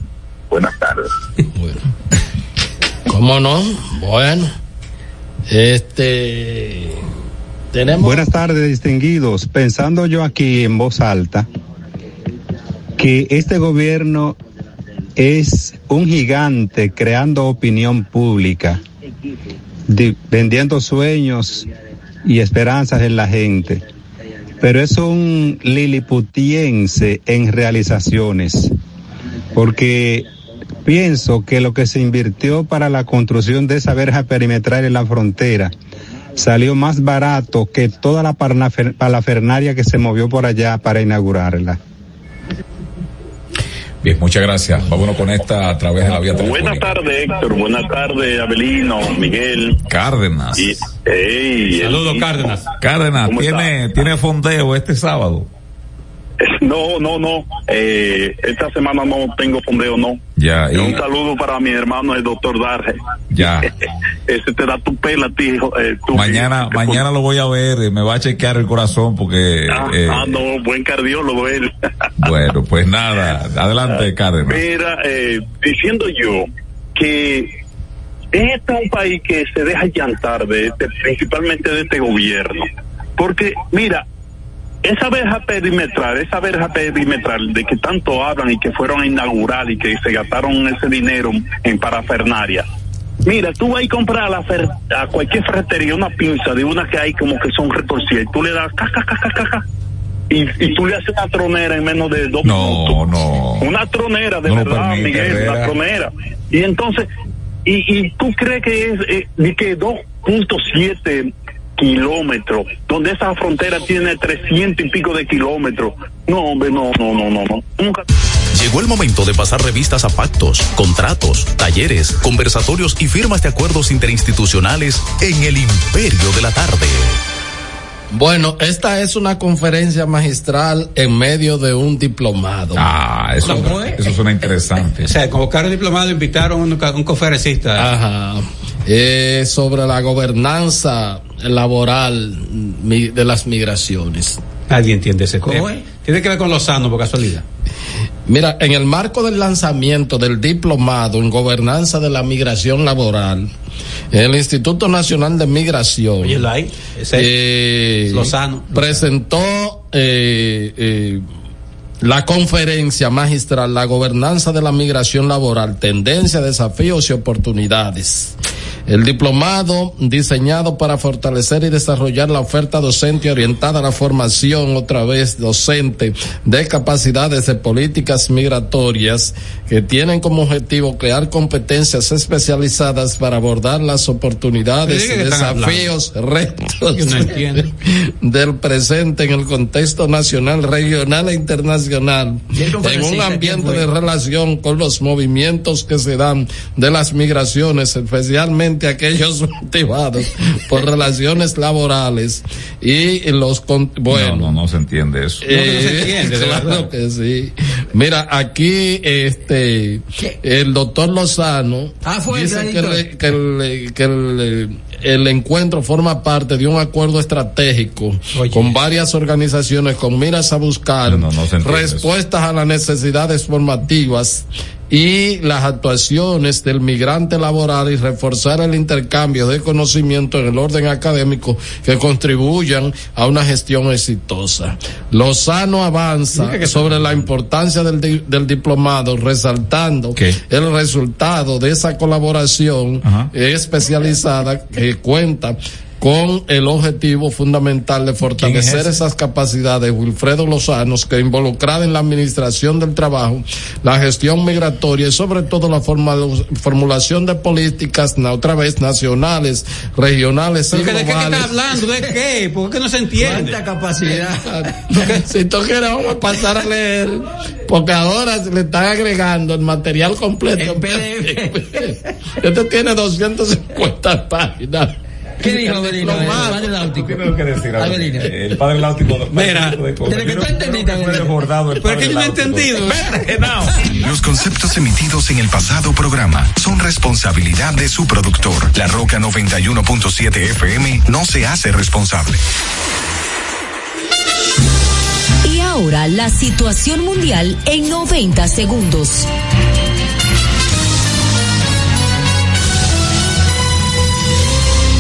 Buenas tardes.
¿Cómo no? Bueno. Este. Tenemos.
Buenas tardes, distinguidos. Pensando yo aquí en voz alta, que este gobierno es un gigante creando opinión pública, vendiendo sueños y esperanzas en la gente, pero es un liliputiense en realizaciones, porque pienso que lo que se invirtió para la construcción de esa verja perimetral en la frontera salió más barato que toda la palafernaria que se movió por allá para inaugurarla.
Bien, muchas gracias. Vámonos con esta a través de la vía telefónica.
Buenas tardes, Héctor. Buenas tardes, Abelino, Miguel.
Cárdenas.
Y, ey,
Saludos, Cárdenas.
Cárdenas,
¿Cómo
tiene, tiene fondeo este sábado.
No, no, no. Eh, esta semana no tengo fondeo, no.
Ya, y-
Un saludo para mi hermano, el doctor Darge.
Ya. [laughs]
Ese te da tu pela, tío. Eh,
Mañana,
que-
mañana lo voy a ver, me va a chequear el corazón porque,
Ah,
eh,
ah, no, buen cardiólogo él. [laughs]
bueno, pues nada, adelante Cárdenas.
Mira, eh, diciendo yo que este es un país que se deja llantar de este, principalmente de este gobierno. Porque, mira, esa verja perimetral, esa verja perimetral de que tanto hablan y que fueron a inaugurar y que se gastaron ese dinero en parafernaria. Mira, tú vas a comprar a, la fer- a cualquier ferretería una pinza de una que hay como que son retorcidas y tú le das ca, ca, ca, ca, ca, ca, y, y tú le haces una tronera en menos de dos
No, no.
una tronera, de
No
verdad,
permite,
Miguel, una tronera. Y entonces, y, y tú crees que es eh, que 2.7 kilómetros, donde esa frontera tiene 300 y pico de kilómetros. No, hombre, no, no, no, no, no.
Llegó el momento de pasar revistas a pactos, contratos, talleres, conversatorios y firmas de acuerdos interinstitucionales en el imperio de la tarde.
Bueno, esta es una conferencia magistral en medio de un diplomado.
Ah, eso, eso suena interesante.
O sea, convocaron diplomado, invitaron a un, un conferencista.
Ajá. Eh, sobre la gobernanza laboral mi- de las migraciones.
Nadie entiende ese
¿Cómo
tema.
es?
Tiene que ver con Lozano, por casualidad.
Mira, en el marco del lanzamiento del diplomado en gobernanza de la migración laboral, el Instituto Nacional de Migración
Oye, ahí, ese
eh,
Lozano.
presentó eh, eh, la conferencia magistral La gobernanza de la migración laboral, tendencia, desafíos y oportunidades. El diplomado diseñado para fortalecer y desarrollar la oferta docente orientada a la formación otra vez docente de capacidades de políticas migratorias que tienen como objetivo crear competencias especializadas para abordar las oportunidades y
¿De qué están
desafíos, retos
no [laughs]
del presente en el contexto nacional, regional e internacional, en un ambiente de relación con los movimientos que se dan de las migraciones, especialmente aquellos [laughs] motivados por relaciones laborales y los con- bueno
No, no, no se entiende eso.
eh, [laughs] claro que sí. Mira, aquí este el doctor Lozano
Ah, fue
dice que, el, que, el, que el- el encuentro forma parte de un acuerdo estratégico con varias organizaciones con miras a buscar
No, no, no se entiende eso.
respuestas a las necesidades formativas y las actuaciones del migrante laboral y reforzar el intercambio de conocimiento en el orden académico que contribuyan a una gestión exitosa. Lozano avanza sobre la importancia del, di- del diplomado, resaltando el resultado de esa colaboración especializada que cuenta con el objetivo fundamental de fortalecer esas capacidades, Wilfredo Lozanos, que involucrada en la administración del trabajo, la gestión migratoria y sobre todo la forma- formulación de políticas, na- otra vez, nacionales, regionales y
¿Pero que ¿De qué
globales.
está hablando? ¿De qué? ¿Por qué no se entiende?
¿Cuánta capacidad? [laughs]
si tú quieres vamos a pasar a leer, porque ahora se le están agregando el material completo. [laughs] Este tiene 250 páginas.
¿Qué dijo Avelino?
Lo
El padre náutico.
Tengo que decir algo.
Avelino.
El padre Náutico.
Mira,
desde que tú entendiste,
que
padre
yo no he entendido.
Los conceptos emitidos en el pasado programa son responsabilidad de su productor. La Roca 91.7 FM no se hace responsable.
Y ahora la situación mundial en 90 segundos.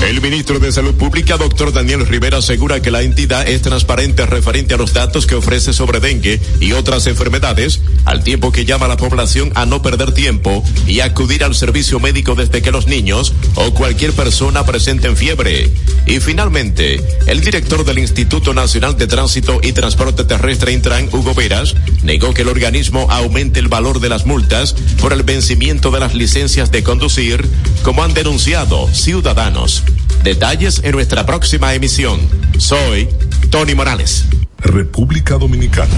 El ministro de Salud Pública, doctor Daniel Rivera, asegura que la entidad es transparente referente a los datos que ofrece sobre dengue y otras enfermedades, al tiempo que llama a la población a no perder tiempo y acudir al servicio médico desde que los niños o cualquier persona presenten fiebre. Y finalmente, el director del Instituto Nacional de Tránsito y Transporte Terrestre Intran, Hugo Veras, negó que el organismo aumente el valor de las multas por el vencimiento de las licencias de conducir, como han denunciado ciudadanos. Detalles en nuestra próxima emisión. Soy Tony Morales.
República Dominicana,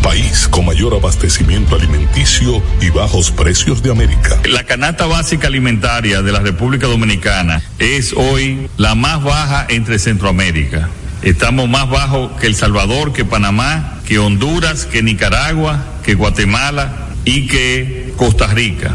país con mayor abastecimiento alimenticio y bajos precios de América.
La canasta básica alimentaria de la República Dominicana es hoy la más baja entre Centroamérica. Estamos más bajos que El Salvador, que Panamá, que Honduras, que Nicaragua, que Guatemala y que Costa Rica.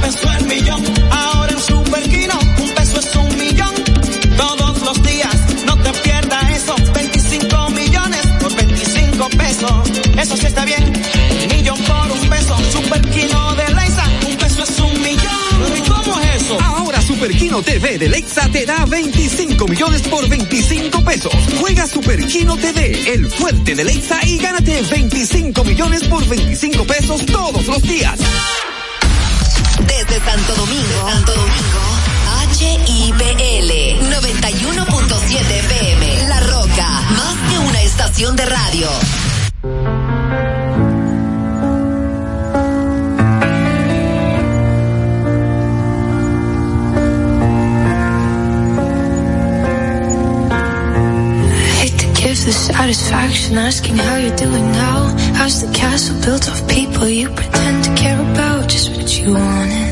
A peso el millón. Ahora en Superquino, un peso es un millón. Todos los días, no te pierdas eso. 25 millones por 25 pesos. Eso sí está bien. Un millón por un peso. Superquino de Leisa, un peso es un millón. ¿Y cómo es eso?
Ahora Superquino TV de Lexa te da 25 millones por 25 pesos. Juega Superquino TV, el fuerte de Lexa y gánate 25 millones por 25 pesos todos los días.
Santo Domingo, Santo Domingo, HIPL 91.7 FM, La Roca, más que una estación de radio.
the satisfaction asking how you're doing now. How's the castle built of people you pretend to care about? Just what you wanted.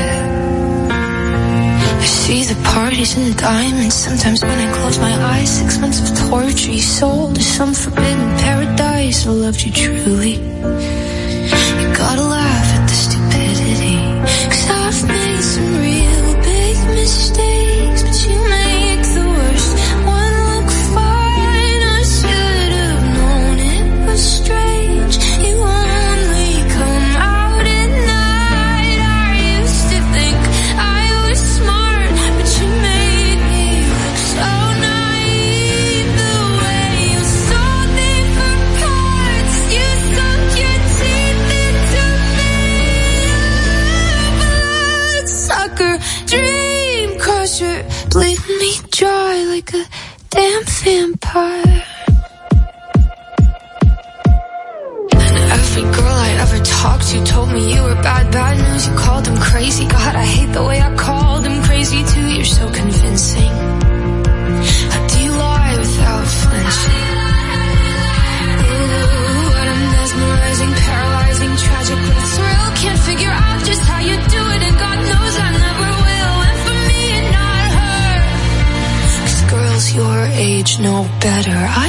I see the parties and the diamonds. Sometimes when I close my eyes, six months of torture you sold to some forbidden paradise. I loved you truly. better. I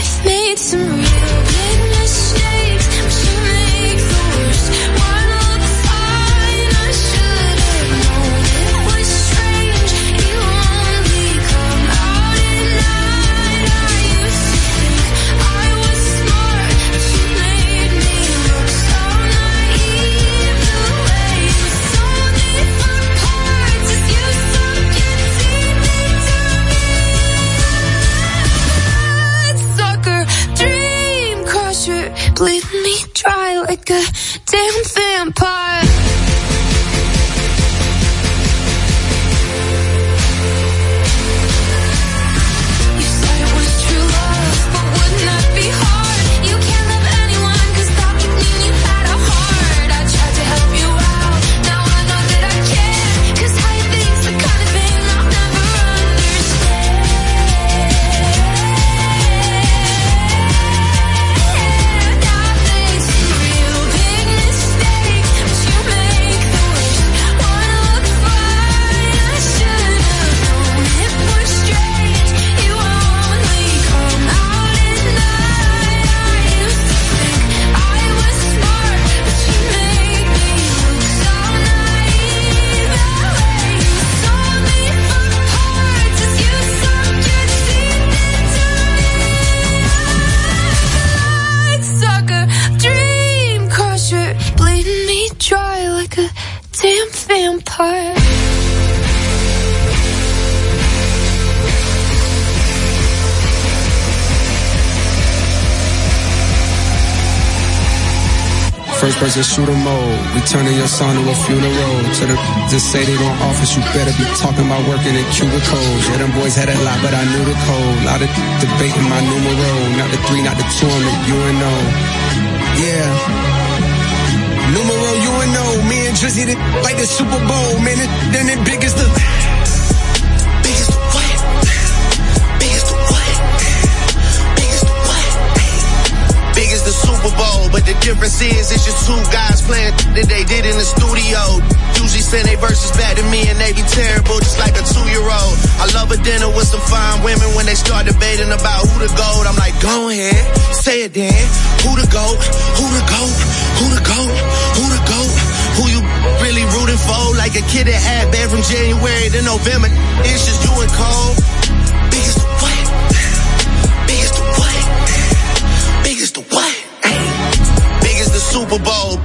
First person shooter mode. We turning your son to a funeral. To the just say they gon' office, you better be talking about working in cubicles. Yeah, them boys had a lot, but I knew the code. Lot of debating my numero. Not the three, not the two, I'm the UNO. Yeah. Numero UNO. Me and Drizzy like the Super Bowl. Man, then it big as the. The
Super Bowl, but the difference is it's just two guys playing that they did in the studio. Usually send they verses back to me and they be terrible, just like a two-year-old. I love a dinner with some fine women when they start debating about who the gold. I'm like, go ahead, say it then. Who the goat? Who the goat? Who the goat? Who the goat? Who you really rooting for? Like a kid that had bad from January to November. It's just you and Cole. Biggest Super Bowl.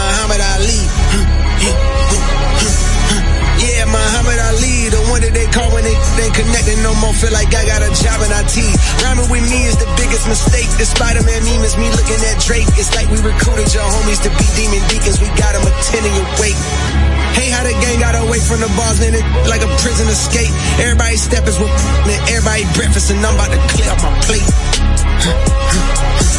Muhammad Ali. Yeah, Muhammad Ali, the one that they call when they ain't connecting no more. Feel like I got a job in IT. Rhyming with me is the biggest mistake. The Spider-Man meme is me looking at Drake. It's like we recruited your homies to be demon deacons. We got them attending your wake. Hey, how the gang got away from the bars, man, it like a prison escape. Everybody step is with man, everybody breakfast, and I'm about to clear up my plate.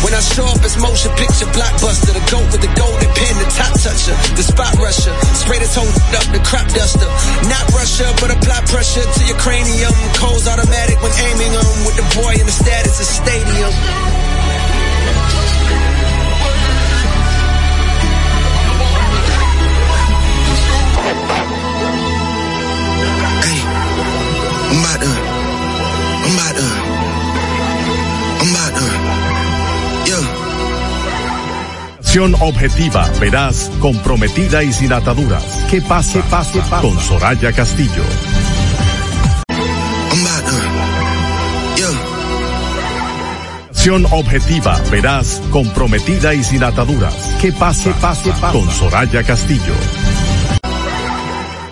When I show up, it's motion picture blockbuster. The goat with the golden pen, the top toucher, the spot rusher. Spray this whole up, the crop duster. Not Russia, but apply pressure to your cranium. Cold's automatic when aiming them with the boy in the status of stadium.
Acción objetiva, veraz, comprometida y sin ataduras. ¿Qué pasa? Pase, pasa. Con Soraya Castillo. Acción objetiva, veraz, comprometida y sin ataduras. ¿Qué pasa? Pase, pasa. Con Soraya Castillo.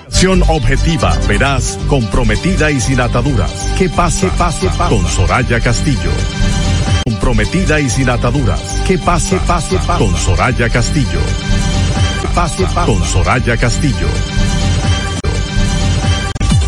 Acción objetiva, veraz, comprometida y sin ataduras. ¿Qué pase? Pase, pasa. Con Soraya Castillo. Comprometida y sin ataduras. ¿Qué pase? Pase, pasa. Con Soraya Castillo. Pase, pase. Con Soraya Castillo.